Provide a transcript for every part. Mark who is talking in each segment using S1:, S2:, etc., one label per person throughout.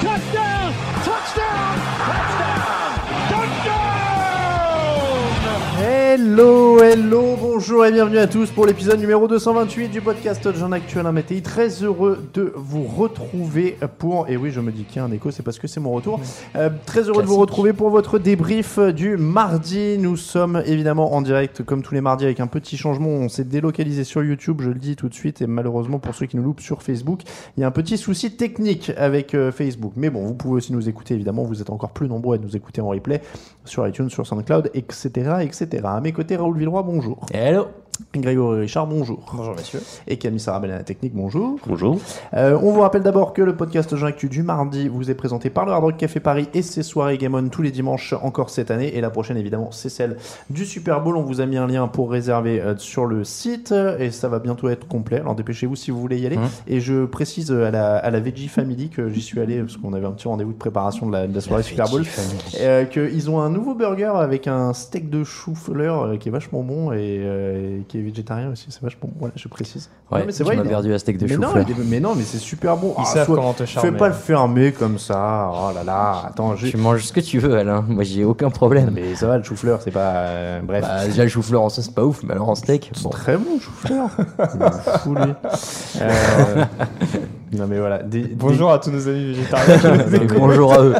S1: Touchdown.
S2: Hello, hello, bonjour et bienvenue à tous pour l'épisode numéro 228 du podcast Jean Actuel un Météo. Très heureux de vous retrouver pour, et oui je me dis qu'il y a un écho, c'est parce que c'est mon retour. Euh, très heureux de vous retrouver pour votre débrief du mardi. Nous sommes évidemment en direct comme tous les mardis avec un petit changement. On s'est délocalisé sur YouTube, je le dis tout de suite, et malheureusement pour ceux qui nous loupent sur Facebook, il y a un petit souci technique avec euh, Facebook. Mais bon, vous pouvez aussi nous écouter évidemment, vous êtes encore plus nombreux à nous écouter en replay sur iTunes, sur SoundCloud, etc. etc. À mes côtés, Raoul Villeroy, bonjour.
S3: Hello.
S2: Grégory Richard, bonjour.
S3: Bonjour messieurs.
S2: Et Camille Sarabelle à la technique, bonjour.
S3: Bonjour.
S2: Euh, on vous rappelle d'abord que le podcast Jean Actu du mardi vous est présenté par le Hard Rock Café Paris et ses soirées Game On tous les dimanches encore cette année. Et la prochaine, évidemment, c'est celle du Super Bowl. On vous a mis un lien pour réserver euh, sur le site et ça va bientôt être complet. Alors dépêchez-vous si vous voulez y aller.
S3: Mmh.
S2: Et je précise à la, à la Veggie Family que j'y suis allé parce qu'on avait un petit rendez-vous de préparation de la, de la soirée Super Bowl. Euh, qu'ils ont un nouveau burger avec un steak de chou-fleur euh, qui est vachement bon et euh, qui est végétarien aussi. C'est vachement bon. Voilà, je précise.
S3: Ouais,
S2: Non, mais c'est
S3: tu
S2: vrai.
S3: m'as
S2: il est-
S3: perdu à steak de
S2: mais non,
S3: chou-fleur.
S2: il est- mais non, mais c'est super bon.
S4: Ils
S2: Ah,
S4: savent comment te charmer.
S2: Fais pas le fermer comme ça. Oh là là. Attends, j'ai.
S3: Tu manges ce que tu veux, Alain. Moi, j'ai aucun problème.
S2: Mais ça va, le chou-fleur, c'est pas. euh, bref.
S3: Bah, déjà, le chou-fleur en sauce, c'est pas ouf, mais alors en steak,
S2: C'est
S3: bon.
S2: très bon, chou-fleur. Il. Euh, Non, mais voilà. Des,
S4: Bonjour à tous nos amis végétariens.
S3: bonjour à eux.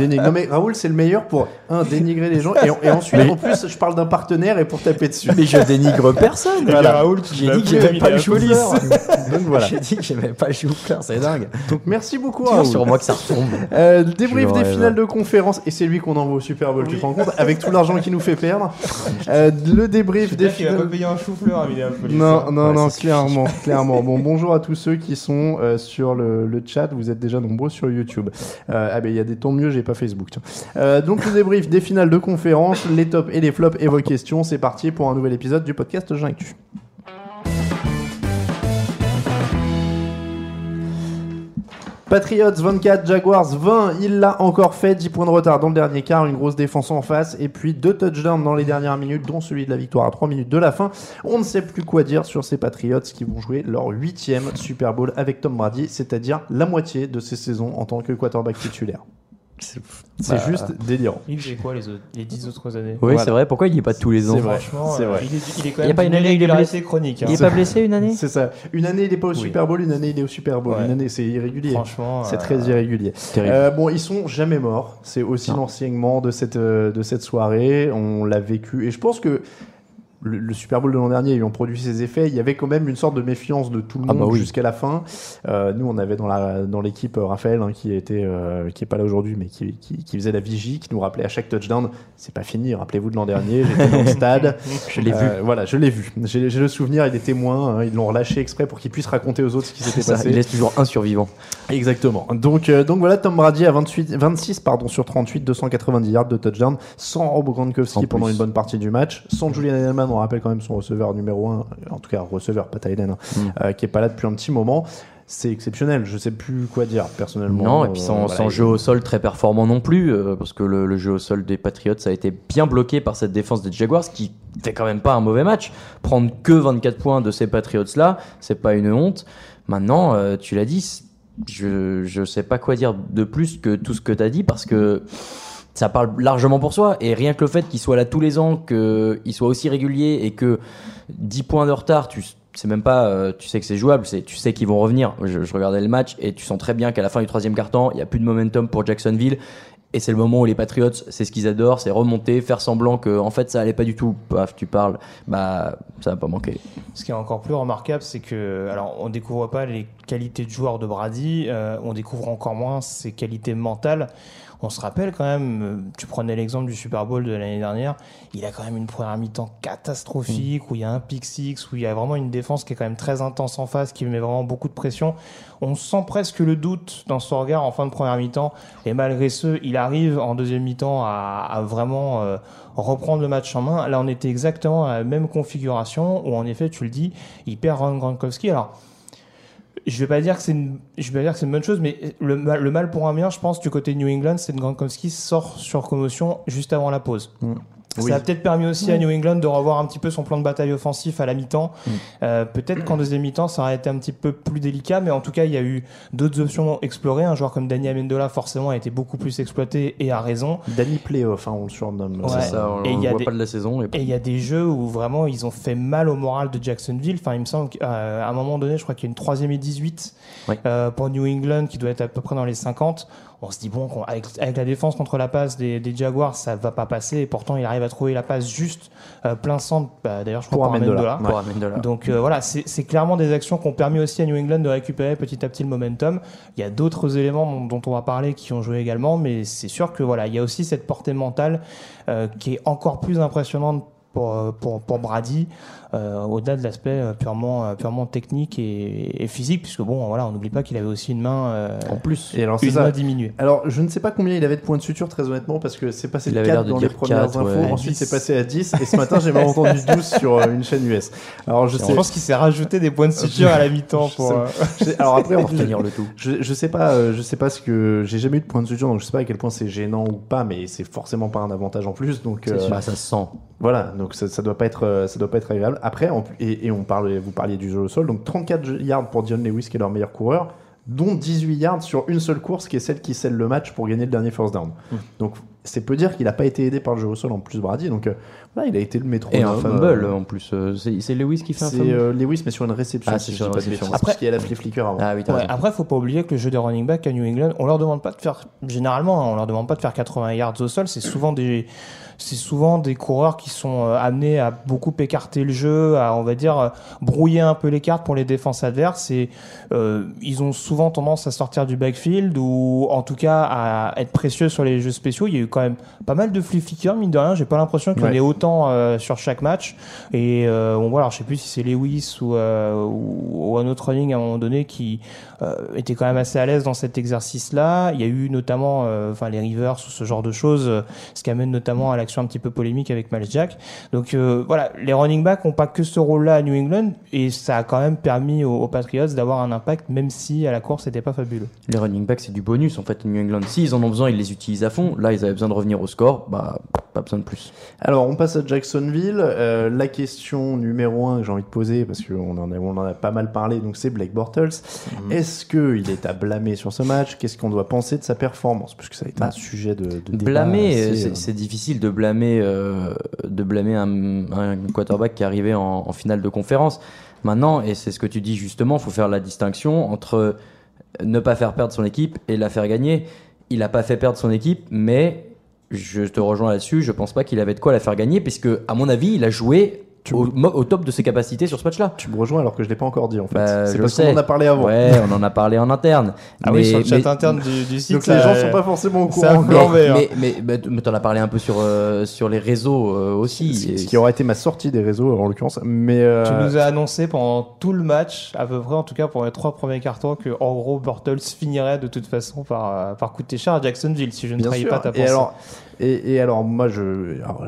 S2: Non, mais Raoul, c'est le meilleur pour, un, dénigrer les gens. Et, en- et ensuite,
S3: Mais-
S2: en plus, je parle d'un partenaire et pour taper dessus.
S3: Mais je dénigre personne.
S2: Voilà.
S4: Raoul
S3: J'ai dit que j'aimais pas le chou-fleur.
S2: Donc voilà.
S3: J'ai dit que j'aimais pas le chou-fleur, c'est dingue.
S2: Donc merci beaucoup, Raoul.
S3: sur moi que ça retombe.
S2: Euh, le débrief des finales de conférence, et c'est lui qu'on envoie au Super Bowl, tu te rends compte, avec tout l'argent qu'il nous fait perdre. Euh, le débrief des
S4: J'espère qu'il va pas
S2: finales.
S4: payer un chou-fleur.
S2: Non, non, non, clairement, clairement. Bon, bonjour à tous ceux qui sont euh, sur le, chat. Vous êtes déjà nombreux sur YouTube. Euh, ah ben, il y a des temps mieux, j'ai pas Facebook. Euh, donc le débrief des finales de conférence, les tops et les flops et vos questions. C'est parti pour un nouvel épisode du podcast Jean Patriots 24, Jaguars 20, il l'a encore fait, 10 points de retard dans le dernier quart, une grosse défense en face, et puis deux touchdowns dans les dernières minutes, dont celui de la victoire à 3 minutes de la fin. On ne sait plus quoi dire sur ces Patriots qui vont jouer leur huitième Super Bowl avec Tom Brady, c'est-à-dire la moitié de ces saisons en tant que quarterback titulaire. C'est juste délirant.
S4: Il faisait quoi les, autres, les 10 autres années
S3: Oui,
S2: Voilà.
S3: c'est vrai. Pourquoi il y est pas tous les ans
S2: C'est vrai.
S4: Franchement, euh,
S2: vrai.
S4: Il, est, il est quand
S3: Il y a pas une année il est
S4: chronique. hein.
S3: Il est pas blessé une année
S2: C'est ça. Une année il est pas au Super Bowl, une année il est au Super Bowl.
S4: Ouais.
S2: Une année c'est irrégulier.
S4: Franchement,
S2: C'est
S4: euh,
S2: très irrégulier.
S3: Terrible.
S2: Euh, bon, ils sont jamais morts. C'est aussi l'enseignement de cette, euh, de cette soirée. On l'a vécu. Et je pense que le, le Super Bowl de l'an dernier ayant produit ses effets, il y avait quand même une sorte de méfiance de tout le
S3: Ah
S2: monde
S3: bah oui.
S2: jusqu'à la fin. Euh, nous, on avait dans la dans l'équipe euh, Raphaël hein, qui était euh, qui est pas là aujourd'hui, mais qui, qui, qui faisait la vigie, qui nous rappelait à chaque touchdown, c'est pas fini. Rappelez-vous de l'an dernier, j'étais dans le stade,
S3: Je l'ai vu.
S2: Euh, Voilà, je l'ai vu. J'ai le souvenir, il est témoin. hein, ils l'ont relâché exprès pour qu'il puisse raconter aux autres ce qui s'était passé.
S3: il laisse toujours un survivant.
S2: Exactement. Donc, euh, donc voilà, Tom Brady à 28, 26 pardon, sur 38, 290 yards de touchdown, sans Rob Gronkowski
S3: En
S2: pendant
S3: plus.
S2: une bonne partie du match, sans Julian Edelman, on rappelle quand même son receveur numéro 1, en tout cas receveur, pas Tylen, hein,
S3: Mm.
S2: euh, qui est pas là depuis un petit moment. C'est exceptionnel, je sais plus quoi dire personnellement.
S3: Non, et puis sans,
S2: Euh,
S3: sans jeu au sol très performant non plus, euh, parce que le, le jeu au sol des Patriots a été bien bloqué par cette défense des Jaguars, qui fait quand même pas un mauvais match. Prendre que 24 points de ces Patriots-là, c'est pas une honte. Maintenant, euh, tu l'as dit, je, je sais pas quoi dire de plus que tout ce que tu as dit, parce que ça parle largement pour soi. Et rien que le fait qu'il soit là tous les ans, qu'il soit aussi régulier et que 10 points de retard, tu sais même pas, euh, tu sais que c'est jouable, tu sais qu'ils vont revenir. Je, je regardais le match et tu sens très bien qu'à la fin du troisième quart-temps, il n'y a plus de momentum pour Jacksonville. Et c'est le moment où les Patriots, c'est ce qu'ils adorent, c'est remonter, faire semblant que en fait ça allait pas du tout. Paf, tu parles, bah ça va pas manquer.
S4: Ce qui est encore plus remarquable, c'est que, alors, on découvre pas les qualités de joueur de Brady, euh, on découvre encore moins ses qualités mentales. On se rappelle quand même, euh, tu prenais l'exemple du Super Bowl de l'année dernière, il a quand même une première mi-temps catastrophique, où il y a un pick six, où il y a vraiment une défense qui est quand même très intense en face, qui met vraiment beaucoup de pression. On sent presque le doute dans son regard en fin de première mi-temps, et malgré ce, il arrive en deuxième mi-temps à, à vraiment euh, reprendre le match en main. Là, on était exactement à la même configuration, où en effet, tu le dis, il perd Ron Gronkowski. Alors, je vais pas dire que c'est une, je vais pas dire que c'est une bonne chose, mais le, mal- pour un bien, je pense, du côté de New England, c'est que Gronkowski sort sur commotion juste avant la pause.
S2: Oui.
S4: Ça a peut-être permis aussi à New England de revoir un petit peu son plan de bataille offensif à la mi-temps. Euh, peut-être qu'en deuxième mi-temps, ça aurait été un petit peu plus délicat, mais en tout cas, il y a eu d'autres options explorées. Un joueur comme Dani Amendola, forcément, a été beaucoup plus exploité et a raison.
S2: Danny Playoff, hein, on le surnomme.
S4: Ouais.
S3: C'est ça, on,
S4: Et
S3: on
S4: il y
S3: le
S4: a
S3: voit
S4: des-
S3: pas de la saison. Et...
S4: Et il y a des jeux où vraiment ils ont fait mal au moral de Jacksonville. Enfin, il me semble qu'à un moment donné, je crois qu'il y a une troisième et 18
S3: Ouais.
S4: euh, pour New England qui doit être à peu près dans les 50. On se dit, bon, avec, avec la défense contre la passe des, des Jaguars, ça va pas passer. Et pourtant, il arrive à trouver la passe juste euh, plein centre. Bah, D'ailleurs, je crois
S2: Pour
S4: pour.
S2: Amendola.
S3: Pour Amendola.
S4: Donc euh, voilà, c'est clairement des actions qui ont permis aussi à New England de récupérer petit à petit le momentum. Il y a d'autres éléments dont, on va parler qui ont joué également, mais c'est sûr que voilà, il y a aussi cette portée mentale euh, qui est encore plus impressionnante pour, pour, pour Brady, au-delà de l'aspect euh, purement, euh, purement technique et, et physique, puisque bon, voilà, on n'oublie pas qu'il avait aussi une main, euh,
S3: En plus,
S2: Et alors,
S4: une
S2: ça.
S4: main diminuée.
S2: Alors, je ne sais pas combien il avait de points de suture, très honnêtement, parce que c'est passé
S3: Il
S2: de
S3: avait
S2: 4
S3: l'air de
S2: dans les premières
S3: 4,
S2: infos,
S3: ouais.
S2: ensuite
S4: 10.
S2: c'est passé à 10, et ce matin j'ai même entendu 12 sur euh, une chaîne US. Alors, je
S4: pense qu'il s'est rajouté des points de suture à la mi-temps pour.
S2: sais.
S4: euh,
S2: Alors après, plus,
S3: tenir le tout.
S2: je, je sais pas, euh, je sais pas ce que j'ai jamais eu de point de suture, donc je sais pas à quel point c'est gênant ou pas, mais c'est forcément pas un avantage en plus, donc euh,
S3: Bah, ça se sent.
S2: voilà, donc ça, ça doit pas être, euh, ça doit pas être agréable. Après, en- et, et on parle, vous parliez du jeu au sol, donc 34 yards pour Dion Lewis qui est leur meilleur coureur, dont 18 yards sur une seule course qui est celle qui scelle le match pour gagner le dernier first down.
S3: Mmh.
S2: Donc c'est peu dire qu'il a pas été aidé par le jeu au sol en plus Brady, donc euh, voilà, il a été le métronome.
S3: Et un fumble
S2: euh,
S3: en plus. euh, C'est c'est Lewis qui fait un
S2: c'est
S3: fumble.
S2: euh, Lewis mais sur une réception.
S3: Ah,
S2: si
S3: c'est sur une
S2: pas de
S3: réception.
S4: Après-
S2: parce qu'il y a l'appli flicker avant.
S3: Ah oui,
S4: Ouais, après, faut pas oublier que le jeu des running back à New England, on leur demande pas de faire, généralement, hein, on leur demande pas de faire 80 yards au sol. C'est souvent des, c'est souvent des coureurs qui sont euh, amenés à beaucoup écarter le jeu, à, on va dire, euh, brouiller un peu les cartes pour les défenses adverses. Et euh, ils ont souvent tendance à sortir du backfield ou, en tout cas, à être précieux sur les jeux spéciaux. Il y a eu quand même pas mal de flip flickers, mine de rien. J'ai pas l'impression qu'il y en ait autant euh, sur chaque match. Et euh, bon, voilà, alors, je sais plus si c'est Lewis ou, ou, ou un autre running à un moment donné qui était quand même assez à l'aise dans cet exercice-là. Il y a eu notamment, enfin les rivers ou ce genre de choses, ce qui amène notamment à l'action un petit peu polémique avec Miles Jack. Donc euh, voilà, les running backs ont pas que ce rôle-là à New England et ça a quand même permis aux, aux Patriots d'avoir un impact, même si à la course c'était pas fabuleux.
S3: Les running backs, c'est du bonus en fait. New England, s'ils en ont besoin, ils les utilisent à fond. Là, ils avaient besoin de revenir au score. Bah, pas besoin de plus.
S2: Alors, on passe à Jacksonville. Euh, la question numéro un que j'ai envie de poser, parce qu'on en, a- on en a pas mal parlé, donc c'est Blake Bortles.
S3: Mhm.
S2: Est-ce qu'il est à blâmer sur ce match? Qu'est-ce qu'on doit penser de sa performance? Parce que ça a été
S3: Bah,
S2: un sujet de, de débat
S3: Blâmer,
S2: assez,
S3: c'est-
S2: euh,
S3: c'est difficile de blâmer, euh, de blâmer un, quarterback qui arrivé en, en finale de conférence. Maintenant, et c'est ce que tu dis justement, il faut faire la distinction entre ne pas faire perdre son équipe et la faire gagner. Il n'a pas fait perdre son équipe, mais je te rejoins là-dessus, je pense pas qu'il avait de quoi la faire gagner, puisque à mon avis, il a joué au, mo- au top de ses capacités sur ce match-là.
S2: Tu me rejoins alors que je l'ai pas encore dit en fait.
S3: Bah,
S2: c'est parce qu'on en a parlé avant.
S3: Ouais, on en a parlé en interne.
S4: Ah
S3: mais,
S4: oui, sur le chat
S3: mais-
S4: interne du, du site.
S2: Donc les gens sont pas forcément au courant. encore.
S3: Mais, mais, mais, mais t'en as parlé un peu sur, euh, sur les réseaux euh, aussi.
S2: Ce qui aurait été ma sortie des réseaux en l'occurrence. Mais euh,
S4: Tu nous as annoncé pendant tout le match, à peu près en tout cas pour les trois premiers cartons, que en gros Bortles finirait de toute façon par, par coûter cher à Jacksonville, si je ne
S2: Bien
S4: trahis
S2: sûr.
S4: pas ta pensée.
S2: Et alors, et, et alors moi, je, alors,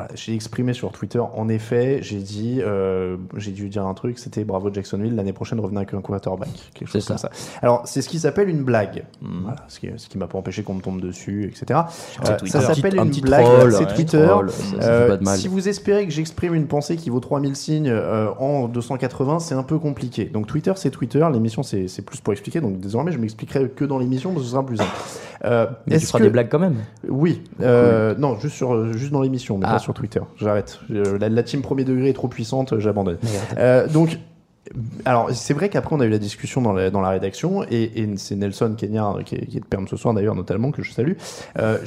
S2: voilà, j'ai exprimé sur Twitter. En effet, j'ai dit, euh, j'ai dû dire un truc. C'était bravo Jacksonville. L'année prochaine, revenez avec un quarterback, quelque chose
S3: C'est
S2: comme ça. Alors, c'est ce qui s'appelle une blague. Voilà, ce qui, ce qui m'a pas empêché qu'on me tombe dessus, etc. Euh, ça s'appelle
S3: un
S2: une
S3: petit
S2: blague. c'est Twitter.
S3: troll, ça- ça
S2: Euh, si vous espérez que j'exprime une pensée qui vaut 3000 signes en 280, c'est un peu compliqué. Donc Twitter, c'est Twitter. L'émission, c'est plus pour expliquer. Donc désormais, je m'expliquerai que dans l'émission, ce sera plus simple.
S3: Mais tu feras
S2: que-
S3: des blagues quand même.
S2: oui, non, juste sur, juste dans l'émission, mais
S3: Ah.
S2: pas sur Twitter. J'arrête. Euh, La, la team premier degré est trop puissante, j'abandonne. Euh, donc, alors c'est vrai qu'après on a eu la discussion dans la, dans la rédaction et, et c'est Nelson Kenya qui est, qui est de Perm ce soir d'ailleurs notamment que je salue, euh,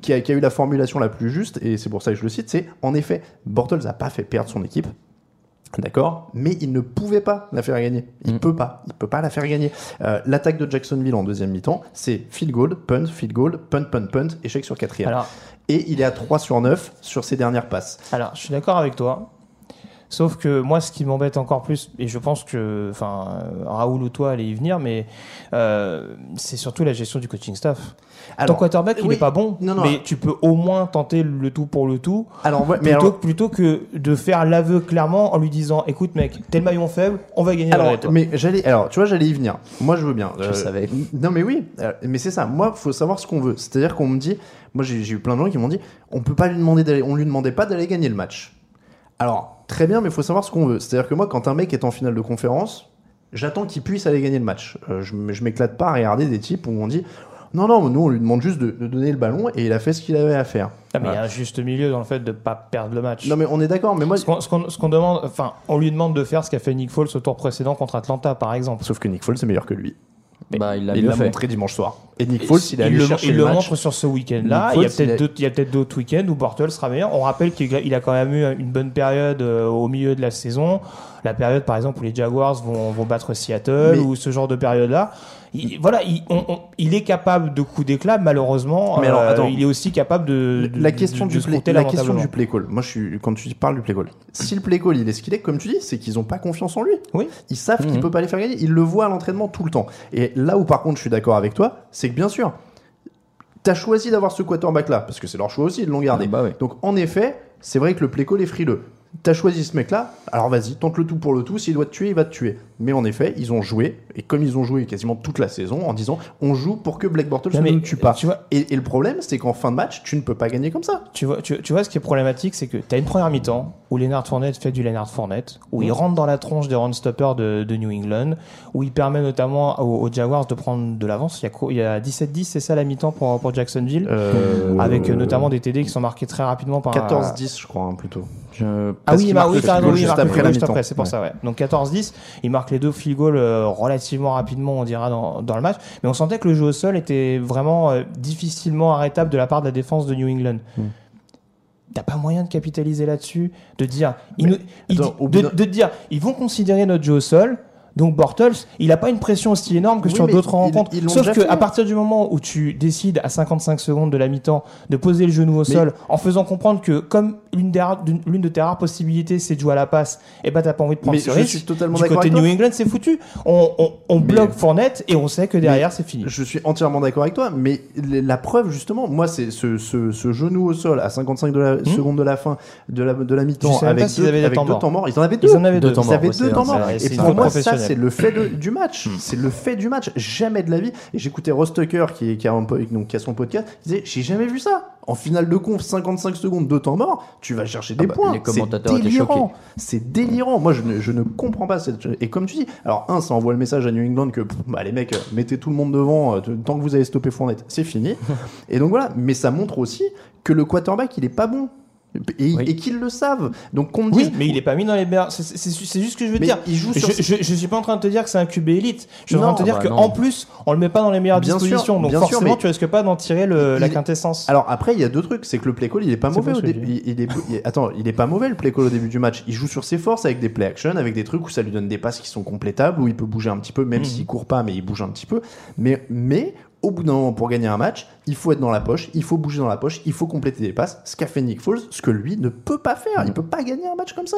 S2: qui, a, qui a eu la formulation la plus juste et c'est pour ça que je le cite. C'est en effet, Bortles a pas fait perdre son équipe. D'accord, mais il ne pouvait pas la faire gagner. Il
S3: Mm.
S2: peut pas, il peut pas la faire gagner. Euh, L'attaque de Jacksonville en deuxième mi-temps, c'est field goal, punt, field goal, punt, punt, punt, échec sur quatrième.
S4: Alors,
S2: Et il est à 3 sur 9 sur ses dernières passes.
S4: alors, je suis d'accord avec toi. Sauf que moi, ce qui m'embête encore plus, et je pense que, enfin, euh, Raoul ou toi allez y venir, mais euh, c'est surtout la gestion du coaching staff. Ton
S2: Alors,
S4: quarterback, il
S2: oui.
S4: est pas bon,
S2: Non, non.
S4: mais tu peux au moins tenter le tout pour le tout,
S2: alors, ouais, mais
S4: plutôt,
S2: alors,
S4: plutôt que de faire l'aveu clairement en lui disant, écoute mec, t'es le maillon faible, on va gagner
S2: alors,
S4: toi.
S2: mais j'allais, alors, tu vois, j'allais y venir. Moi, je veux bien.
S3: Je savais.
S2: Non, mais oui. euh, mais c'est ça. Moi, faut savoir ce qu'on veut. C'est-à-dire qu'on me dit, moi, j'ai j'ai eu plein de gens qui m'ont dit, on peut pas lui demander d'aller, on lui demandait pas d'aller gagner le match. Alors, très bien, mais il faut savoir ce qu'on veut. C'est-à-dire que moi, quand un mec est en finale de conférence, j'attends qu'il puisse aller gagner le match. Euh, je m'éclate pas à regarder des types où on dit, non, non, nous, on lui demande juste de, de donner le ballon et il a fait ce qu'il avait à faire.
S4: Ah, mais il y a un juste milieu dans le fait de pas perdre le match.
S2: Non, mais on est d'accord, mais moi,
S4: Ce qu'on demande, enfin, on lui demande de faire ce qu'a fait Nick Foles au tour précédent contre Atlanta, par exemple.
S2: sauf que Nick Foles, c'est meilleur que lui.
S3: Bah, il l'a
S2: il
S3: mieux
S2: l'a
S3: fait.
S2: montré dimanche soir. Et Nick Foles, il allé
S4: le,
S2: chercher
S4: il
S2: le
S4: le
S2: match.
S4: montre sur ce week-end-là.
S2: Nick
S4: Il y a
S2: Foles, il
S4: peut-être
S2: a-
S4: d'autres, il y a peut-être d'autres week-ends où Bortles sera meilleur. On rappelle qu'il il a quand même eu une bonne période euh, au milieu de la saison. La période, par exemple, où les Jaguars vont, vont battre Seattle
S2: Mais-
S4: ou ce genre de période-là. Il, voilà, il, on- on- il est capable de coups d'éclat, malheureusement.
S2: Mais alors,
S4: Euh,
S2: attends.
S4: il est aussi capable de, de-
S2: la question
S4: de- de
S2: du play, la question du play call. Moi, je suis quand tu parles du play call. Si le play call il est ce qu'il est, comme tu dis, c'est qu'ils ont pas confiance en lui.
S4: Oui.
S2: Ils savent qu'il
S3: Mhm.
S2: peut pas les faire gagner. Ils le voient à l'entraînement tout le temps. Et là où par contre, je suis d'accord avec toi, c'est que bien sûr, t'as choisi d'avoir ce quarterback là parce que c'est leur choix aussi, ils l'ont gardé.
S3: Ah bah oui.
S2: Donc en effet, c'est vrai que le play call est frileux. T'as choisi ce mec-là, alors vas-y, tente le tout pour le tout. S'il doit te tuer, il va te tuer. Mais en effet, ils ont joué, et comme ils ont joué quasiment toute la saison, en disant on joue pour que Black Bortles ne nous tue pas.
S4: tu vois-
S2: et, et le problème, c'est qu'en fin de match, tu ne peux pas gagner comme ça.
S4: Tu vois, tu, tu vois, ce qui est problématique, c'est que tu as une première mi-temps où Leonard Fournette fait du Leonard Fournette, où
S2: Mm.
S4: il rentre dans la tronche des run-stoppers de, de New England, où il permet notamment aux, aux Jaguars de prendre de l'avance. Il y a, quoi- il y a 17-10, c'est ça la mi-temps pour, pour Jacksonville,
S2: Euh,
S4: avec euh, notamment des TD qui sont marqués très rapidement par
S2: 14-10, je crois, hein, plutôt.
S3: Je-
S4: Ah oui,
S2: qu'il
S4: bah
S2: marque
S4: oui,
S2: le goal
S4: oui, il
S2: juste après
S4: juste après, c'est pour
S2: Ouais.
S4: ça, ouais. Donc 14-10, il marque les deux field goals euh, relativement rapidement, on dira, dans, dans le match. Mais on sentait que le jeu au sol était vraiment euh, difficilement arrêtable de la part de la défense de New England.
S2: Hmm.
S4: T'as pas moyen de capitaliser là-dessus, de dire, ils nous-
S2: attends,
S4: de dire, ils vont considérer notre jeu au sol. Donc Bortles, il a pas une pression aussi énorme que
S2: Oui,
S4: sur d'autres rencontres.
S2: ils
S4: Sauf
S2: déjà
S4: que
S2: fait.
S4: à partir du moment où tu décides à 55 secondes de la mi-temps de poser le genou au sol, en faisant comprendre que comme l'une de tes rares possibilités c'est de jouer à la passe, et ben t'as pas envie de prendre
S2: Mais
S4: ce
S2: je
S4: risque.
S2: suis totalement
S4: du côté New. England, c'est foutu. On, on, on bloque Fournette et on sait que derrière c'est fini.
S2: Je suis entièrement d'accord avec toi, mais la preuve, justement, moi, c'est ce, ce, ce genou au sol à 55 de la, secondes de la fin de la, de la mi-temps
S4: sais
S2: avec, deux, avec
S4: temps
S2: deux temps morts. Ils en avaient deux.
S4: Ils en avaient deux.
S3: Temps morts, vrai,
S2: Et pour moi, ça. C'est le fait de- du match. C'est le fait du match. Jamais de la vie. Et j'écoutais Ross Tucker qui, qui, a un, donc, qui a son podcast. Il disait J'ai jamais vu ça. En finale de conf, 55 secondes, deux temps morts, tu vas chercher des
S3: bah,
S2: points.
S3: les
S2: C'est délirant. C'est délirant. Moi, je ne, je ne comprends pas cette. Et comme tu dis, alors, un, ça envoie le message à New England que, pff, bah, les mecs, euh, mettez tout le monde devant, euh, tant que vous avez stoppé Fournette, c'est fini. Et donc voilà. Mais ça montre aussi que le quarterback, il est pas bon. Et,
S3: Oui.
S2: et qu'ils le savent. Donc qu'on me
S4: Oui,
S2: dise.
S4: mais il est pas mis dans les meilleurs. C'est juste ce que je veux
S2: Mais
S4: dire.
S2: il joue
S4: je,
S2: sur-
S4: je, je suis pas en train de te dire que c'est un QB élite. Je suis en train de te dire
S3: bah
S4: que
S3: non.
S4: en plus, on le met pas dans les meilleures
S2: Bien sûr,
S4: dispositions. donc
S2: bien sûr,
S4: forcément,
S2: mais-
S4: tu risques pas d'en tirer le, la quintessence.
S2: Alors après, il y a deux trucs. C'est que le play call, il est pas mauvais
S4: bon,
S2: au
S4: je
S2: Il, il est, il- attends, il est pas mauvais le play call au début du match. Il joue sur ses forces avec des play action, avec des trucs où ça lui donne des passes qui sont complétables, où il peut bouger un petit peu, même
S4: Mhm.
S2: s'il court pas, mais il bouge un petit peu. Mais, mais au bout d'un moment, pour gagner un match, il faut être dans la poche, il faut bouger dans la poche, il faut compléter des passes. Ce qu'a fait Nick Foles, ce que lui ne peut pas faire. Il peut pas gagner un match comme ça.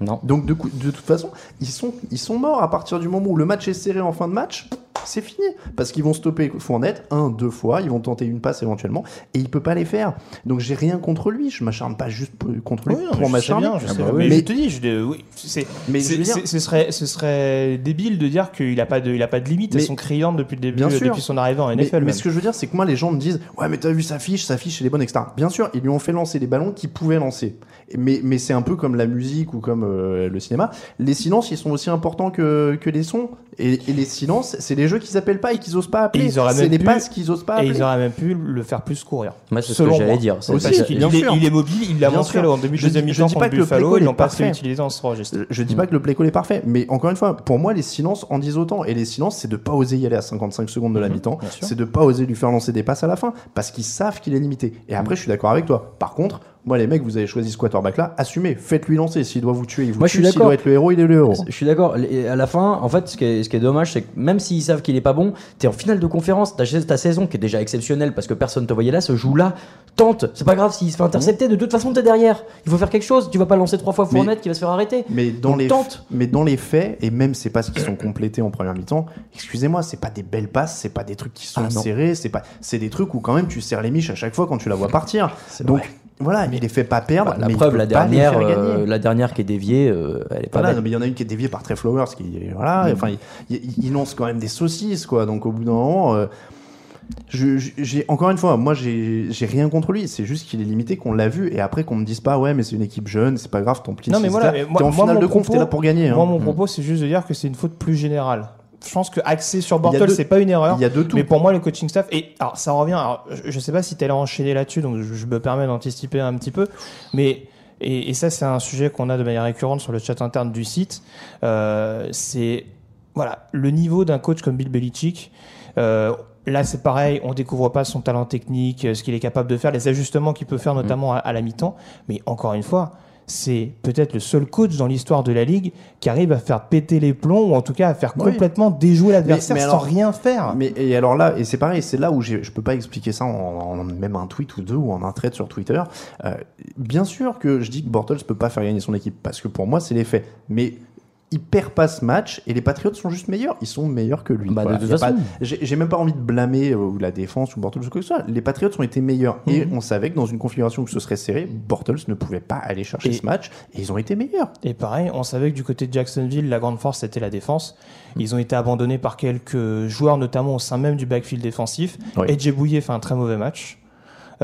S3: Non.
S2: Donc de, coup- de toute façon, ils sont, ils sont morts à partir du moment où le match est serré en fin de match. C'est fini parce qu'ils vont stopper Fournette un, deux fois, ils vont tenter une passe éventuellement et il peut pas les faire. Donc j'ai rien contre lui, je m'acharne pas juste contre lui
S4: Oui,
S2: pour m'acharner.
S4: sais
S2: bah oui.
S4: mais,
S2: Mais-
S4: je te dis, je, oui, c'est,
S2: Mais je dire-
S4: ce serait, ce serait débile de dire qu'il a pas de, il a pas de limite.
S2: Mais-
S4: Elles sont criantes depuis le début,
S2: Bien sûr.
S4: depuis son arrivée en
S2: Mais,
S4: NFL.
S2: mais ce que je veux dire, c'est que moi, les gens me disent Ouais, mais t'as vu sa fiche, sa fiche, elle est bonne, etc. Bien sûr, ils lui ont fait lancer les ballons qu'il pouvait lancer. Mais, mais c'est un peu comme la musique ou comme euh, le cinéma. Les silences, ils sont aussi importants que, que les sons. Et, et les silences, c'est les jeux qu'ils appellent pas et qu'ils osent pas appeler.
S4: Et ils auraient
S2: C'est
S4: pu-
S2: passes qu'ils osent pas
S4: Et ils auraient même pu le faire plus courir.
S3: Moi, c'est ce que j'allais dire.
S2: Aussi,
S4: est, il est mobile, il l'a montré en début de
S2: Je
S4: deuxième mi-temps contre
S2: pas que le
S4: Buffalo,
S2: play-call
S4: ils
S2: est
S4: l'ont pas ce registre.
S2: Je dis pas que le play call est parfait, mais encore une fois, pour moi, les silences en disent autant. Et les silences, c'est de pas oser y aller à 55 secondes de la mi-temps.
S4: bien sûr.
S2: C'est de pas oser lui faire lancer des passes à la fin, parce qu'ils savent qu'il est limité. Et après, je suis d'accord avec toi. Par contre, moi, les mecs, vous avez choisi ce quarterback là, assumez, faites-lui lancer. S'il doit vous tuer, il vous
S3: Moi,
S2: tue. S'il doit être le héros, il est le héros.
S3: Je suis d'accord. Et À la fin, en fait, ce qui est, ce qui est dommage, c'est que même s'ils savent qu'il est pas bon, t'es en finale de conférence, ta, ta saison qui est déjà exceptionnelle parce que personne te voyait là, se joue là. Tente. C'est pas grave s'il se fait intercepter. De toute façon, t'es derrière. Il faut faire quelque chose. Tu vas pas lancer trois fois
S2: Mais-
S3: Fournette qui va se faire arrêter.
S2: Mais dans,
S3: Donc,
S2: les,
S3: tente.
S2: mais dans les faits, et même c'est pas ce qui sont complétés en première mi-temps, excusez-moi, c'est pas des belles passes, c'est pas des trucs qui sont
S3: Ah,
S2: serrés, c'est pas, c'est des trucs où quand même tu serres les miches à chaque fois quand tu la vois partir. Donc voilà, il les fait pas perdre.
S3: Bah, la
S2: mais il
S3: preuve, la dernière, euh, la dernière qui est déviée, euh, elle est pas
S2: Voilà,
S3: belle.
S2: non, mais il y en a une qui est déviée par Trey Flowers, qui voilà, enfin, il, il- il lance quand même des saucisses, quoi. Donc au bout d'un moment, euh, j'ai encore une fois, moi j'ai j'ai rien contre lui. C'est juste qu'il est limité, qu'on l'a vu, et après qu'on me dise pas, ouais, mais c'est une équipe jeune, c'est pas grave, ton petit.
S4: Non, mais voilà, mais moi-
S2: t'es en
S4: moi,
S2: finale de conf, t'es là pour gagner. hein.
S4: Moi, mon propos, c'est juste de dire que c'est une faute plus générale. Je pense que axer sur Bortles,
S2: deux-
S4: c'est pas une erreur.
S2: Il y a de tout.
S4: Mais pour moi, le coaching staff, et alors ça revient, alors, je, je sais pas si tu allé enchaîner là-dessus, donc je, je me permets d'anticiper un petit peu, mais, et, et ça, c'est un sujet qu'on a de manière récurrente sur le chat interne du site, euh, c'est, voilà, le niveau d'un coach comme Bill Belichick, euh, Là, c'est pareil, on découvre pas son talent technique, euh, ce qu'il est capable de faire, les ajustements qu'il peut faire notamment à, à la mi-temps. Mais encore une fois, c'est peut-être le seul coach dans l'histoire de la ligue qui arrive à faire péter les plombs ou en tout cas à faire
S2: Oui.
S4: complètement déjouer l'adversaire sans rien faire.
S2: Mais et alors là, et c'est pareil, c'est là où je peux pas expliquer ça en, en même un tweet ou deux ou en un thread sur Twitter. Euh, bien sûr que je dis que Bortles peut pas faire gagner son équipe parce que pour moi c'est les faits. Mais il perd pas ce match et les Patriots sont juste meilleurs. Ils sont meilleurs que lui.
S3: Bah, de toute façon.
S2: pas- J'ai même pas envie de blâmer euh, la défense ou Bortles ou quoi que ce soit. Les Patriots ont été meilleurs et on savait que dans une configuration où ce serait serré, Bortles ne pouvait pas aller chercher
S4: Et-
S2: ce match et ils ont été meilleurs.
S4: Et pareil, on savait que du côté de Jacksonville, la grande force c'était la défense. Ils ont été abandonnés par quelques joueurs, notamment au sein même du backfield défensif.
S2: Oui.
S4: Edge Bouillet fait un très mauvais match.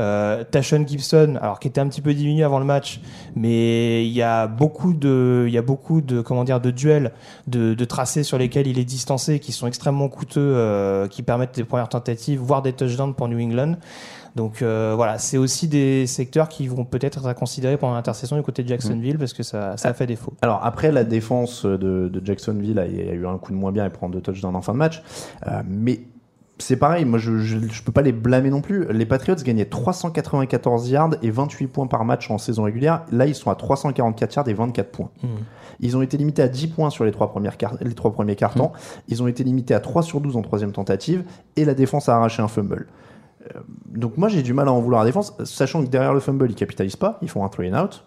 S4: Euh, Tashon Gibson, alors qui était un petit peu diminué avant le match, mais il y a beaucoup de, il y a beaucoup de, comment dire, de duels, de, de tracés sur lesquels il est distancé, qui sont extrêmement coûteux, euh, qui permettent des premières tentatives, voire des touchdowns pour New England. Donc euh, voilà, c'est aussi des secteurs qui vont peut-être être à considérer pendant l'intersaison du côté de Jacksonville parce que ça, ça a fait défaut.
S2: Alors après la défense de, de Jacksonville a, a eu un coup de moins bien et prend deux touchdowns en fin de match, Euh, mais c'est pareil, moi je, je, je peux pas les blâmer non plus. Les Patriots gagnaient 394 yards et 28 points par match en saison régulière. Là ils sont à 344 yards et 24 points. Ils ont été limités à 10 points sur les trois, premières quart- les trois premiers cartons. Ils ont été limités à 3 sur 12 en troisième tentative et la défense a arraché un fumble. Euh, Donc moi j'ai du mal à en vouloir à la défense, sachant que derrière le fumble ils capitalisent pas, ils font un three and out.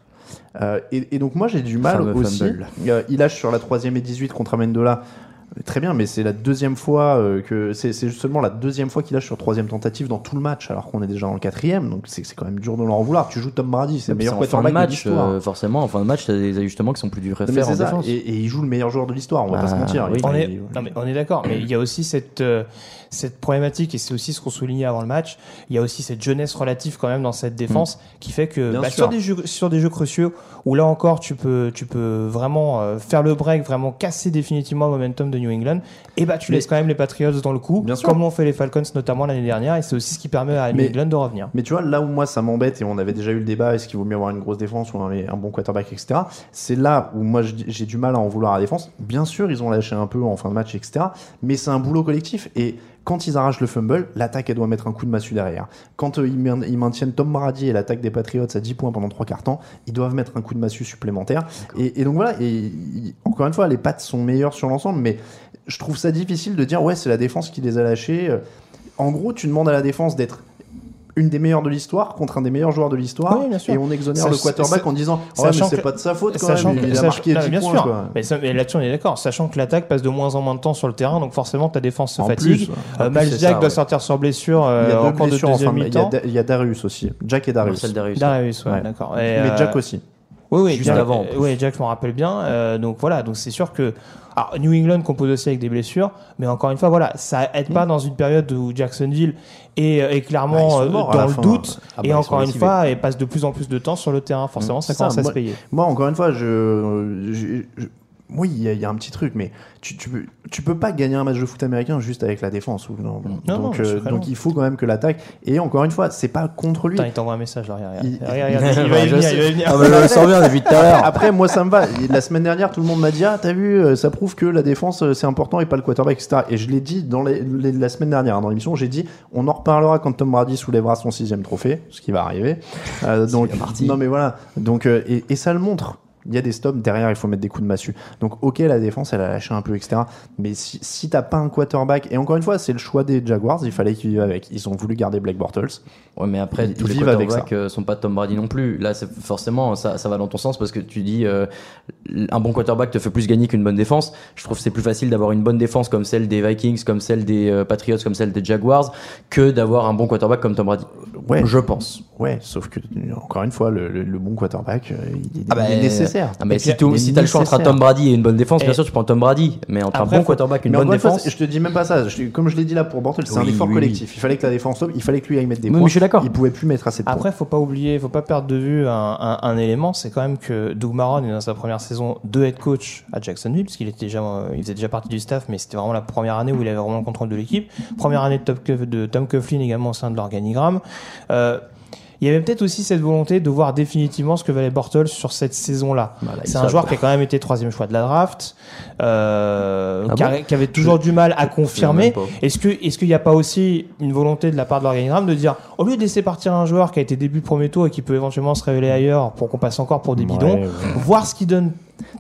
S2: Euh, et, et donc moi j'ai du mal aussi. Euh, il lâche sur la troisième et 18 contre Amendola. Très bien, mais c'est la deuxième fois euh, que c'est seulement la deuxième fois qu'il lâche sur troisième tentative dans tout le match, alors qu'on est déjà dans le quatrième. Donc c'est c'est quand même dur de leur en vouloir. Tu joues Tom Brady, c'est le meilleur
S3: en fin de
S2: quarterback de
S3: match,
S2: l'histoire.
S3: euh, forcément, en fin de match, t'as des ajustements qui sont plus durs à faire en
S2: c'est ça.
S3: défense.
S2: Et, et il joue le meilleur joueur de l'histoire, on va pas
S3: Ah,
S2: se mentir.
S3: oui.
S2: Il-
S4: On est,
S2: il-
S4: non, mais on est d'accord, mais il y a aussi cette, euh, cette problématique, et c'est aussi ce qu'on soulignait avant le match, il y a aussi cette jeunesse relative quand même dans cette défense qui fait que bah, sur, des jeux, sur des jeux cruciaux, où là encore tu peux, tu peux vraiment euh, faire le break, vraiment casser définitivement le momentum de New England, et bah tu
S2: Mais-
S4: laisses quand même les Patriots dans le coup,
S2: Bien
S4: comme l'ont fait les Falcons notamment l'année dernière, et c'est aussi ce qui permet à New
S2: Mais-
S4: England de revenir.
S2: Mais tu vois, là où moi ça m'embête, et on avait déjà eu le débat, est-ce qu'il vaut mieux avoir une grosse défense ou un, un bon quarterback, etc. C'est là où moi j'ai du mal à en vouloir à la défense. Bien sûr, ils ont lâché un peu en fin de match, etc. Mais c'est un boulot collectif. Et quand ils arrachent le fumble, l'attaque, elle doit mettre un coup de massue derrière. Quand euh, ils, main- ils maintiennent Tom Brady et l'attaque des Patriots à 10 points pendant trois quarts temps, ils doivent mettre un coup de massue supplémentaire. Et, et donc voilà, et, encore une fois, les pattes sont meilleures sur l'ensemble, mais je trouve ça difficile de dire, ouais, c'est la défense qui les a lâchés. Euh, En gros, tu demandes à la défense d'être une des meilleures de l'histoire contre un des meilleurs joueurs de l'histoire
S4: Oui, bien sûr.
S2: et on exonère le quarterback en disant ouais, mais
S4: sachant
S2: c'est
S4: que-
S2: pas de sa faute quand
S4: Sachant
S2: même
S4: que-
S2: il a
S4: sach-
S2: marqué
S4: non,
S2: 10
S4: bien
S2: points
S4: sûr,
S2: quoi.
S4: mais, ça- mais là-dessus on est d'accord. Sachant que l'attaque passe de moins en moins de temps sur le terrain, donc forcément ta défense se
S2: En
S4: fatigue.
S2: plus,
S4: Euh, Miles Jack
S3: ça,
S4: doit
S3: ouais.
S4: sortir sur blessure euh,
S2: il y a
S4: en
S2: deux
S4: cours de deuxième
S2: y a
S4: mi-temps.
S2: Da- il y a Darius aussi Jack et Darius
S3: Marcel Darius.
S4: Darius, ouais,
S2: Ouais.
S4: d'accord.
S2: mais
S4: Et, euh,
S2: Jack aussi
S4: Oui, oui,
S3: Juste
S4: Jack,
S3: avant,
S4: oui, Jack, je m'en rappelle bien. Donc voilà, donc c'est sûr que alors, New England compose aussi avec des blessures, mais encore une fois, voilà, ça aide pas dans une période où Jacksonville est, est
S2: Bah, ils
S4: clairement
S2: sont
S4: euh,
S2: morts
S4: dans le
S2: fin.
S4: doute,
S3: Ah bah,
S4: et encore une
S3: motivés.
S4: fois, et passe de plus en plus de temps sur le terrain. Forcément, ça
S2: ça,
S4: commence à
S2: moi-
S4: se payer.
S2: moi encore une fois je, je- je- oui il y, a- il y a un petit truc mais tu, tu, peux, tu peux pas gagner un match de foot américain juste avec la défense ou, non,
S4: non,
S2: donc, euh,
S4: très
S2: donc il faut quand même que l'attaque et encore une fois c'est pas contre lui
S4: Putain, il t'envoie un message là, regarde.
S2: Il-
S4: il va y venir, il va y venir.
S3: Ah bah, je le sens bien depuis tout à l'heure.
S2: Après, moi, ça me va. La semaine dernière, tout le monde m'a dit Ah, t'as vu, euh, ça prouve que la défense, euh, c'est important et pas le quarterback, etc. Et je l'ai dit dans les- les- la semaine dernière, hein, dans l'émission, j'ai dit On en reparlera quand Tom Brady soulèvera son sixième trophée, ce qui va arriver. Euh, donc, non, mais voilà. Donc, euh, et, et ça le montre. Il y a des stops derrière, il faut mettre des coups de massue. Donc, ok, la défense, elle a lâché un peu, etc. Mais si, si t'as pas un quarterback, et encore une fois, c'est le choix des Jaguars, il fallait qu'ils vivent avec. Ils ont voulu garder Blake Bortles.
S3: Ouais, mais après,
S2: Ils
S3: tous les
S2: vivent avec
S3: quarterbacks euh, sont pas Tom Brady non plus. Là, forcément, ça, ça va dans ton sens parce que tu dis, euh, un bon quarterback te fait plus gagner qu'une bonne défense. Je trouve que c'est plus facile d'avoir une bonne défense comme celle des Vikings, comme celle des euh, Patriots, comme celle des Jaguars, que d'avoir un bon quarterback comme Tom Brady.
S2: Ouais.
S3: Je pense.
S2: Ouais, sauf que, encore une fois, le, le- le bon quarterback, il
S3: Ah bah,
S2: il est nécessaire.
S3: Ah, mais
S2: Et
S3: si, si t'as le choix entre un. Tom Brady et une bonne défense, bien sûr, tu prends Tom Brady. Mais entre
S4: Après,
S3: un bon quarterback et une bonne défense.
S2: je te dis même pas ça. Je- comme je l'ai dit là pour Bortles, c'est un effort
S3: oui,
S2: collectif. Il fallait que la défense tombe, il fallait que lui aille mettre des
S3: Oui,
S2: points.
S3: mais je suis d'accord.
S2: Il pouvait plus mettre assez de points.
S4: Après, faut pas oublier, faut pas perdre de vue un, un- un élément, c'est quand même que Doug Marron est dans sa première saison de head coach à Jacksonville, parce qu'il était déjà, il faisait déjà partie du staff, mais c'était vraiment la première année où il avait vraiment le contrôle de l'équipe. Première année de, Top Cuff- de Tom Coughlin également au sein de l'organigramme. Euh, il y avait peut-être aussi cette volonté de voir définitivement ce que valait Bortles sur cette saison-là.
S3: Bah,
S4: c'est un joueur qui a quand même été troisième choix de la draft, euh,
S3: Ah
S4: qui, a-
S3: bon
S4: qui avait toujours du mal à confirmer. Est-ce que est-ce qu'il n'y a pas aussi une volonté de la part de l'organigramme de dire au lieu de laisser partir un joueur qui a été début premier tour et qui peut éventuellement se révéler ailleurs pour qu'on passe encore pour des
S2: Ouais,
S4: bidons,
S2: ouais.
S4: voir ce qu'il donne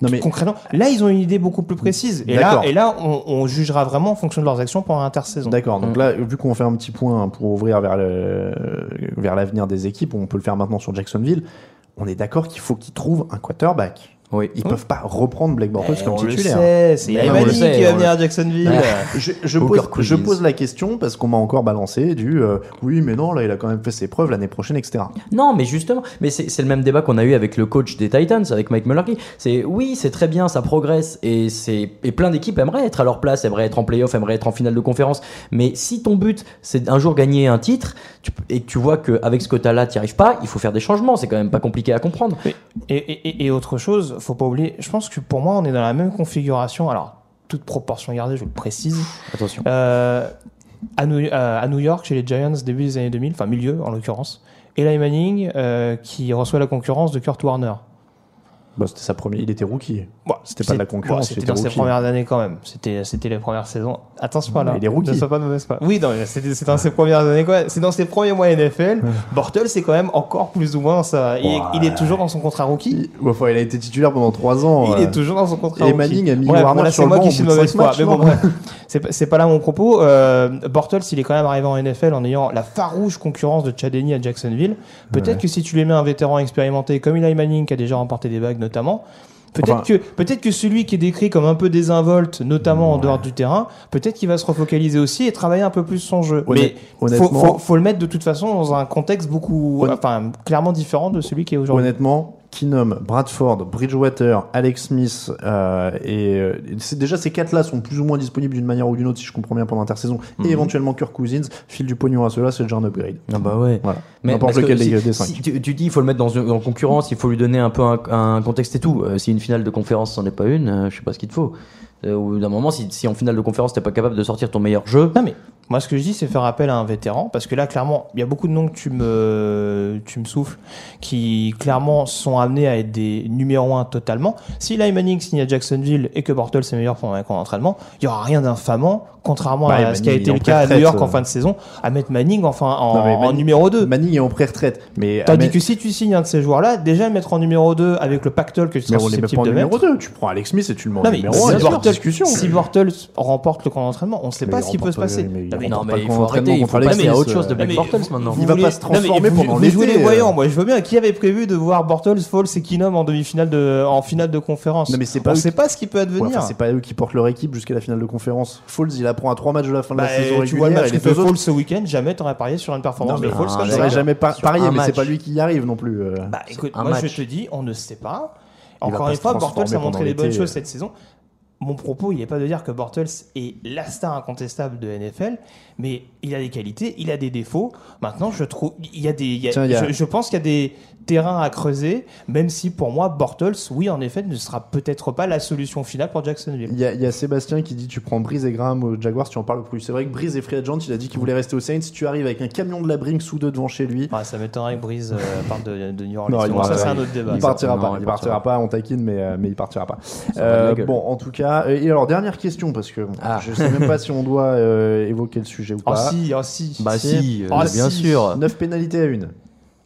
S2: Non, mais
S4: concrètement. Là, ils ont une idée beaucoup plus précise. Et là, et là, on, on jugera vraiment en fonction de leurs actions pendant l'intersaison.
S2: D'accord.
S3: Mm.
S2: Donc là, vu qu'on fait un petit point pour ouvrir vers le vers l'avenir des équipes, on peut le faire maintenant sur Jacksonville. On est d'accord qu'il faut qu'ils trouvent un quarterback.
S3: Oui.
S2: Ils peuvent pas reprendre Blake Bortles
S4: Eh,
S2: comme titulaire.
S4: sait, c'est
S3: sait,
S4: qui va venir à Jacksonville.
S2: Je, pose,
S3: quiz.
S2: je pose la question parce qu'on m'a encore balancé du euh, oui mais non là il a quand même fait ses preuves l'année prochaine etc.
S3: Non, mais justement, mais c'est c'est le même débat qu'on a eu avec le coach des Titans, avec Mike Mularkey. C'est oui, c'est très bien, ça progresse et c'est et plein d'équipes aimeraient être à leur place, aimeraient être en playoff, aimeraient être en finale de conférence. Mais si ton but c'est un jour gagner un titre tu et que tu vois qu'avec ce quota-là tu n'y arrives pas, il faut faire des changements. C'est quand même pas compliqué à comprendre.
S4: Et, et- et- et autre chose, faut pas oublier, je pense que pour moi, on est dans la même configuration. Alors, toute proportion gardée, je le précise.
S3: Attention.
S4: Euh, à, New, euh, à New York, chez les Giants, début des années 2000, enfin milieu en l'occurrence, Eli Manning euh, qui reçoit la concurrence de Kurt Warner.
S2: Bon, c'était sa première, il était rookie.
S4: Bon,
S2: C'était pas de la
S4: c'est-
S2: concurrence,
S4: bon, C'était dans ses premières années quand même. C'était, c'était les premières saisons. Attention
S2: Ouais,
S4: là.
S2: il est rookie.
S4: Ne sois pas mauvaise foi. Oui, non, c'était, c'est dans ses premières années quoi. C'est dans ses premiers mois NFL. Bortles, c'est quand même encore plus ou moins ça. Il, est-
S2: Ouais.
S4: il est toujours dans son contrat rookie.
S2: Il, enfin, il a été titulaire pendant trois ans.
S4: Il
S2: euh,
S4: est toujours dans son contrat
S2: et
S4: rookie.
S2: Manning a mis
S4: Bref,
S2: Warner sur
S4: c'est
S2: le
S4: moi
S2: banc
S4: qui suis mauvaise foi. Mais bon, bref. C'est pas, c'est pas là mon propos. Euh, Bortles, il est quand même arrivé en NFL en ayant la farouche concurrence de Chad Henne à Jacksonville. Peut-être que si tu lui mets un vétéran expérimenté comme Eli Manning, qui a déjà remporté des bagues notamment, peut-être
S2: Enfin-
S4: que peut-être que celui qui est décrit comme un peu désinvolte, notamment en dehors du terrain, peut-être qu'il va se refocaliser aussi et travailler un peu plus son jeu.
S2: Honnête-
S4: Mais faut,
S2: honnêtement-
S4: faut, faut le mettre de toute façon dans un contexte beaucoup, enfin clairement différent de celui qui est aujourd'hui.
S2: Honnêtement, Keenum, Bradford, Bridgewater, Alex Smith euh, et euh, c'est- déjà ces quatre-là sont plus ou moins disponibles d'une manière ou d'une autre si je comprends bien pendant l'intersaison
S4: Mhm.
S2: et éventuellement Kirk Cousins file du pognon à ceux-là, c'est déjà un upgrade.
S3: Ah bah ouais.
S2: Voilà.
S3: Mais
S2: N'importe lequel
S3: si,
S2: des, des cinq.
S3: si tu, tu dis il faut le mettre dans une en concurrence, il faut lui donner un peu un, un contexte et tout. Euh, si une finale de conférence c'en est pas une, euh, je sais pas ce qu'il te faut. Euh, Au d'un moment, si, en finale de conférence t'es pas capable de sortir ton meilleur jeu,
S4: Non mais moi ce que je dis c'est faire appel à un vétéran parce que là clairement il y a beaucoup de noms que tu me tu me souffles qui clairement sont amenés à être des numéro 1 totalement. Si Eli Manning signe à Jacksonville et que Bortles est meilleur pendant un camp d'entraînement, il y aura rien d'infamant contrairement
S2: Bah,
S4: à ce qui a été le cas à New York en
S2: euh.
S4: fin de saison à mettre Manning enfin en,
S2: Non,
S4: en numéro 2.
S2: Manning est en pré-retraite. Mais
S4: Tandis
S2: mais-
S4: que si tu signes un de ces joueurs-là, déjà le mettre en numéro 2 avec le pactole que tu
S2: mais
S4: seras
S2: on les met pas
S4: susceptible
S2: en
S4: de
S2: numéro
S4: mettre.
S2: 2. Tu prends Alex Smith et tu le mets en
S4: Non mais
S2: numéro
S4: si
S2: 1.
S4: Bortles,
S2: discussion.
S4: si Bortles remporte le camp d'entraînement, on ne sait
S2: Mais
S4: pas ce qui peut se passer. Non, mais
S3: il faut arrêter, il faut passer à autre chose de
S2: euh,
S3: Bortles maintenant.
S4: vous
S2: Il va pas se transformer
S4: vous-
S2: pendant
S4: vous
S2: l'été,
S4: jouez les
S2: euh.
S4: voyants, moi je veux bien. Qui avait prévu de voir Bortles, Foles et Keenum en demi-finale de, en finale de conférence?
S2: Non, mais c'est pas
S4: On sait
S2: qui-
S4: pas ce qui peut
S2: Ouais,
S4: advenir.
S2: enfin, c'est pas eux qui portent leur équipe jusqu'à la finale de conférence. Foles, il apprend à trois matchs de la fin de
S4: Bah,
S2: la saison
S4: tu vois le
S2: régulière.
S4: match
S2: autres-
S4: Foles ce week-end, jamais t'aurais parié sur une performance
S2: Non,
S4: de
S3: ah,
S4: comme ça.
S2: J'aurais jamais par- parié, mais c'est pas lui qui y arrive non plus. euh.
S4: Bah écoute, moi
S3: match.
S4: je te dis, on ne sait pas. Encore une fois, Bortles a montré les bonnes choses
S2: euh.
S4: cette saison. Mon propos, il n'est pas de dire que Bortles est la star incontestable de NFL, mais il a des qualités, il a des défauts. Maintenant, je trouve, il y a des, il y a-
S2: Tiens, il y a-
S4: je, je pense qu'il y a des terrains à creuser, même si pour moi, Bortles, oui, en effet, ne sera peut-être pas la solution finale pour Jacksonville.
S2: Il y, a, il y a Sébastien qui dit tu prends Breeze et Graham aux Jaguars, tu en parles plus. C'est vrai que Breeze est free agent, il a dit qu'il voulait rester aux Saints. Si tu arrives avec un camion de la Brinks sous deux devant chez lui,
S4: Ouais, ça m'étonnerait que Breeze euh, parte de, de New Orleans.
S2: Non, il
S4: Bon, ça, c'est un autre débat.
S2: il partira
S3: non,
S2: pas.
S3: il partira
S2: partira pas, on taquine, mais, euh, mais il partira pas. Euh, bon, en tout cas, euh, et alors dernière question parce que
S3: Ah.
S2: je sais même pas si on doit euh, évoquer le sujet ou
S4: Oh
S2: pas.
S4: si, oh si.
S3: Bah si, euh,
S4: Oh,
S3: bien
S4: si.
S3: sûr.
S2: 9 pénalités à une.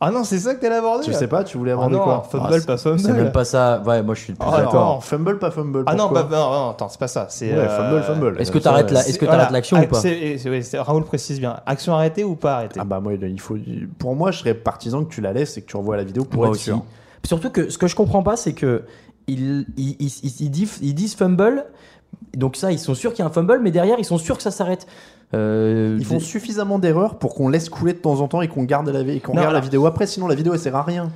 S4: Ah non, c'est ça que t'allais aborder
S2: Tu sais pas, tu voulais
S4: Ah
S2: aborder
S4: non,
S2: quoi
S4: fumble,
S3: Ah,
S4: pas fumble.
S3: C'est même pas ça. Ouais, moi je suis plus
S4: Ah,
S3: d'accord.
S2: non, fumble pas fumble.
S4: Ah non, bah, non, non, attends, c'est pas ça. C'est
S2: Ouais,
S4: euh,
S2: fumble, fumble.
S3: Est-ce que t'arrêtes la- est-ce que
S4: voilà,
S3: t'arrêtes l'action ou pas
S4: c'est- c'est- ouais, c'est- Raoul précise bien. Action arrêtée ou pas arrêtée
S2: Ah bah moi il faut pour moi je serais partisan que tu la laisses et que tu revois la vidéo pour
S3: Moi
S2: être
S3: aussi.
S2: sûr.
S3: Surtout que ce que je comprends pas, c'est que ils, ils, ils, ils disent fumble. Donc ça, ils sont sûrs qu'il y a un fumble, mais derrière, ils sont sûrs que ça s'arrête. Euh,
S2: Ils font
S3: des-
S2: suffisamment d'erreurs pour qu'on laisse couler de temps en temps et qu'on garde la et qu'on regarde la vidéo après sinon la vidéo elle sert à rien.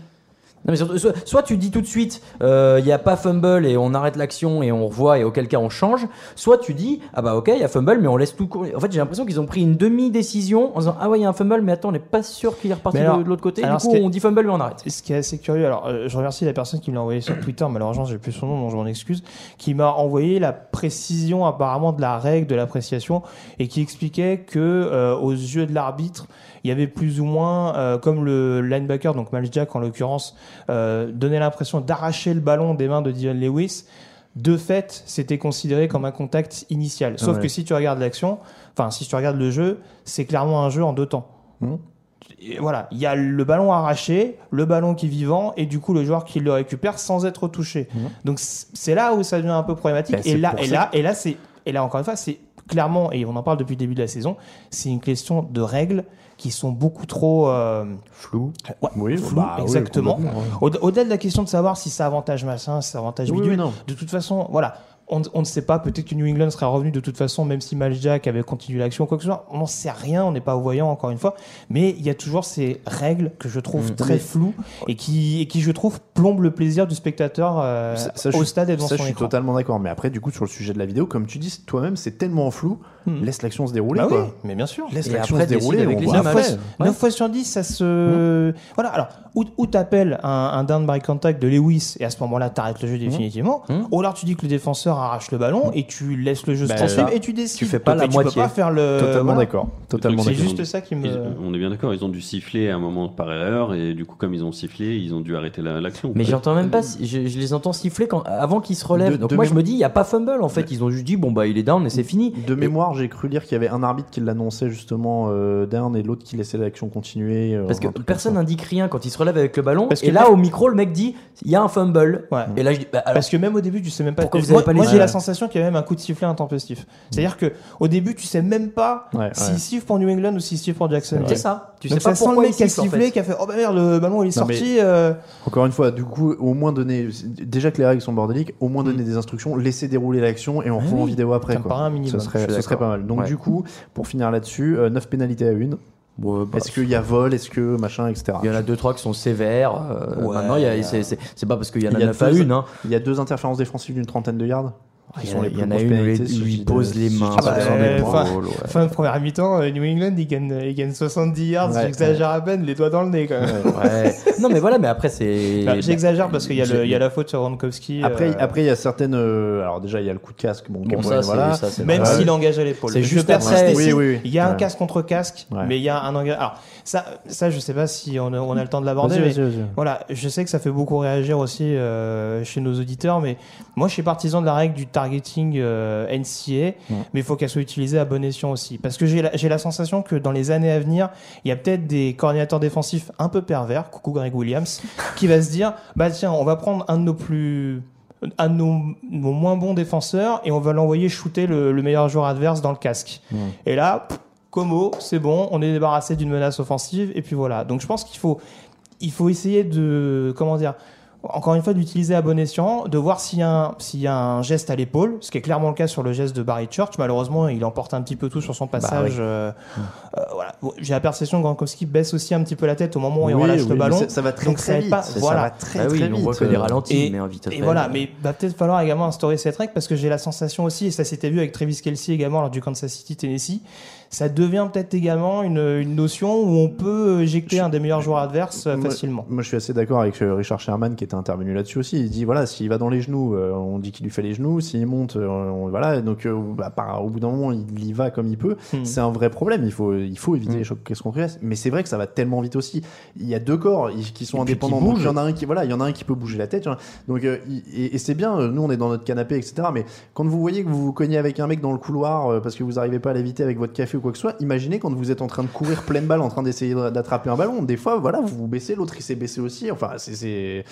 S3: Non, mais surtout, soit, soit tu dis tout de suite, euh, il n'y a pas fumble et on arrête l'action et on revoit et auquel cas on change. Soit tu dis, ah bah ok, il y a fumble, mais on laisse tout courir. En fait, j'ai l'impression qu'ils ont pris une demi-décision en disant, ah ouais, il y a un fumble, mais attends, on n'est pas sûr qu'il est reparti
S4: alors-
S3: de, de l'autre côté.
S4: alors,
S3: du coup, on dit fumble, mais on arrête.
S4: Ce qui est assez curieux, alors euh, je remercie la personne qui me l'a envoyé sur Twitter, malheureusement j'ai plus son nom, donc je m'en excuse, qui m'a envoyé la précision apparemment de la règle de l'appréciation et qui expliquait que euh, aux yeux de l'arbitre, il y avait plus ou moins, euh, comme le linebacker, donc Miles Jack en l'occurrence, euh, donnait l'impression d'arracher le ballon des mains de Dion Lewis. De fait, c'était considéré comme un contact initial. Sauf
S2: Ouais.
S4: que si tu regardes l'action, enfin si tu regardes le jeu, c'est clairement un jeu en deux temps. Et voilà, il y a le ballon arraché, le ballon qui est vivant, et du coup le joueur qui le récupère sans être touché.
S2: Mhm.
S4: Donc c'est là où ça devient un peu problématique.
S2: Bah,
S4: et là, et
S2: ça
S4: là, et là, c'est, et là encore une fois, c'est clairement, et on en parle depuis le début de la saison, c'est une question de règles qui sont beaucoup trop euh,
S3: Flou.
S4: ouais,
S2: Oui,
S4: floues,
S2: bah oui,
S4: exactement. Au- Au-delà de la question de savoir si ça avantage machin, si ça avantage
S2: Oui,
S4: bidule,
S2: oui, non.
S4: de toute façon, voilà. On, on ne sait pas, peut-être que New England sera revenu de toute façon, même si Jack avait continué l'action, quoi que ce soit. On n'en sait rien, on n'est pas au voyant encore une fois. Mais il y a toujours ces règles que je trouve
S2: Mm.
S4: très floues et qui, et qui, je trouve, plombent le plaisir du spectateur euh,
S2: Ça- ça, je
S4: au stade et devant
S2: Ça,
S4: son
S2: je suis
S4: écran.
S2: totalement d'accord. Mais après, du coup, sur le sujet de la vidéo, comme tu dis, toi-même, c'est tellement flou.
S4: Hmm.
S2: Laisse l'action se dérouler.
S4: Bah oui,
S2: quoi.
S4: mais bien sûr.
S2: Laisse l'action se dérouler.
S3: avec
S2: on
S3: les
S2: voit
S3: images.
S2: après.
S4: 9 fois sur 10, ça se. Voilà, alors, ou, ou t'appelles un, un down by contact de Lewis et à ce moment-là, t'arrêtes le jeu définitivement.
S3: Mmh.
S4: Ou alors tu dis que le défenseur arrache le ballon et tu laisses le jeu
S2: Bah,
S4: se transformer
S2: là,
S4: et tu décides.
S3: tu fais pas
S4: Donc,
S3: la
S4: tu
S3: moitié.
S4: peux pas faire le.
S2: Totalement
S4: voilà.
S2: d'accord. Totalement
S4: C'est juste ça qui me.
S5: Ils- on est bien d'accord, ils ont dû siffler à un moment par erreur et du coup comme ils ont sifflé, ils ont dû arrêter la- l'action.
S3: Mais j'entends même pas, je, je les entends siffler quand, avant qu'ils se relèvent.
S2: De-
S3: Donc
S2: de
S3: moi je me dis, il n'y a pas fumble en fait. Ils ont juste dit, bon bah il est down et c'est fini.
S2: De mémoire, j'ai cru lire qu'il y avait un arbitre qui l'annonçait justement euh, down et l'autre qui laissait l'action continuer. euh,
S3: Parce que personne n'indique rien quand il se relève avec le ballon.
S4: Parce
S3: et
S4: que
S3: là, au micro, le mec dit il y a un fumble.
S4: Ouais.
S3: Et là, je dis bah, alors,
S4: Parce que même au début, tu sais même pas.
S3: Pourquoi vous avez pas les
S4: j'ai la sensation qu'il y a même un coup de sifflet intempestif. C'est-à-dire que au début, tu sais même pas s'il
S2: ouais.
S4: siffle pour New England ou s'il siffle pour Jackson.
S3: c'est ça. Tu
S4: Donc
S3: sais pas
S4: sent le
S3: pourquoi
S4: mec
S3: il
S4: qui a sifflé,
S3: fait.
S4: qui a fait Oh bah merde, le ballon il est
S2: Non, mais-
S4: sorti. euh,
S2: Encore une fois, du coup, au moins donner. Déjà que les règles sont bordéliques, au moins donner des instructions, laisser dérouler l'action et on revoit en
S4: oui.
S2: vidéo après.
S4: Ça me
S2: quoi.
S4: paraît un minimum.
S2: Ce serait, pas mal. Donc,
S3: Ouais.
S2: du coup, pour finir là-dessus, 9 pénalités à une.
S3: Bon, bah,
S2: Est-ce qu'il y a vol Est-ce que machin, etc.
S3: Il y en a deux trois qui sont sévères. euh,
S4: Ouais,
S3: maintenant, c'est pas parce qu'il y en a
S2: y a
S3: 9 à
S2: deux-
S3: 1. Hein.
S2: Il y a deux interférences défensives d'une trentaine de yards
S3: Il y en a- il y en une où il- il pose les mains épaule.
S4: fin,
S3: ouais.
S4: fin de première mi-temps, euh, New England, ils gagnent, ils gagnent 70 yards,
S2: Ouais,
S4: j'exagère à peine, les doigts dans le nez quand même.
S3: Ouais. Non, mais voilà, mais après, c'est.
S4: Bah, J'exagère parce qu'il y, a le-
S3: j'ai-
S4: il y a la faute sur Gronkowski.
S2: Après,
S4: euh,
S2: après, il y a certaines. euh, alors déjà, il y a le coup de casque. Bon,
S3: Bon, ça,
S2: voilà.
S3: ça,
S4: Même s'il engage à l'épaule.
S3: C'est juste
S4: persiste. Il y a un casque contre casque, mais il y a un engagement. Alors, ça, ça, je sais pas si on a, on a le temps de l'aborder. Mais. Voilà, je sais que ça fait beaucoup réagir aussi euh, chez nos auditeurs, mais moi je suis partisan de la règle du targeting euh, NCA, mais il faut qu'elle soit utilisée à bon escient aussi. Parce que j'ai la, sensation que dans les années à venir, il y a peut-être des coordinateurs défensifs un peu pervers, coucou Greg Williams, qui va se dire bah tiens, on va prendre un de nos plus un de nos, nos moins bons défenseurs et on va l'envoyer shooter le, le meilleur joueur adverse dans le casque. Et là, Como, c'est bon, on est débarrassé d'une menace offensive et puis voilà. Donc je pense qu'il faut il faut essayer de comment dire encore une fois d'utiliser à bon escient, de voir s'il y, a un- s'il y a un geste à l'épaule, ce qui est clairement le cas sur le geste de Barry Church. Malheureusement, il emporte un petit peu tout sur son passage.
S2: oui.
S4: euh, euh, voilà. Bon, J'ai la perception que Gronkowski baisse aussi un petit peu la tête au moment où il relâche
S2: oui,
S4: le ballon.
S2: ça- Ça va très
S4: Donc,
S2: très
S4: ça
S2: vite.
S4: pas.
S2: Ça
S4: Voilà.
S2: va très
S3: Bah oui,
S2: très
S3: on
S2: vite.
S3: voit que les
S2: euh,
S3: ralentis,
S4: Et,
S3: mais vite
S4: et voilà, mais va peut-être falloir également instaurer cette règle parce que j'ai la sensation aussi, et ça s'était vu avec Travis Kelsey également lors du Kansas City Tennessee, ça devient peut-être également une, une notion où on peut éjecter un des meilleurs joueurs adverses euh,
S2: Moi-
S4: facilement.
S2: Moi, je suis assez d'accord avec euh, Richard Sherman qui était intervenu là-dessus aussi. Il dit voilà, s'il va dans les genoux, euh, on dit qu'il lui fait les genoux. S'il monte, on- voilà. Donc, bah, par- au bout d'un moment, il y va comme il peut.
S4: Hmm.
S2: C'est un vrai problème. Il faut, il faut éviter
S4: Mm.
S2: les chocs qu'est-ce qu'on. Mais c'est vrai que ça va tellement vite aussi. Il y a deux corps qui sont
S4: Et qui
S2: indépendants. Donc, il y en a un qui, voilà, il y en a un qui peut bouger la tête. Donc, et, et c'est bien. Nous, on est dans notre canapé, etc. Mais quand vous voyez que vous vous cognez avec un mec dans le couloir parce que vous n'arrivez pas à l'éviter avec votre café quoi que ce soit, imaginez quand vous êtes en train de courir pleine balle, en train d'essayer d'attraper un ballon. Des fois, voilà, vous vous baissez, l'autre il s'est baissé aussi. Enfin, c'est-.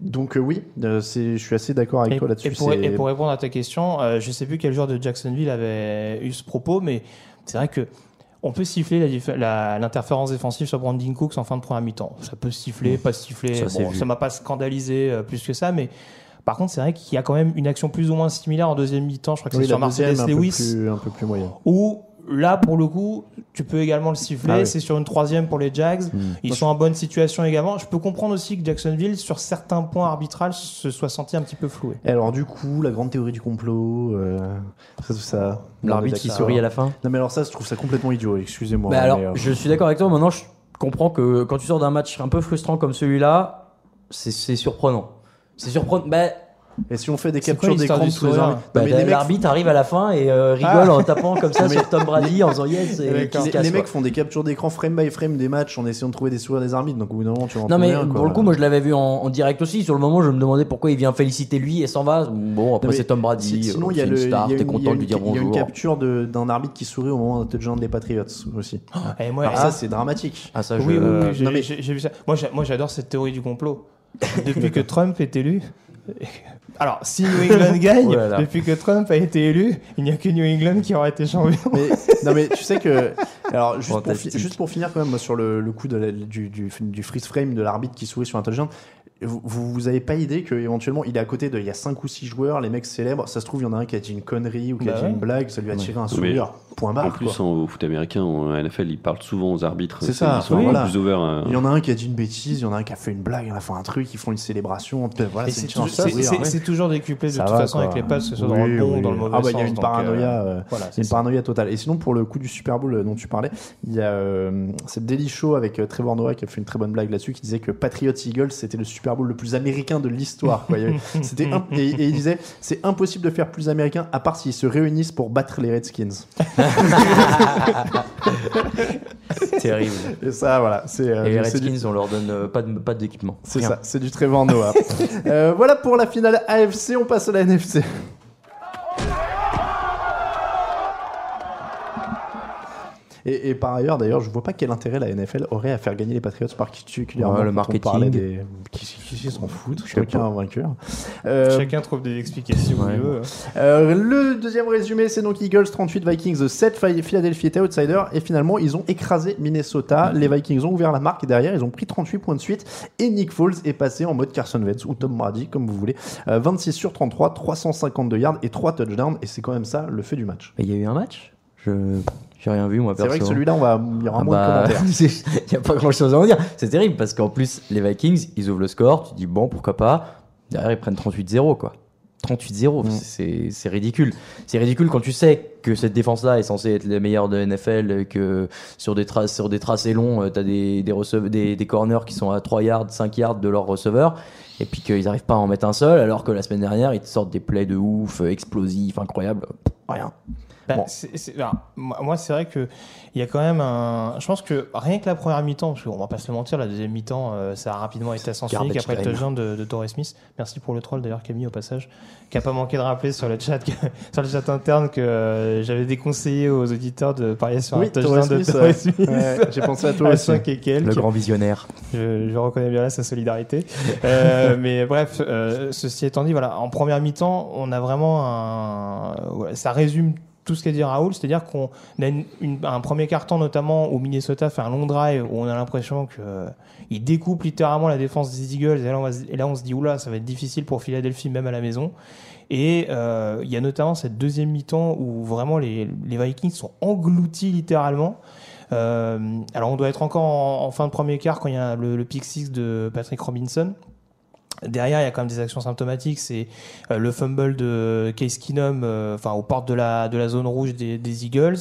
S2: Donc, euh, oui, euh, je suis assez d'accord avec
S4: Et,
S2: toi là-dessus.
S4: et pour répondre à ta question, euh, je sais plus quel joueur de Jacksonville avait eu ce propos, mais c'est vrai que on peut siffler l'interférence défensive sur Brandon Cooks en fin de première mi-temps. Ça peut siffler, pas siffler.
S3: Ça,
S4: Bon, ça m'a pas scandalisé euh, plus que ça, mais par contre, c'est vrai qu'il y a quand même une action plus ou moins similaire en deuxième mi-temps. Je crois que
S2: Oui,
S4: c'est sur Mercedes
S2: un peu
S4: Lewis,
S2: plus- un peu plus moyenne.
S4: où là, pour le coup, tu peux également le siffler.
S2: Ah oui.
S4: C'est sur une troisième pour les Jags. Ils sont en bonne situation également. Je peux comprendre aussi que Jacksonville, sur certains points arbitrales, se soit senti un petit peu floué.
S2: Et alors, du coup, la grande théorie du complot, euh, ça, tout ça.
S3: L'arbitre qui sourit à la fin.
S2: Non, mais alors, ça, je trouve ça complètement idiot. Excusez-moi.
S3: Bah alors,
S2: mais, euh,
S3: je suis d'accord avec toi. Maintenant, je comprends que quand tu sors d'un match un peu frustrant comme celui-là, c'est c'est surprenant. C'est surprenant. Bah,
S2: Et si on fait des captures d'écran de tous les arbitres
S3: bah,
S2: les mecs-
S3: l'arbitre arrive à la fin et euh, rigole
S4: Ah.
S3: en tapant comme ça
S2: mais-
S3: sur Tom Brady en faisant yes et
S2: les, les
S3: casse,
S2: mecs font des captures d'écran frame by frame des matchs en essayant de trouver des sourires des arbitres. Donc, au bout d'un moment, tu en
S3: Non mais pour le coup moi je l'avais vu en, en direct aussi sur le moment je me demandais pourquoi il vient féliciter lui et s'en va bon après c'est Tom Brady
S2: si- Sinon,
S3: euh,
S2: il y a le.
S3: une star
S2: il y a
S3: t'es
S2: une-
S3: content de lui dire
S2: Il y a une
S3: bonjour
S2: capture de- d'un arbitre qui sourit au moment touchdown des Patriots aussi.
S4: Et moi,
S2: Alors,
S4: ah,
S2: ça, c'est dramatique.
S3: ah ça je
S4: Oui, oui, oui, j'ai
S2: non, mais-
S4: j'ai- j'ai vu ça. Moi, j'adore cette théorie du complot. Depuis que Trump est élu. Alors, si New England gagne,
S3: Oh là là.
S4: depuis que Trump a été élu, il n'y a que New England qui aura été champion.
S2: Mais, non mais tu sais que alors juste pour, juste finir quand même moi, sur le, le coup de la- du, du, du freeze frame de l'arbitre qui sourit sur touchdown vous, vous avez pas idée que éventuellement il est à côté de il y a 5 ou 6 joueurs les mecs célèbres ça se trouve il y en a un qui a dit une connerie ou qui a
S4: Bah
S2: dit
S4: ouais.
S2: une blague ça lui a tiré un
S5: Mais
S2: sourire point
S5: En
S2: barre
S5: plus,
S2: quoi.
S5: en- au foot américain, en NFL, ils parlent souvent aux arbitres.
S2: C'est ça,
S5: Ils sont
S2: oui. Voilà.
S5: plus over.
S2: il y en a un qui a dit une bêtise, il y en a un qui a fait une blague, il en a fait un truc, ils font une célébration. Voilà, c'est
S4: toujours-
S2: ouais.
S4: toujours décuplé de
S2: Ça
S4: toute
S2: va,
S4: façon
S2: quoi.
S4: avec les passes, que ce soit dans le bon ou dans le mauvais
S2: Ah bah,
S4: sens.
S2: il y a une paranoïa,
S4: euh,
S2: euh, y paranoïa totale. Et sinon, pour le coup du Super Bowl euh, dont tu parlais, il y a euh, cette Daily Show avec euh, Trevor Noah qui a fait une très bonne blague là-dessus, qui disait que Patriots Eagles c'était le Super Bowl le plus américain de l'histoire. C'était imp- et, et il disait c'est impossible de faire plus américain à part s'ils se réunissent pour battre les Redskins.
S3: terrible
S2: Et ça, voilà, c'est euh,
S3: et les
S2: c'est du-
S3: Redskins on leur donne euh, pas de pas d'équipement
S2: C'est
S3: Rien.
S2: ça, c'est du Trevor Noah. Euh, voilà pour la finale AFC, on passe à la NFC. Et, et par ailleurs, d'ailleurs, je vois pas quel intérêt la NFL aurait à faire gagner les Patriots particulièrement.
S3: Ouais, le marketing.
S2: parlait des qui, qui, qui s'en foutent,
S3: Je sais
S2: chacun un vainqueur. Euh,
S4: Chacun trouve des explications.
S3: Ouais.
S4: il veut.
S2: euh, le deuxième résumé, c'est donc Eagles 38, Vikings 7. Phi- Philadelphie était outsider et finalement ils ont écrasé Minnesota. Les Vikings ont ouvert la marque et derrière ils ont pris 38 points de suite et Nick Foles est passé en mode Carson Wentz ou Tom Brady comme vous voulez. Euh, 26 sur 33, 352 yards et 3 touchdowns et c'est quand même ça le fait du match.
S3: Mais il y a eu un match? Je j'ai rien vu moi
S2: C'est vrai que
S3: perso.
S2: celui-là on va il y aura
S3: Ah
S2: moins
S3: bah,
S2: de commentaires.
S3: Il n'y a pas grand chose à en dire. C'est terrible parce qu'en plus, les Vikings, ils ouvrent le score. Tu dis, bon, pourquoi pas. Derrière, ils prennent 38-0, quoi. 38-0, c'est c'est ridicule. C'est ridicule quand tu sais que cette défense-là est censée être la meilleure de NFL, que sur des, traces, sur des tracés longs, tu as des, des, des, des corners qui sont à 3 yards, 5 yards de leur receveur, et puis qu'ils n'arrivent pas à en mettre un seul, alors que la semaine dernière, ils te sortent des plays de ouf, euh, explosifs, incroyables. Rien.
S4: Bah,
S2: Bon.
S4: moi, moi, c'est vrai que il y a quand même un. Je pense que rien que la première mi-temps, parce qu'on va pas se le mentir, la deuxième mi-temps, euh, ça a rapidement été à sens unique après le touchdown de, de Torrey Smith. Merci pour le troll d'ailleurs, Camille, au passage, qui a pas manqué de rappeler sur le chat, que- sur le chat interne que euh, j'avais déconseillé aux auditeurs de parier sur
S2: Oui,
S4: un touchdown
S2: Torrey
S4: de
S2: Smith.
S4: Smith.
S2: Ouais, j'ai pensé à aussi.
S4: 5 et quelques.
S3: Le grand visionnaire.
S4: Je, je reconnais bien là sa solidarité. Euh, mais bref, ceci étant dit, voilà, en première mi-temps, on a vraiment un. ça résume tout ce qu'a dit Raoul, c'est-à-dire qu'on a un premier carton notamment où Minnesota fait un long drive où on a l'impression que euh, découpe littéralement la défense des Eagles et là on, se- dit oula ça va être difficile pour Philadelphie même à la maison et euh, il y a notamment cette deuxième mi-temps où vraiment les, Vikings sont engloutis littéralement euh, alors on doit être encore en, en fin de premier quart quand il y a le, le pick six de Patrick Robinson. Derrière, il y a quand même des actions symptomatiques. C'est euh, le fumble de Case Keenum, euh, enfin aux portes de la de la zone rouge des, des Eagles.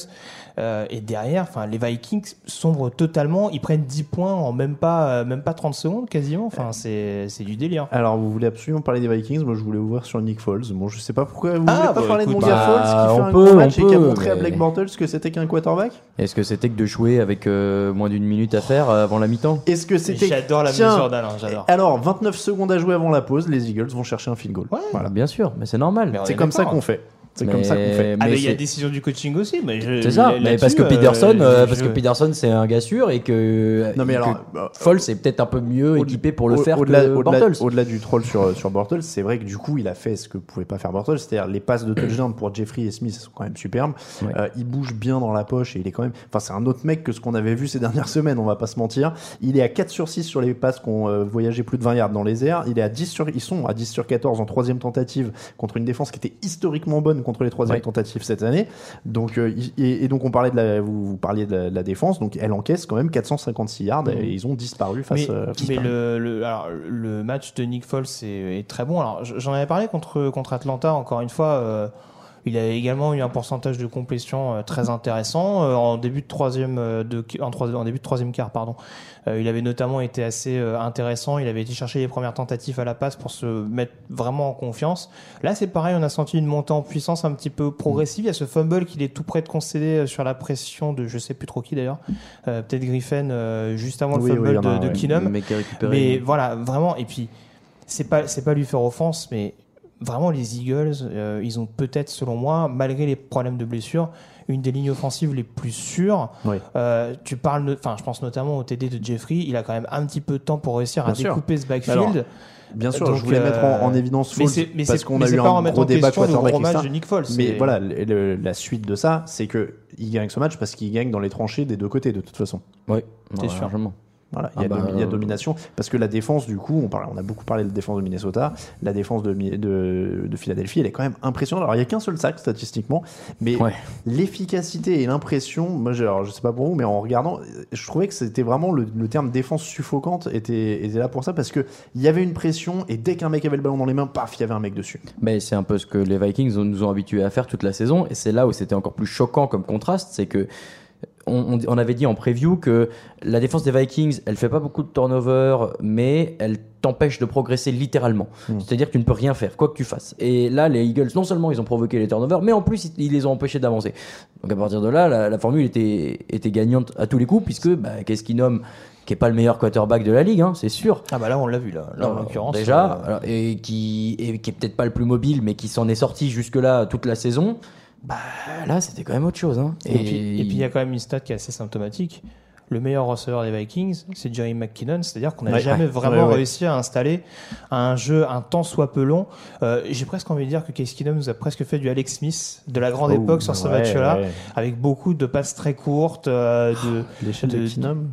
S4: Euh, et derrière, enfin les Vikings sombrent totalement. Ils prennent 10 points en même pas euh, même pas 30 secondes quasiment. Enfin c'est c'est du délire.
S2: Alors, vous voulez absolument parler des Vikings? Moi, je voulais ouvrir sur Nick Foles. Bon, je sais pas pourquoi vous
S4: Ah,
S2: voulez pas
S4: bah,
S2: parler de mon gars
S3: bah,
S2: Foles qui fait
S3: on
S2: un
S3: peut,
S2: gros match
S3: on
S2: et qui a
S3: peut,
S2: montré à
S3: mais-
S2: Blake Bortles que c'était qu'un quarterback?
S3: Est-ce que c'était que de jouer avec euh, moins d'une minute à faire avant la mi-temps?
S2: Est-ce que c'était.
S4: J'adore la
S2: Tiens,
S4: mesure d'Alain, j'adore.
S2: Alors, 29 secondes à jouer avant la pause, les Eagles vont chercher un field goal.
S4: Ouais.
S2: Voilà.
S3: Bien sûr, mais c'est normal.
S2: C'est
S4: est
S2: comme ça qu'on fait. C'est comme ça qu'on fait.
S4: Ah
S3: mais
S4: il y a
S3: c'est-
S4: décision du coaching aussi. Mais je-
S3: C'est ça, mais parce que Peterson,
S4: euh,
S3: euh,
S4: je-
S3: parce que Peterson c'est un gars sûr et que,
S2: Non, mais alors, bah,
S3: Foles est peut-être un peu mieux équipé pour le faire
S2: au-delà,
S3: que
S2: au-delà-
S3: Bortles.
S2: au-delà du troll sur, sur Bortles, c'est vrai que du coup, il a fait ce que pouvait pas faire Bortles, c'est-à-dire les passes de touchdown pour Jeffrey et Smith sont quand même superbes.
S3: Ouais.
S2: Euh, il bouge bien dans la poche et il est quand même. Enfin, c'est un autre mec que ce qu'on avait vu ces dernières semaines, on va pas se mentir. Il est à 4 sur 6 sur les passes qui ont euh, voyagé plus de 20 yards dans les airs. Il est à 10 sur, ils sont à 10 sur 14 en troisième tentative contre une défense qui était historiquement bonne contre les troisièmes
S3: Ouais.
S2: tentatives cette année. Donc, euh, et, et donc on parlait de la, vous, vous parliez de la, de la défense, donc elle encaisse quand même 456 yards et ils ont disparu face.
S4: mais,
S2: euh, face
S4: mais
S2: à-
S4: le, le, alors, le match de Nick Foles est, est très bon. Alors, j'en avais parlé contre, contre Atlanta, encore une fois. Il a également eu un pourcentage de complétion euh, très intéressant euh, en début de troisième euh, de en, en début de troisième quart pardon. Euh, il avait notamment été assez euh, intéressant. Il avait été chercher les premières tentatives à la passe pour se mettre vraiment en confiance. Là, c'est pareil. On a senti une montée en puissance un petit peu progressive. Il y a ce fumble qu'il est tout près de concéder sur la pression de je sais plus trop qui d'ailleurs. Euh, Peut-être Griffin euh, juste avant le
S2: oui,
S4: fumble
S2: a
S4: de,
S2: un,
S4: de
S2: ouais.
S4: Keenum.
S3: Mais qui a récupéré.
S4: Mais voilà, vraiment. Et puis, c'est pas, c'est pas lui faire offense, mais vraiment, les Eagles, euh, ils ont peut-être, selon moi, malgré les problèmes de blessure, une des lignes offensives les plus sûres.
S2: Oui.
S4: Euh, tu parles, enfin, je pense notamment au TD de Jeffrey. Il a quand même un petit peu de temps pour réussir à
S2: sûr.
S4: découper ce backfield.
S2: Alors, Bien sûr,
S4: Donc,
S2: je voulais mettre en, en
S4: euh,
S2: évidence
S4: mais
S2: Foles
S4: c'est- mais
S2: parce qu'on
S4: mais
S2: a
S4: c'est
S2: eu un gros débat quarterback
S4: match de Nick Foles,
S2: Mais voilà, le- le- la suite de ça, c'est que il gagne ce match parce qu'il gagne dans les tranchées des deux côtés de toute façon.
S3: Oui,
S4: C'est sûr.
S3: largement.
S2: Voilà, il y, a
S3: Ah bah,
S2: domi- il y a
S3: euh,
S2: domination parce que la défense du coup, on, parle, on a beaucoup parlé de la défense de Minnesota, la défense de, de, de Philadelphie, elle est quand même impressionnante. Alors il y a qu'un seul sac statistiquement, mais
S3: Ouais.
S2: l'efficacité et l'impression, moi je, alors, je sais pas pour vous, mais en regardant, je trouvais que c'était vraiment le, le terme défense suffocante était, était là pour ça parce que il y avait une pression et dès qu'un mec avait le ballon dans les mains, paf, il y avait un mec dessus.
S3: Mais c'est un peu ce que les Vikings nous ont habitués à faire toute la saison, et c'est là où c'était encore plus choquant comme contraste, c'est que on, avait dit en preview que la défense des Vikings, elle fait pas beaucoup de turnover, mais elle t'empêche de progresser littéralement.
S2: Mm.
S3: C'est-à-dire que tu ne peux rien faire, quoi que tu fasses. Et là, les Eagles, non seulement ils ont provoqué les turnovers, mais en plus ils, les ont empêchés d'avancer. Donc à partir de là, la, la formule était, était gagnante à tous les coups, puisque bah, qu'est-ce qu'il nomme qui est pas le meilleur quarterback de la ligue, hein, c'est sûr.
S4: Ah bah là, on l'a vu là. Là, en l'occurrence.
S3: déjà,
S4: euh,
S3: et qui et qui est peut-être pas le plus mobile, mais qui s'en est sorti jusque là toute la saison. Bah là, c'était quand même autre chose. Hein.
S4: Et, puis, et puis il y a quand même une stat qui est assez symptomatique. Le meilleur receveur des Vikings, c'est Jerry McKinnon. C'est-à-dire qu'on n'a
S2: Ouais,
S4: jamais
S2: ouais,
S4: vraiment
S2: ouais,
S4: réussi à installer un jeu un temps soit peu long. Euh, J'ai presque envie de dire que Case Keenum nous a presque fait du Alex Smith de la grande
S2: Oh,
S4: époque sur ce match-là, avec beaucoup de passes très courtes. euh, de,
S2: L'échelle de
S4: de-
S2: Keenum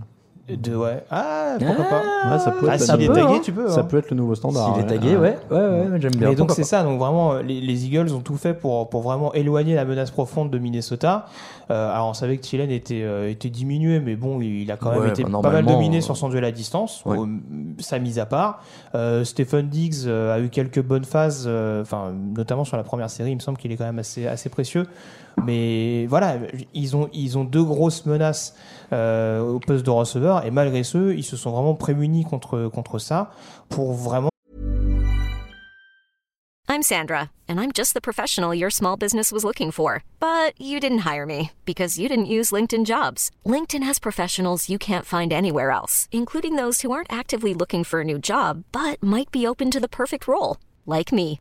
S4: De, ouais. Ah, pourquoi pas
S2: Ouais, ça peut
S4: Ah,
S2: être,
S4: s'il
S2: la
S4: est tagué, tu peux.
S2: ça
S4: hein.
S2: peut être le nouveau standard.
S3: S'il est tagué, ouais, ouais, ouais, ouais, j'aime bien.
S4: Mais donc
S3: Pourquoi
S4: c'est ça, donc vraiment euh, les, les Eagles ont tout fait pour, pour vraiment éloigner la menace profonde de Minnesota. Euh, alors on savait que Thielen était, euh, était diminué, mais bon, il a quand même
S3: Ouais,
S4: été
S3: bah,
S4: pas mal
S3: normalement,
S4: dominé
S3: euh,
S4: sur son duel à distance,
S3: ouais.
S4: au- sa mise à part. Euh, Stephen Diggs euh, a eu quelques bonnes phases, euh, enfin notamment sur la première série, il me semble qu'il est quand même assez, assez précieux. Mais voilà, ils ont, deux grosses menaces euh, au poste de receveur, et malgré ce, ils se sont vraiment prémunis contre, contre ça pour vraiment
S6: I'm Sandra, and I'm just the professional your small business was looking for. But you didn't hire me because you didn't use LinkedIn jobs. LinkedIn has professionals you can't find anywhere else, including those who aren't actively looking for a new job but might be open to the perfect role, like me.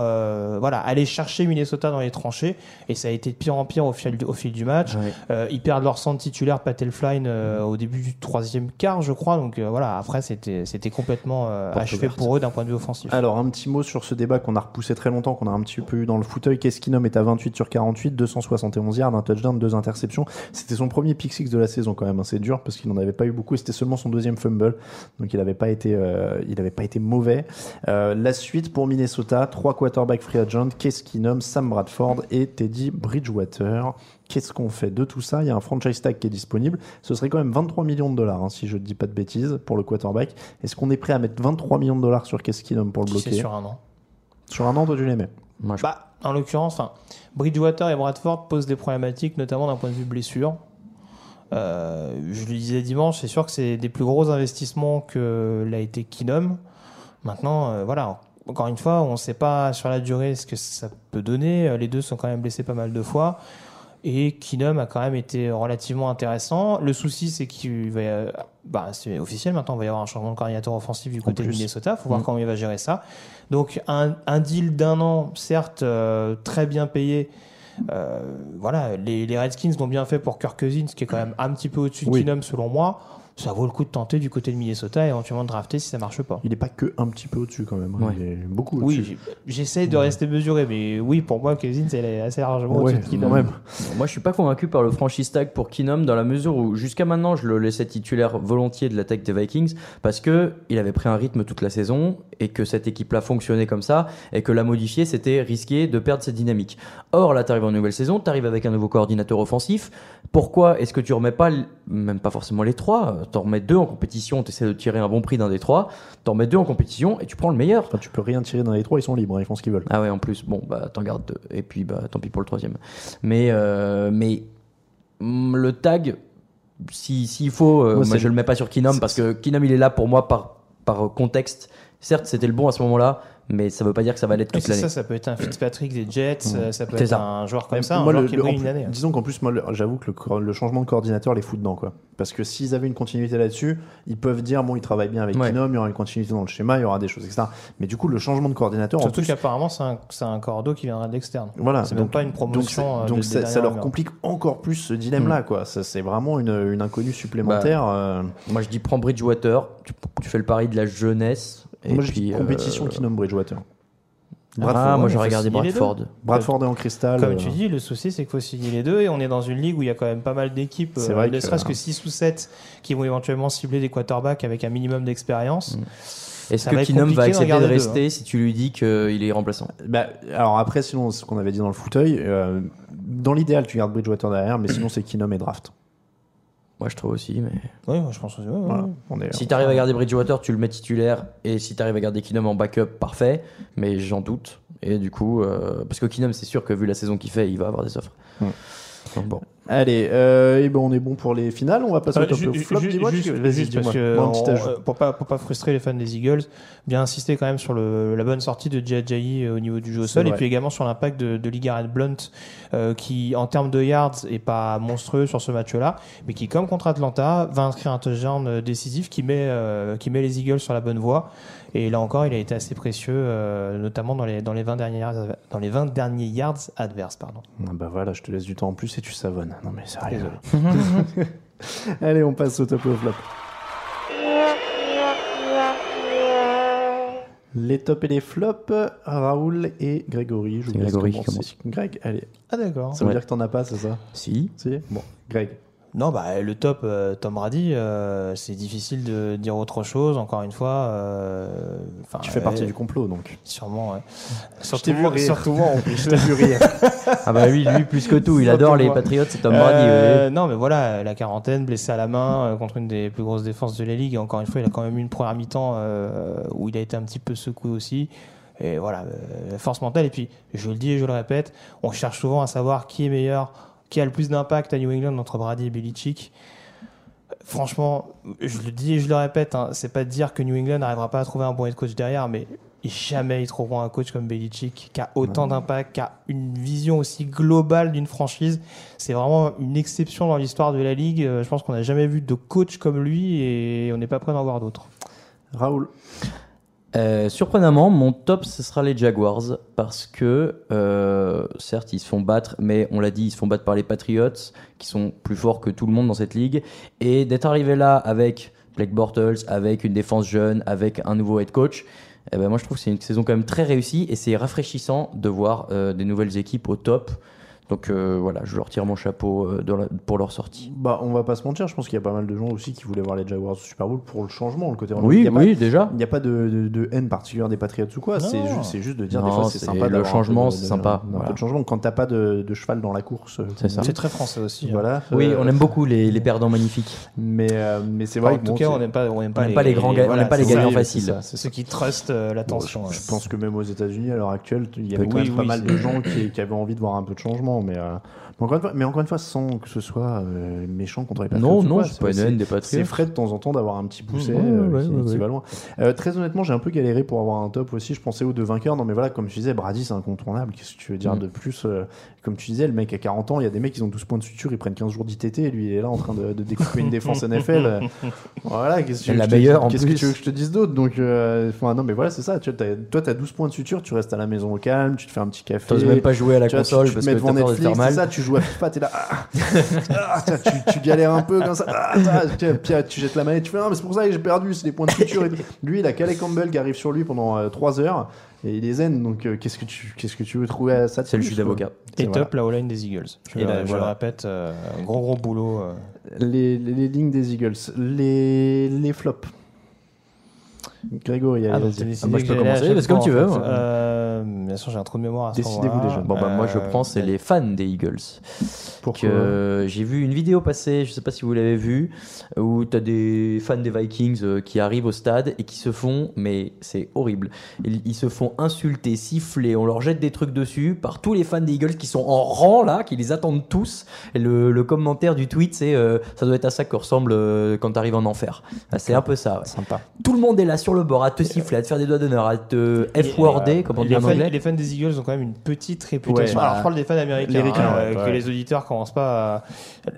S4: Euh, voilà, aller chercher Minnesota dans les tranchées et ça a été de pire en pire au fil, au fil du match. Euh, ils perdent leur centre titulaire Patel Flynn euh, au début du troisième quart, je crois. Donc euh, voilà, après c'était c'était complètement achevé pour eux d'un point de vue offensif.
S2: Alors, un petit mot sur ce débat qu'on a repoussé très longtemps, qu'on a un petit peu eu dans le fauteuil. Keskinum est à 28 sur 48, 271 yards, un touchdown, deux interceptions. C'était son premier pick six de la saison quand même. hein. C'est dur parce qu'il n'en avait pas eu beaucoup c'était seulement son deuxième fumble. Donc, il n'avait pas été, il avait pas été mauvais. La suite pour Minnesota, trois quarterbacks free agent, Keskinum, Sam Bradford et Teddy Bridgewater? Qu'est-ce qu'on fait de tout ça? Il y a un franchise tag qui est disponible. Ce serait quand même 23 millions de dollars, hein, si je ne dis pas de bêtises, pour le quarterback. Est-ce qu'on est prêt à mettre 23 millions de dollars sur Keskinum pour le
S4: Si c'est
S2: bloquer?
S4: sur un an.
S2: sur un an, toi, tu l'aimais
S3: Moi, je-
S4: Bah, en l'occurrence, enfin, Bridgewater et Bradford posent des problématiques, notamment d'un point de vue blessure. Euh, je le disais dimanche, c'est sûr que c'est des plus gros investissements que l'a été Kinom. Maintenant, euh, voilà, encore une fois, on ne sait pas sur la durée ce que ça peut donner. Euh, Les deux sont quand même blessés pas mal de fois. Et Kinom a quand même été relativement intéressant. Le souci, c'est qu'il va y a- bah, c'est officiel maintenant, il va y avoir un changement de coordinateur offensif du côté de. Minnesota. Il faut voir
S3: Mm.
S4: comment il va gérer ça. Donc, un, un deal d'un an, certes, euh, très bien payé. Euh, voilà, les, les Redskins l'ont bien fait pour Kirk Cousins, qui est quand même un petit peu au-dessus de. Keenum selon moi. Ça vaut le coup de tenter du côté de Minnesota et éventuellement de drafter si ça marche pas.
S2: Il n'est pas que un petit peu au-dessus quand même.
S3: Ouais.
S2: Il est beaucoup au-dessus.
S4: Oui, j'essaie de rester mesuré, mais oui, pour moi, Cousins elle est assez largement
S2: Ouais,
S4: au-dessus de Keenum.
S2: quand même.
S3: Moi, je suis pas convaincu par le franchise tag pour Kinum dans la mesure où jusqu'à maintenant, je le laissais titulaire volontiers de l'attaque des Vikings parce que il avait pris un rythme toute la saison et que cette équipe-là fonctionnait comme ça et que la modifier, c'était risquer de perdre cette dynamique. Or, là, tu arrives en nouvelle saison, tu arrives avec un nouveau coordinateur offensif. Pourquoi est-ce que tu remets pas, même pas forcément les trois, t'en remets deux en compétition, tu essaies de tirer un bon prix d'un des trois, t'en remets deux en compétition et tu prends le meilleur.
S2: Enfin, tu peux rien tirer dans les trois, ils sont libres, hein, ils font ce qu'ils veulent.
S3: Ah ouais, en plus, bon, bah t'en gardes deux. Et puis, bah tant pis pour le troisième. Mais, euh, mais mm, le tag, si- s'il faut, euh,
S2: Moi,
S3: je le mets pas sur
S2: c'est-
S3: parce que Kinam il est là pour moi par, par contexte. Certes, c'était le bon à ce moment-là, mais ça veut pas dire que ça va l'être toute l'année.
S4: ça, ça peut être un Fitzpatrick des Jets, euh, ça peut être
S3: ça.
S4: un joueur comme
S2: Mais
S4: ça, un
S2: moi,
S4: joueur
S2: le-
S4: qui
S2: le-
S4: brille
S2: en
S4: une année. hein.
S2: Disons qu'en plus, moi, j'avoue que le, changement de coordinateur les fout dedans. Quoi. Parce que s'ils avaient une continuité là-dessus, ils peuvent dire bon, ils travaillent bien avec
S3: Ouais.
S2: Kinom, il y aura une continuité dans le schéma, il y aura des choses, etc. Mais du coup, le changement de coordinateur, en
S4: Surtout
S2: plus,
S4: qu'apparemment, c'est un, c'est un cordeau qui viendra de l'externe.
S2: voilà,
S4: C'est même pas une
S2: donc
S4: promotion.
S2: ça-
S4: euh,
S2: Donc,
S4: de-
S2: ça, leur complique encore plus ce dilemme-là. quoi. Ça, c'est vraiment une, une inconnue supplémentaire.
S4: Bah,
S2: euh,
S3: Moi, je dis prends Bridgewater, tu, tu fais le pari de la jeunesse. Et
S2: moi, je
S3: puis,
S2: dis
S3: euh,
S2: compétition Kinom Bridgewater.
S3: Ah,
S2: Bradford,
S3: moi j'aurais regardé. Bradford.
S2: Bradford est en cristal.
S4: Comme
S2: euh,
S4: tu dis, le souci c'est qu'il faut signer les deux et on est dans une ligue où il y a quand même pas mal d'équipes, euh, ne serait-ce que 6 ou 7 qui vont éventuellement cibler des quarterbacks avec un minimum d'expérience.
S3: Est-ce
S4: Ça
S3: que Kinum va accepter de
S4: deux,
S3: rester si tu lui dis qu'il est remplaçant?
S2: Bah, alors après, sinon, ce qu'on avait dit dans le fauteuil, euh, dans l'idéal, tu gardes Bridgewater derrière, mais sinon, c'est Kinom et draft.
S3: Moi je trouve aussi, mais.
S4: Oui, moi, je pense aussi. ouais, ouais,
S2: Voilà.
S4: ouais.
S2: On est,
S3: Si tu arrives à garder Bridgewater, tu le mets titulaire. Et si tu arrives à garder Kinum en backup, parfait. Mais j'en doute. Et du coup, euh, parce que Kinum, c'est sûr que vu la saison qu'il fait, il va avoir des offres. Bon.
S2: Allez, euh, et ben on est bon pour les finales. On va passer au
S4: Euh,
S2: top
S4: ju-
S2: flop.
S4: ju-
S2: dis-moi,
S4: juste-
S2: vas-y,
S4: juste
S2: dis-moi.
S4: parce que
S2: Moi, un
S4: on-
S2: petit ajout.
S4: euh, pour pas pour pas frustrer les fans des Eagles, bien insister quand même sur le, la bonne sortie de Jai au niveau du jeu au sol et puis également sur l'impact de, de Ligaret Blunt euh, qui en termes de yards est pas monstrueux sur ce match-là, mais qui comme contre Atlanta va inscrire un touchdown euh, décisif qui met euh, qui met les Eagles sur la bonne voie. Et là encore, il a été assez précieux, euh, notamment dans les dans les 20 derniers yards, dans les 20 derniers yards adverses, pardon.
S2: Ah bah voilà, je te laisse du temps en plus et tu savonnes. Non mais sérieux. Allez, on passe au top et au flop. Les tops et les flops, Raoul et Grégory. Je vous
S3: Grégory qui.
S2: Greg, allez.
S4: Ah d'accord.
S2: Ça veut
S3: Ouais.
S2: dire que t'en as pas, c'est ça?
S3: Si.
S2: Si? Bon, Greg.
S4: Non, bah, le top, euh, Tom Brady, euh, c'est difficile de dire autre chose. Encore une fois, euh, enfin,
S2: Tu fais partie du complot donc.
S4: Sûrement, ouais. Surtout, moi,
S2: rire.
S4: surtout moi, en plus.
S2: Je t'ai vu rire.
S3: Ah bah lui, lui plus que tout, il adore les
S4: moi.
S3: Patriots, c'est Tom Brady.
S4: Euh,
S3: ouais.
S4: Non, mais voilà, la quarantaine, blessé à la main euh, contre une des plus grosses défenses de la ligue. Et encore une fois, il a quand même eu une première mi-temps euh, où il a été un petit peu secoué aussi. Et voilà, euh, force mentale. Et puis, je le dis et je le répète, on cherche souvent à savoir qui est meilleur, qui a le plus d'impact à New England entre Brady et Belichick. Franchement, je le dis et je le répète, hein, c'est pas de dire que New England n'arrivera pas à trouver un bon head coach derrière, mais jamais ils trouveront un coach comme Belichick qui a autant d'impact, qui a une vision aussi globale d'une franchise. C'est vraiment une exception dans l'histoire de la ligue. Euh, Je pense qu'on n'a jamais vu de coach comme lui et on n'est pas prêt d'en voir d'autres.
S2: Raoul.
S3: Euh, surprenamment, mon top, ce sera les Jaguars parce que, euh, certes, ils se font battre, mais on l'a dit, ils se font battre par les Patriots, qui sont plus forts que tout le monde dans cette ligue. Et d'être arrivé là avec Blake Bortles, avec une défense jeune, avec un nouveau head coach, eh ben moi je trouve que c'est une saison quand même très réussie et c'est rafraîchissant de voir euh, des nouvelles équipes au top. Donc euh, voilà, je leur tire mon chapeau euh, dans la- pour leur sortie.
S2: Bah, on va pas se mentir, je pense qu'il y a pas mal de gens aussi qui voulaient voir les Jaguars au Super Bowl pour le changement, le côté
S3: Oui, oui, déjà.
S2: Il n'y a pas de, de- de haine particulière des Patriots ou quoi, c'est
S4: Non.
S2: juste, c'est juste de dire
S3: Non,
S2: des fois c'est
S3: c'est
S2: sympa
S3: le
S2: d'avoir un
S3: changement,
S2: de-
S3: c'est
S2: de-
S3: sympa,
S2: Un
S3: voilà.
S2: peu de changement quand t'as pas de, de cheval dans la course. euh,
S3: C'est ça.
S4: C'est très français aussi. hein.
S2: Voilà.
S3: Oui,
S2: Euh,
S3: on aime beaucoup les, les perdants magnifiques.
S2: Mais, euh, mais c'est
S4: Enfin,
S2: vrai
S4: en
S2: que
S4: tout
S2: bon,
S4: cas,
S2: c'est-
S4: on n'aime pas, on n'aime pas,
S3: aime pas les grands ga- on n'aime pas les
S4: c'est
S3: gagnants
S4: ça,
S3: faciles.
S4: c'est ça, C'est ceux qui trustent euh, l'attention.
S2: je, pense que même aux États-Unis à l'heure actuelle, il y avait
S4: Oui,
S2: quand même pas
S4: oui,
S2: mal de gens qui, qui avaient envie de voir un peu de changement, mais, euh, encore une fois, mais encore une fois, sans que ce soit euh, méchant contre les Patriots.
S3: Non, non, c'est pas une haine des Patriots.
S2: C'est frais de temps en temps d'avoir un petit poussé
S3: Ouais,
S2: euh,
S3: ouais,
S2: qui,
S3: ouais,
S2: qui
S3: ouais.
S2: va loin. Euh, très honnêtement, j'ai un peu galéré pour avoir un top aussi. Je pensais aux deux vainqueurs. Non, mais voilà, comme je disais, Brady, c'est incontournable. Qu'est-ce que tu veux dire
S3: Mm.
S2: de plus euh, Comme tu disais, le mec a 40 ans, il y a des mecs qui ont 12 points de suture, ils prennent 15 jours d'ITT, et lui, il est là en train de, de découper une défense NFL. Euh, Voilà, qu'est-ce que tu veux
S3: La
S2: que je te-
S3: meilleure, en
S2: Qu'est-ce que
S3: plus.
S2: tu veux que je te dise d'autre? Donc, euh, non, mais voilà, c'est ça. Tu t'as- toi, t'as 12 points de suture, tu restes à la maison au calme, tu te fais un petit café.
S3: T'oses même pas jouer à la
S2: Tu vois, tu-
S3: console
S2: tu, te
S3: parce
S2: mets
S3: que
S2: devant
S3: te
S2: Netflix, c'est ça, tu joues à FIFA, t'es là, ah, Ah, tiens, tu, tu galères un peu comme ça, ah, ah, ah, tu jettes la manette, tu fais, non, mais c'est pour ça que j'ai perdu, c'est des points de et tout. Lui, il a Calais Campbell qui arrive sur lui pendant 3 heures, et il est zen, donc euh, qu'est-ce que tu qu'est-ce que tu veux trouver à ça
S3: C'est le jus d'avocat.
S4: Et
S2: voilà.
S4: top la O-line des Eagles. Je,
S2: Et
S4: le-
S2: là,
S4: je
S2: voilà.
S4: le répète, euh, gros gros boulot. euh.
S2: les, les, les lignes des Eagles, les, les flops. Grégory,
S4: Ah,
S2: allez,
S3: Ah, moi, je peux commencer, parce que comme tu veux,
S4: fait.
S3: moi.
S4: Euh, bien sûr, j'ai un trou de mémoire. à ce
S2: Décidez-vous déjà.
S3: Bon bah moi je
S4: Euh,
S3: prends c'est les fans des Eagles.
S2: Pourquoi
S3: Que j'ai vu une vidéo passer, je sais pas si vous l'avez vu, où tu as des fans des Vikings euh, qui arrivent au stade et qui se font, mais c'est horrible, ils, se font insulter, siffler, on leur jette des trucs dessus par tous les fans des Eagles qui sont en rang là, qui les attendent tous. Et le, le commentaire du tweet c'est euh, ça doit être à ça que ressemble euh, quand tu arrives en enfer. Ah, C'est un peu ça. ouais.
S2: Sympa.
S3: Tout le monde est là sur le bord à te siffler, à te faire des doigts d'honneur, à te F-worder, comme on dit en anglais.
S4: Les fans des Eagles ont quand même une petite réputation.
S2: Ouais,
S4: Alors, je parle des fans américains,
S2: les
S4: hein,
S2: ouais,
S4: que
S2: ouais.
S4: les auditeurs commencent pas à...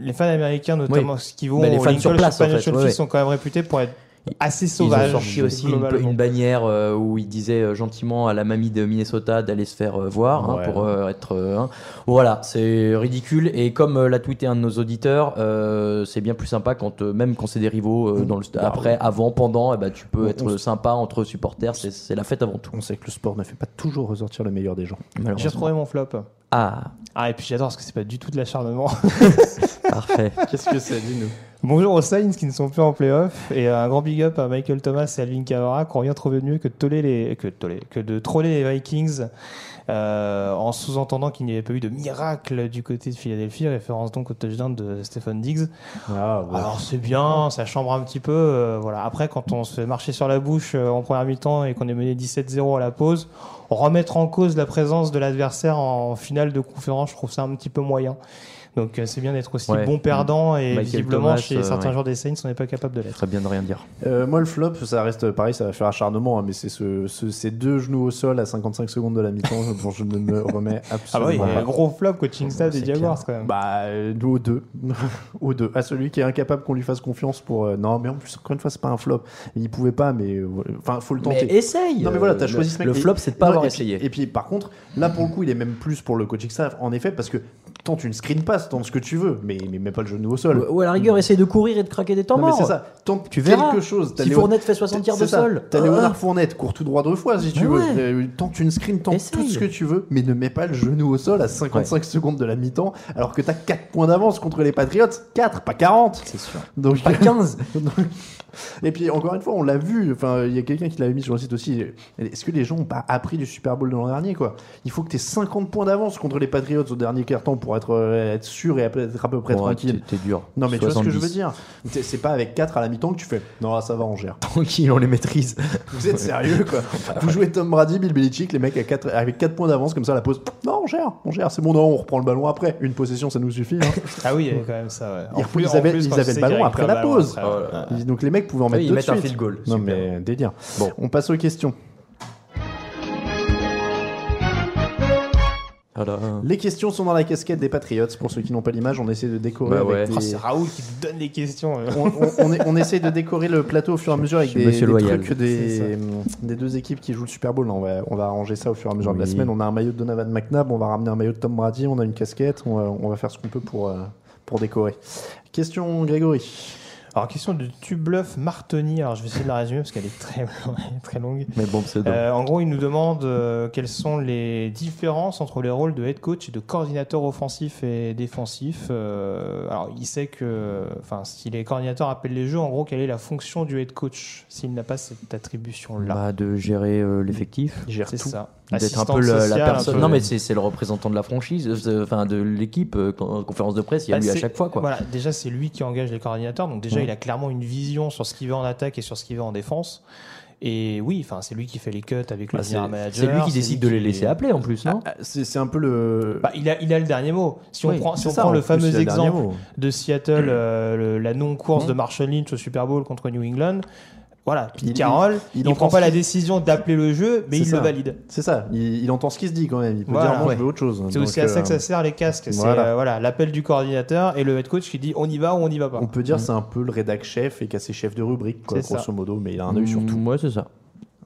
S4: Les fans américains, notamment, qui vont
S3: Bah, les fans
S4: Lincoln
S3: sur place, en fait,
S4: sont quand même réputés pour être assez
S3: Ils ont sorti aussi une, bannière euh, où ils disaient euh, gentiment à la mamie de Minnesota d'aller se faire euh, voir hein, pour euh, être. hein. Voilà, c'est ridicule. Et comme euh, l'a tweeté un de nos auditeurs, euh, c'est bien plus sympa quand euh, même quand c'est des rivaux euh, dans le
S2: Bah,
S3: après, avant, pendant, ben, tu peux
S2: On-
S3: être
S2: on-
S3: sympa entre supporters. C'est la fête avant tout.
S2: On sait que le sport ne fait pas toujours ressortir le meilleur des gens.
S4: J'ai retrouvé mon flop.
S3: Ah,
S4: Ah, et puis j'adore parce que c'est pas du tout de l'acharnement.
S3: parfait.
S2: Qu'est-ce que c'est, dis-nous
S4: Bonjour aux Saints qui ne sont plus en playoff et un grand big up à Michael Thomas et Alvin Kamara qui ont rien trouvé de mieux que de, toller les, que de, toller- que de troller les Vikings euh, en sous-entendant qu'il n'y avait pas eu de miracle du côté de Philadelphie, référence donc au touchdown de Stephen Diggs.
S2: Ah, ouais.
S4: Alors c'est bien, ça chambre un petit peu. euh, voilà. Après, quand on se fait marcher sur la bouche euh, en première mi-temps et qu'on est mené 17-0 à la pause, remettre en cause la présence de l'adversaire en finale de conférence, je trouve ça un petit peu moyen. Donc euh, c'est bien d'être aussi
S3: Ouais.
S4: bon perdant et
S3: Michael
S4: visiblement
S3: Thomas,
S4: chez
S3: euh,
S4: certains
S3: ouais.
S4: joueurs des Saints on n'est pas capable de l'être.
S3: Très bien de rien dire.
S2: Euh, moi, le flop, ça reste pareil, ça va faire acharnement, hein, mais c'est ce, ce- ces deux genoux au sol à 55 secondes de la mi-temps dont je ne me remets
S4: Ah bah
S2: absolument
S4: oui, il y a
S2: pas.
S4: un gros flop coaching staff des Jaguars quand même.
S2: Bah, euh, aux deux. aux deux. À celui qui est incapable qu'on lui fasse confiance pour. euh, non, mais en plus, encore une fois, c'est pas un flop. Il pouvait pas, mais. euh, Enfin, faut le tenter.
S3: Mais essaye
S2: Non, mais voilà, t'as choisi ce mec.
S3: Le flop, c'est de pas
S2: non,
S3: avoir
S2: et puis-
S3: essayé.
S2: Et puis, par contre, là, pour le coup, il est même plus pour le coaching staff, en effet, parce que tente une screen pass, tente ce que tu veux, mais, mais mets pas le genou au sol.
S3: Ou à la rigueur, essaye de courir et de craquer des temps
S2: Non, mais c'est ça. Tente
S3: Tu verras.
S2: quelque chose.
S3: Si
S2: Léo-
S3: Fournette fait 60 yards
S2: c'est
S3: de
S2: ça.
S3: sol.
S2: T'as
S3: Ah.
S2: Léonard Fournette, cours tout droit deux fois si tu veux.
S3: ouais.
S2: Euh, Tente une screen, tente
S3: Essaye.
S2: tout ce que tu veux, mais ne mets pas le genou au sol à 55 secondes de la mi-temps, alors que t'as 4 points d'avance contre les Patriots. 4, pas 40.
S3: C'est sûr.
S2: Donc,
S3: Pas 15.
S2: Et puis encore une fois, on l'a vu. Enfin, il y a quelqu'un qui l'avait mis sur le site aussi. Est-ce que les gens ont pas appris du Super Bowl de l'an dernier, quoi? Il faut que tu aies 50 points d'avance contre les Patriots au dernier quart-temps pour être, euh, être sûr et être à peu près tranquille.
S3: t'es- dur.
S2: Non, mais tu vois ce que je veux
S3: 70.
S2: dire? C'est c'est pas avec 4 à la mi-temps que tu fais. Non, là, ça va, on gère.
S3: Tranquille, on les maîtrise.
S2: Vous êtes sérieux, quoi Vous jouez Tom Brady, Bill Belichick, les mecs à avec 4 points d'avance, comme ça, la pause. Non, on gère, on gère, c'est bon, non, on reprend le ballon après. Une possession, ça nous suffit. hein.
S4: Ah oui, il y avait quand même ça. Ouais.
S2: Ils,
S4: En plus-
S2: ils
S4: en
S2: avaient,
S4: plus,
S2: ils le ballon après la pause.
S4: après, ouais.
S2: Ils- Donc les mecs pouvaient en
S3: Ouais,
S2: mettre
S3: ils
S2: deux de
S3: mettent un field goal.
S2: Non mais délire. Bon, on passe aux questions.
S3: Voilà.
S2: Les questions sont dans la casquette des Patriots. Pour ceux qui n'ont pas l'image, on essaie de décorer
S3: Bah
S2: avec des-
S4: Oh, c'est Raoul qui donne les questions. euh.
S2: on, on- on est- on essaie de décorer le plateau au fur et à mesure avec des, trucs des, des deux équipes qui jouent le Super Bowl. On, va, on va arranger ça au fur et à mesure de la semaine. On a un maillot de Donovan McNabb, on va ramener un maillot de Tom Brady, on a une casquette, on va, on va faire ce qu'on peut pour, euh, pour décorer. Question Grégory.
S4: Alors, question de Tubluff Martoni. Alors, je vais essayer de la résumer parce qu'elle est très, longue.
S3: Mais bon, c'est
S4: Euh, en gros, il nous demande euh, quelles sont les différences entre les rôles de head coach et de coordinateur offensif et défensif. Euh, alors, il sait que, enfin, si les coordinateurs appellent les jeux, en gros, quelle est la fonction du head coach s'il n'a pas cette attribution-là
S3: Bah, de gérer euh, l'effectif.
S2: Gère
S4: C'est
S2: tout.
S4: ça.
S3: D'être un peu la personne. Non, mais c'est c'est le représentant de la franchise, enfin de l'équipe. En conférence de presse, il y a
S4: Bah,
S3: lui à chaque fois. Quoi.
S4: Voilà, déjà c'est lui qui engage les coordinateurs, donc déjà. Il a clairement une vision sur ce qu'il veut en attaque et sur ce qu'il veut en défense. Et oui, enfin c'est lui qui fait les cuts avec le
S3: Bah, c'est
S4: manager.
S3: c'est lui qui décide de les laisser appeler en plus, non
S2: Ah, C'est c'est un peu le.
S4: Bah, il, a, il a le dernier mot. Si on
S3: Oui,
S4: prend, si on
S2: ça,
S4: prend
S2: en
S4: le
S2: plus,
S4: fameux exemple de Seattle, euh, le- la non-course
S3: Mmh.
S4: de Marshall Lynch au Super Bowl contre New England, voilà, Pete
S2: Il-
S4: Carroll,
S2: il-
S4: ne prend pas la décision d'appeler le jeu, mais
S2: C'est
S4: il
S2: ça.
S4: le valide.
S2: C'est ça, il, il entend ce qui se dit quand même. Il peut
S4: Voilà.
S2: dire
S4: Ouais.
S2: je veux autre chose.
S4: C'est
S2: Donc,
S4: aussi à ça
S2: euh,
S4: que ça sert les casques. C'est
S2: voilà.
S4: euh, voilà, l'appel du coordinateur et le head coach qui dit on y va ou on n'y va pas.
S2: On peut dire c'est un peu le rédac chef et qu'à ses chefs de rubrique, quoi,
S4: C'est ça.
S2: grosso modo, mais il a un œil sur tout.
S3: Ouais, c'est ça.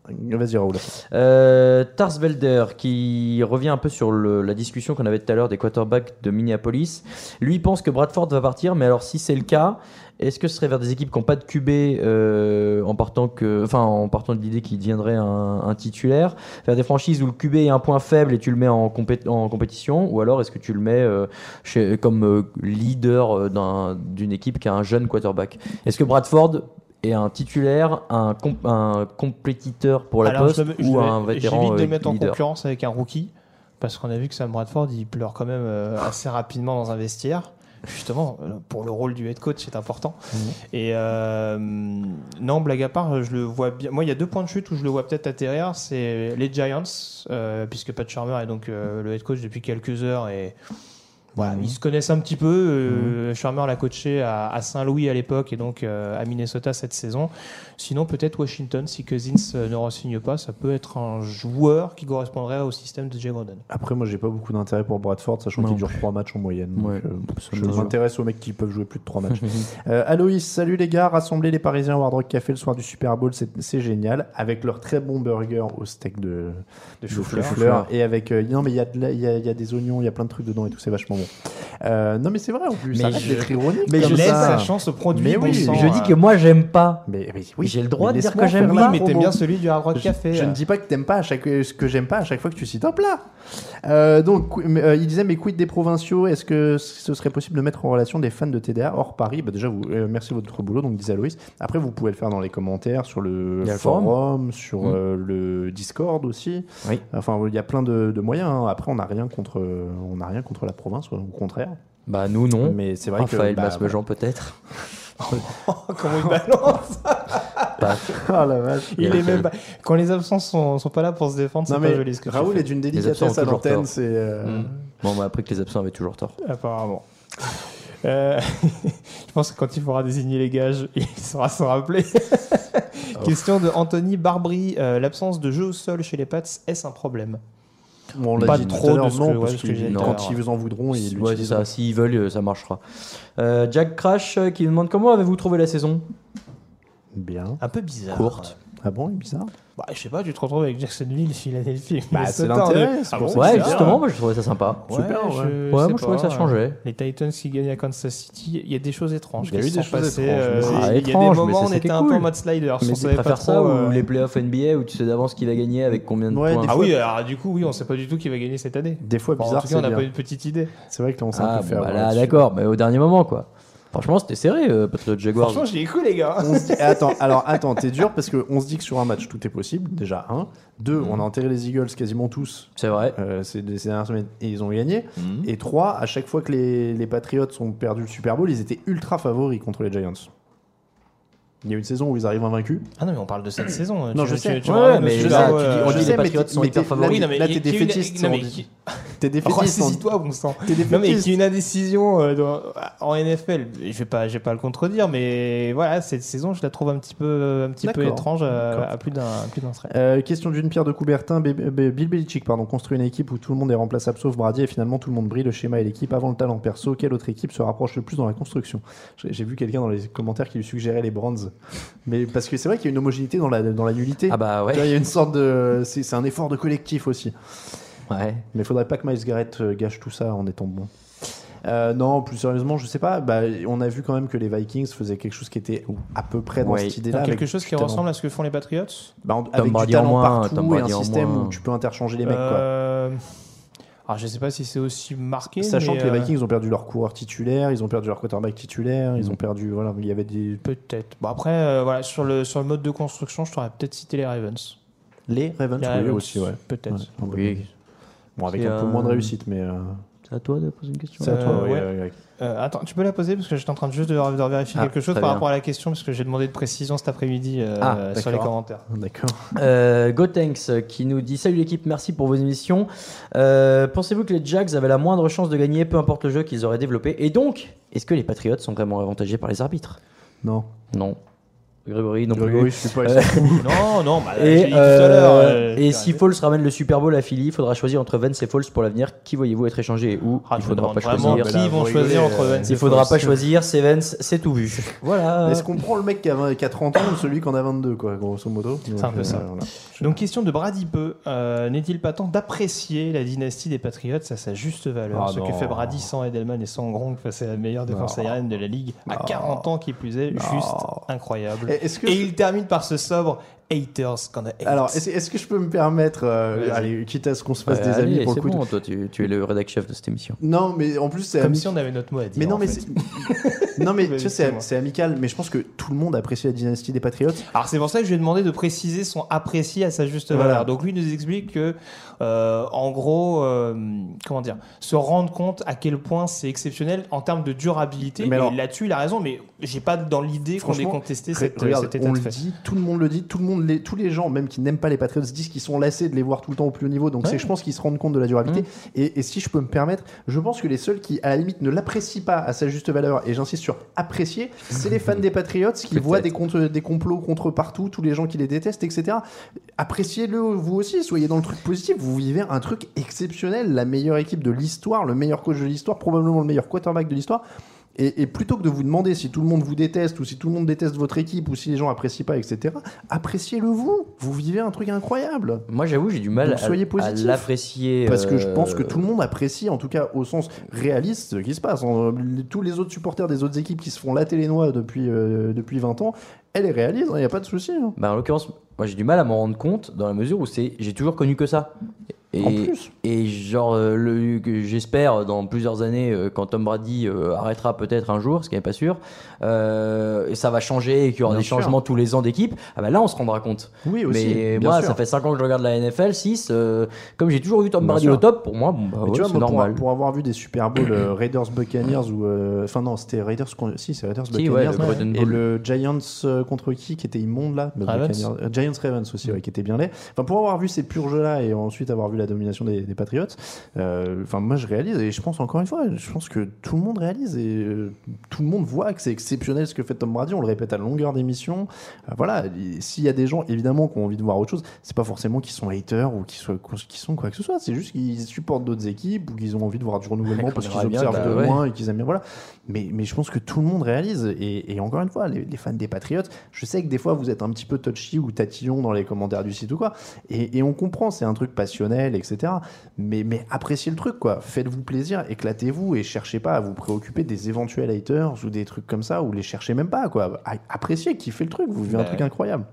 S2: Vas-y, Raoul.
S3: Euh, Tarsvelder qui revient un peu sur le- la discussion qu'on avait tout à l'heure des quarterbacks de Minneapolis. Lui pense que Bradford va partir, mais alors si c'est le cas, est-ce que ce serait vers des équipes qui n'ont pas de QB euh, en partant que, enfin en partant de l'idée qu'il deviendrait un, un titulaire, vers des franchises où le QB est un point faible et tu le mets en, compé- en compétition, ou alors est-ce que tu le mets euh, chez- comme euh, leader d'un- d'une équipe qui a un jeune quarterback? Est-ce que Bradford est un titulaire, un, comp- un compétiteur pour la
S4: Alors,
S3: poste
S4: je je
S3: ou
S4: le-
S3: un vétéran
S4: J'évite de le mettre en concurrence avec un rookie, parce qu'on a vu que Sam Bradford, il pleure quand même assez rapidement dans un vestiaire. Justement, pour le rôle du head coach, c'est important.
S3: Mhm.
S4: Et euh, non, blague à part, je le vois bien. Moi, il y a deux points de chute où je le vois peut-être atterrir. C'est les Giants, euh, puisque Pat Shermer est donc euh, le head coach depuis quelques heures et voilà,
S3: Mhm.
S4: ils se connaissent un petit peu. Shermer l'a coaché à, à Saint-Louis à l'époque et donc à Minnesota cette saison. Sinon, peut-être Washington, si Cousins euh, ne re-signe pas, ça peut être un joueur qui correspondrait au système de Jay Gordon.
S2: Après, moi, j'ai pas beaucoup d'intérêt pour Bradford, sachant qu'il dure 3 matchs en moyenne. donc,
S3: Ouais,
S2: euh,
S3: ça
S2: je m'intéresse aux mecs qui peuvent jouer plus de 3 matchs. Euh, Aloïs, salut les gars, rassembler les Parisiens au Hard Rock Café le soir du Super Bowl, c'est génial, avec leur très bon burger au steak de, de chou-fleur.
S3: chou-fleur.
S2: Et avec. euh, non, mais il y, a de la- y, a, il y a des oignons, il y a plein de trucs dedans et tout, c'est vachement bon. Euh, non, mais c'est vrai en plus,
S3: Mais
S2: arrête
S3: je-
S2: d'être ironique.
S3: mais je
S4: laisse
S2: ça.
S4: sa chance au produit.
S2: Mais
S4: bon
S2: oui,
S4: sang,
S3: Je dis que moi j'aime pas.
S2: Mais, mais oui,
S3: J'ai le droit de dire que j'aime
S2: la
S4: mais t'aimes bien celui du Hard Rock Café.
S2: Je,
S4: euh.
S2: ne dis pas que t'aimes pas à chaque ce que j'aime pas à chaque fois que tu cites un plat. Euh, donc euh, il disait mais quid des provinciaux? Est-ce que ce serait possible de mettre en relation des fans de TDA hors Paris? Bah Déjà vous euh, merci de votre boulot donc disait Aloïs. Après vous pouvez le faire dans les commentaires sur le forum,
S3: forum.
S2: sur
S3: Mm.
S2: euh, le Discord aussi.
S3: Oui.
S2: Enfin il y a plein de, de moyens. hein. Après on n'a rien contre on n'a rien contre la province au contraire.
S3: Bah nous non.
S2: Mais c'est vrai
S3: Raphaël
S2: que bah,
S3: Masmejean peut-être.
S4: Comment il balance.
S2: Ah la vache.
S4: Il est même pas- Quand les absents sont, sont pas là pour se défendre, c'est
S2: Non
S4: pas
S2: mais
S4: joli ce que tu
S2: Raoul
S4: fais.
S2: est d'une délicatesse à l'antenne. C'est euh,
S3: Mm. Bon bah après que les absents avaient toujours tort.
S4: Apparemment. Euh, je pense que quand il faudra désigner les gages, il saura s'en rappeler. Question de Anthony Barbry. Euh, L'absence de jeu au sol chez les Pats, est-ce un problème?
S2: Bon, on l'a
S4: Pas
S2: dit
S4: trop de ce que-
S2: non,
S4: ouais,
S2: parce
S4: ce que
S2: que quand ils en voudront, ils
S3: Ouais, ça. S'ils veulent, euh, ça marchera. Euh, Jack Crash euh, qui nous demande comment avez-vous trouvé la saison?
S2: Bien.
S4: Un peu bizarre.
S3: Courte.
S2: Ah bon, bizarre?
S4: Bah, je sais pas, tu te retrouves avec Jacksonville, Philadelphie.
S2: Bah, c'est l'intérêt,
S4: Ah bon,
S3: Ouais,
S4: bizarre.
S3: justement, moi je trouvais ça sympa.
S4: Ouais,
S2: Super, ouais.
S4: je
S3: Ouais, moi, je trouvais que ça changeait.
S4: Les Titans qui gagnent à Kansas City, il y a des choses étranges.
S2: Il y a
S4: qui
S2: eu
S4: se
S2: des choses
S4: passées,
S2: étranges,
S4: euh,
S2: mais-
S4: il y a
S3: Ah,
S4: des moments,
S3: c'est
S4: on était un peu en mode slider.
S3: Mais
S4: on
S3: tu
S4: savait pas
S3: préfères ça
S4: trop,
S3: ou
S4: euh,
S3: les playoffs NBA où tu sais d'avance qui va gagner avec combien de
S2: Ouais,
S3: points
S4: Ah oui, alors du coup, oui, on sait pas du tout qui va gagner cette année.
S2: Des fois,
S4: Bon, en
S2: bizarre,
S4: tout cas,
S2: c'est
S4: on n'a pas une petite idée.
S2: C'est vrai que on s'est un
S3: Ah,
S2: peu fait avoir
S3: voilà, d'accord, mais au dernier moment quoi. Franchement, c'était serré, euh, Patriot Jaguars.
S4: Franchement, j'ai les coups, les gars.
S2: On se dit- attends, alors attends, t'es dur parce qu'on se dit que sur un match tout est possible, déjà un. Deux, on a enterré les Eagles quasiment tous
S3: C'est vrai.
S2: euh, ces, ces dernières semaines et ils ont gagné.
S3: Mhm.
S2: Et trois, à chaque fois que les, les Patriots ont perdu le Super Bowl, ils étaient ultra favoris contre les Giants. Il y a une saison où ils arrivent invaincus.
S4: Ah non, mais on parle de cette saison.
S2: Non, je sais.
S3: mais on dit les Patriots sont hyper favoris.
S4: Oui, non, mais
S2: Là, t'es défaitiste, T'es défaitiste. on dit.
S4: saisis-toi, bon sang.
S2: T'es
S4: Non, mais
S2: défaitiste.
S4: qu'il y ait une indécision euh, en NFL, je vais pas, je vais pas le contredire, mais voilà, cette saison, je la trouve un petit peu, un petit peu étrange à, plus d'un, à plus d'un trait.
S2: Euh, question d'une pierre de Coubertin. Bill Belichick pardon, construit une équipe où tout le monde est remplaçable sauf Brady et finalement tout le monde brille. Le schéma et l'équipe avant le talent perso. Quelle autre équipe se rapproche le plus dans la construction? J'ai vu quelqu'un dans les commentaires qui lui suggérait les Mais parce que c'est vrai qu'il y a une homogénéité dans la, dans la nullité.
S3: Ah bah
S2: Tu vois,
S3: ouais.
S2: Il y a une sorte de. C'est c'est un effort de collectif aussi.
S3: Ouais.
S2: Mais il faudrait pas que Miles Garrett euh, gâche tout ça en étant bon. Euh, non, plus sérieusement, je sais pas. Bah, on a vu quand même que les Vikings faisaient quelque chose qui était à peu près dans
S3: Ouais.
S2: cette idée-là.
S4: quelque
S2: avec
S4: chose qui
S2: talent.
S4: ressemble à ce que font les Patriots?
S2: Bah, en- avec
S3: Brady
S2: du
S3: en
S2: talent
S3: moins,
S2: partout
S3: Tom
S2: et un
S3: Brady en
S2: système
S3: moins.
S2: où tu peux interchanger les mecs. Quoi.
S4: Euh, Alors, je sais pas si c'est aussi marqué.
S2: Sachant
S4: mais,
S2: que les
S4: euh,
S2: Vikings ont perdu leur coureur titulaire, ils ont perdu leur quarterback titulaire, ils ont perdu. Voilà, il y avait des.
S4: Peut-être. Bon, après, euh, voilà, sur le, sur le mode de construction, je t'aurais peut-être cité les Ravens.
S2: Les Ravens,
S4: Les
S2: oui,
S4: Ravens,
S2: aussi, ouais.
S4: Peut-être.
S2: Ouais.
S3: Oui.
S2: Bon, avec
S3: C'est,
S2: un peu moins de réussite, mais. euh,
S3: C'est à toi de poser une question.
S4: Ça-
S2: à toi, oui,
S4: ouais.
S2: ouais, ouais.
S4: Euh, attends, tu peux la poser parce que j'étais en train de juste de, de vérifier
S2: Ah,
S4: quelque chose par
S2: bien.
S4: rapport à la question parce que j'ai demandé de précision cet après-midi euh,
S2: Ah,
S4: sur les commentaires.
S2: D'accord.
S3: Euh, Gotenks euh, qui nous dit Salut l'équipe, merci pour vos émissions. Euh, Pensez-vous que les Jags avaient la moindre chance de gagner, peu importe le jeu qu'ils auraient développé? Et donc, est-ce que les Patriots sont vraiment avantagés par les arbitres?
S2: Non.
S3: Non. Grégory non
S2: Grégory,
S3: plus.
S2: je suis pas.
S3: Euh,
S4: non, non, bah,
S3: Et,
S4: dit tout à l'heure.
S3: euh,
S4: euh,
S3: et si Foles ramène le Super Bowl à Philly, il faudra choisir entre Vance et Foles pour l'avenir. Qui voyez-vous être échangé et où
S4: Ah,
S3: Il faudra pas choisir.
S4: qui vont choisir entre
S2: euh,
S4: Vance
S3: Il
S4: et
S3: faudra pas choisir, c'est Vance, c'est tout vu. Voilà.
S2: Est-ce qu'on prend le mec qui a, 20 qui a 30 ans ou celui qui en a 22, quoi, grosso modo
S4: C'est un peu
S2: Donc,
S4: ça.
S2: euh, voilà.
S4: Donc, question de Brady Peu. Euh, N'est-il pas temps d'apprécier la dynastie des Patriots à sa juste valeur?
S2: Ah,
S4: Ce que fait Brady sans Edelman et sans Gronk face à la meilleure défense aérienne de la ligue à
S2: Non.
S4: 40 ans qui plus est, juste incroyable.
S2: Et
S4: il termine par ce sobre Haters qu'on a hate.
S2: Alors, est-ce que je peux me permettre, euh, allez, quitte à ce qu'on se fasse
S3: Ouais,
S2: des
S3: allez,
S2: amis pour
S3: c'est
S2: le coup. de-
S3: bon, toi tu, tu es le rédac chef de cette émission.
S2: Non, mais en plus, c'est
S4: Comme
S2: ami-
S4: si on avait notre mot à dire.
S2: Mais non, mais non, mais tu sais, c'est amical, mais je pense que tout le monde apprécie la dynastie des Patriots.
S4: Alors c'est pour ça que je lui ai demandé de préciser son apprécié à sa juste
S2: Voilà.
S4: valeur. Donc lui nous explique que, euh, en gros, euh, comment dire, se rendre compte à quel point c'est exceptionnel en termes de durabilité.
S2: Mais
S4: là-dessus, il a raison, mais j'ai pas dans l'idée qu'on ait contesté cette,
S2: Regarde,
S4: cet état
S2: on
S4: de
S2: le
S4: fait.
S2: dit, tout le monde le dit, tout le monde, les, tous les gens, même qui n'aiment pas les Patriots, disent qu'ils sont lassés de les voir tout le temps au plus haut niveau. Donc
S4: Ouais.
S2: c'est, je pense qu'ils se rendent compte de la durabilité. Et, et si je peux me permettre, je pense que les seuls qui, à la limite, ne l'apprécient pas à sa juste valeur, et j'insiste sur apprécier, c'est les fans des Patriots qui voient des, contre- des complots contre partout, tous les gens qui les détestent, etc. Appréciez-le vous aussi, soyez dans le truc positif. Vous vivez un truc exceptionnel, la meilleure équipe de l'histoire, le meilleur coach de l'histoire, probablement le meilleur quarterback de l'histoire. Et, et plutôt que de vous demander si tout le monde vous déteste ou si tout le monde déteste votre équipe ou si les gens apprécient pas, etc., appréciez-le vous. Vous vivez un truc incroyable.
S3: Moi j'avoue, j'ai du mal
S2: Donc,
S3: à,
S2: soyez
S3: à l'apprécier.
S2: Parce que je
S3: euh,
S2: pense que tout le monde apprécie, en tout cas au sens réaliste, ce qui se passe. Tous les autres supporters des autres équipes qui se font latter les noix depuis, euh, depuis 20 ans, elle est réaliste, il n'y a pas de souci. hein.
S3: Bah, en l'occurrence, moi j'ai du mal à m'en rendre compte dans la mesure où c'est j'ai toujours connu que ça. Et,
S2: En plus.
S3: et genre, euh, le, j'espère dans plusieurs années, euh, quand Tom Brady euh, arrêtera peut-être un jour, ce qui n'est pas sûr, euh, et ça va changer et qu'il y aura
S2: Bien
S3: des
S2: sûr.
S3: changements tous les ans d'équipe, ah bah là on se rendra compte.
S2: Oui, aussi.
S3: Mais moi,
S2: sûr.
S3: ça fait 5 ans que je regarde la NFL, 6. comme j'ai toujours vu Tom
S2: Bien
S3: Brady
S2: sûr.
S3: au top, pour moi, bon, bah, ouais, c'est
S2: pour,
S3: normal.
S2: pour avoir vu des Super Bowl euh, Raiders Buccaneers ou. euh, Enfin, non, c'était Raiders. Si, c'est Raiders
S3: Si,
S2: Buccaneers.
S3: ouais, le Golden
S2: et le Giants euh, contre qui qui était immonde là
S4: Ravens.
S2: Euh, Giants Ravens aussi, ouais, qui était bien laid. Enfin, pour avoir vu ces purges là et ensuite avoir vu la domination des, des Patriots. Euh, Enfin, moi, je réalise et je pense encore une fois, je pense que tout le monde réalise et euh, tout le monde voit que c'est exceptionnel ce que fait Tom Brady. On le répète à longueur d'émission. Euh, voilà, s'il y a des gens évidemment qui ont envie de voir autre chose, c'est pas forcément qu'ils sont haters ou qu'ils sont quoi que ce soit. C'est juste qu'ils supportent d'autres équipes ou qu'ils ont envie de voir du renouvellement parce qu'ils
S3: bien,
S2: observent
S3: bah
S2: de
S3: ouais.
S2: loin et qu'ils aiment bien. Voilà. Mais, mais je pense que tout le monde réalise. Et, et encore une fois, les, les fans des Patriots, je sais que des fois vous êtes un petit peu touchy ou tatillon dans les commentaires du site ou quoi. Et, et on comprend, c'est un truc passionnel, etc. Mais, mais appréciez le truc, quoi. Faites-vous plaisir, éclatez-vous et cherchez pas à vous préoccuper des éventuels haters ou des trucs comme ça ou les cherchez même pas, quoi. A- Appréciez, kiffez le truc, vous vivez un
S4: Bah,
S2: truc incroyable.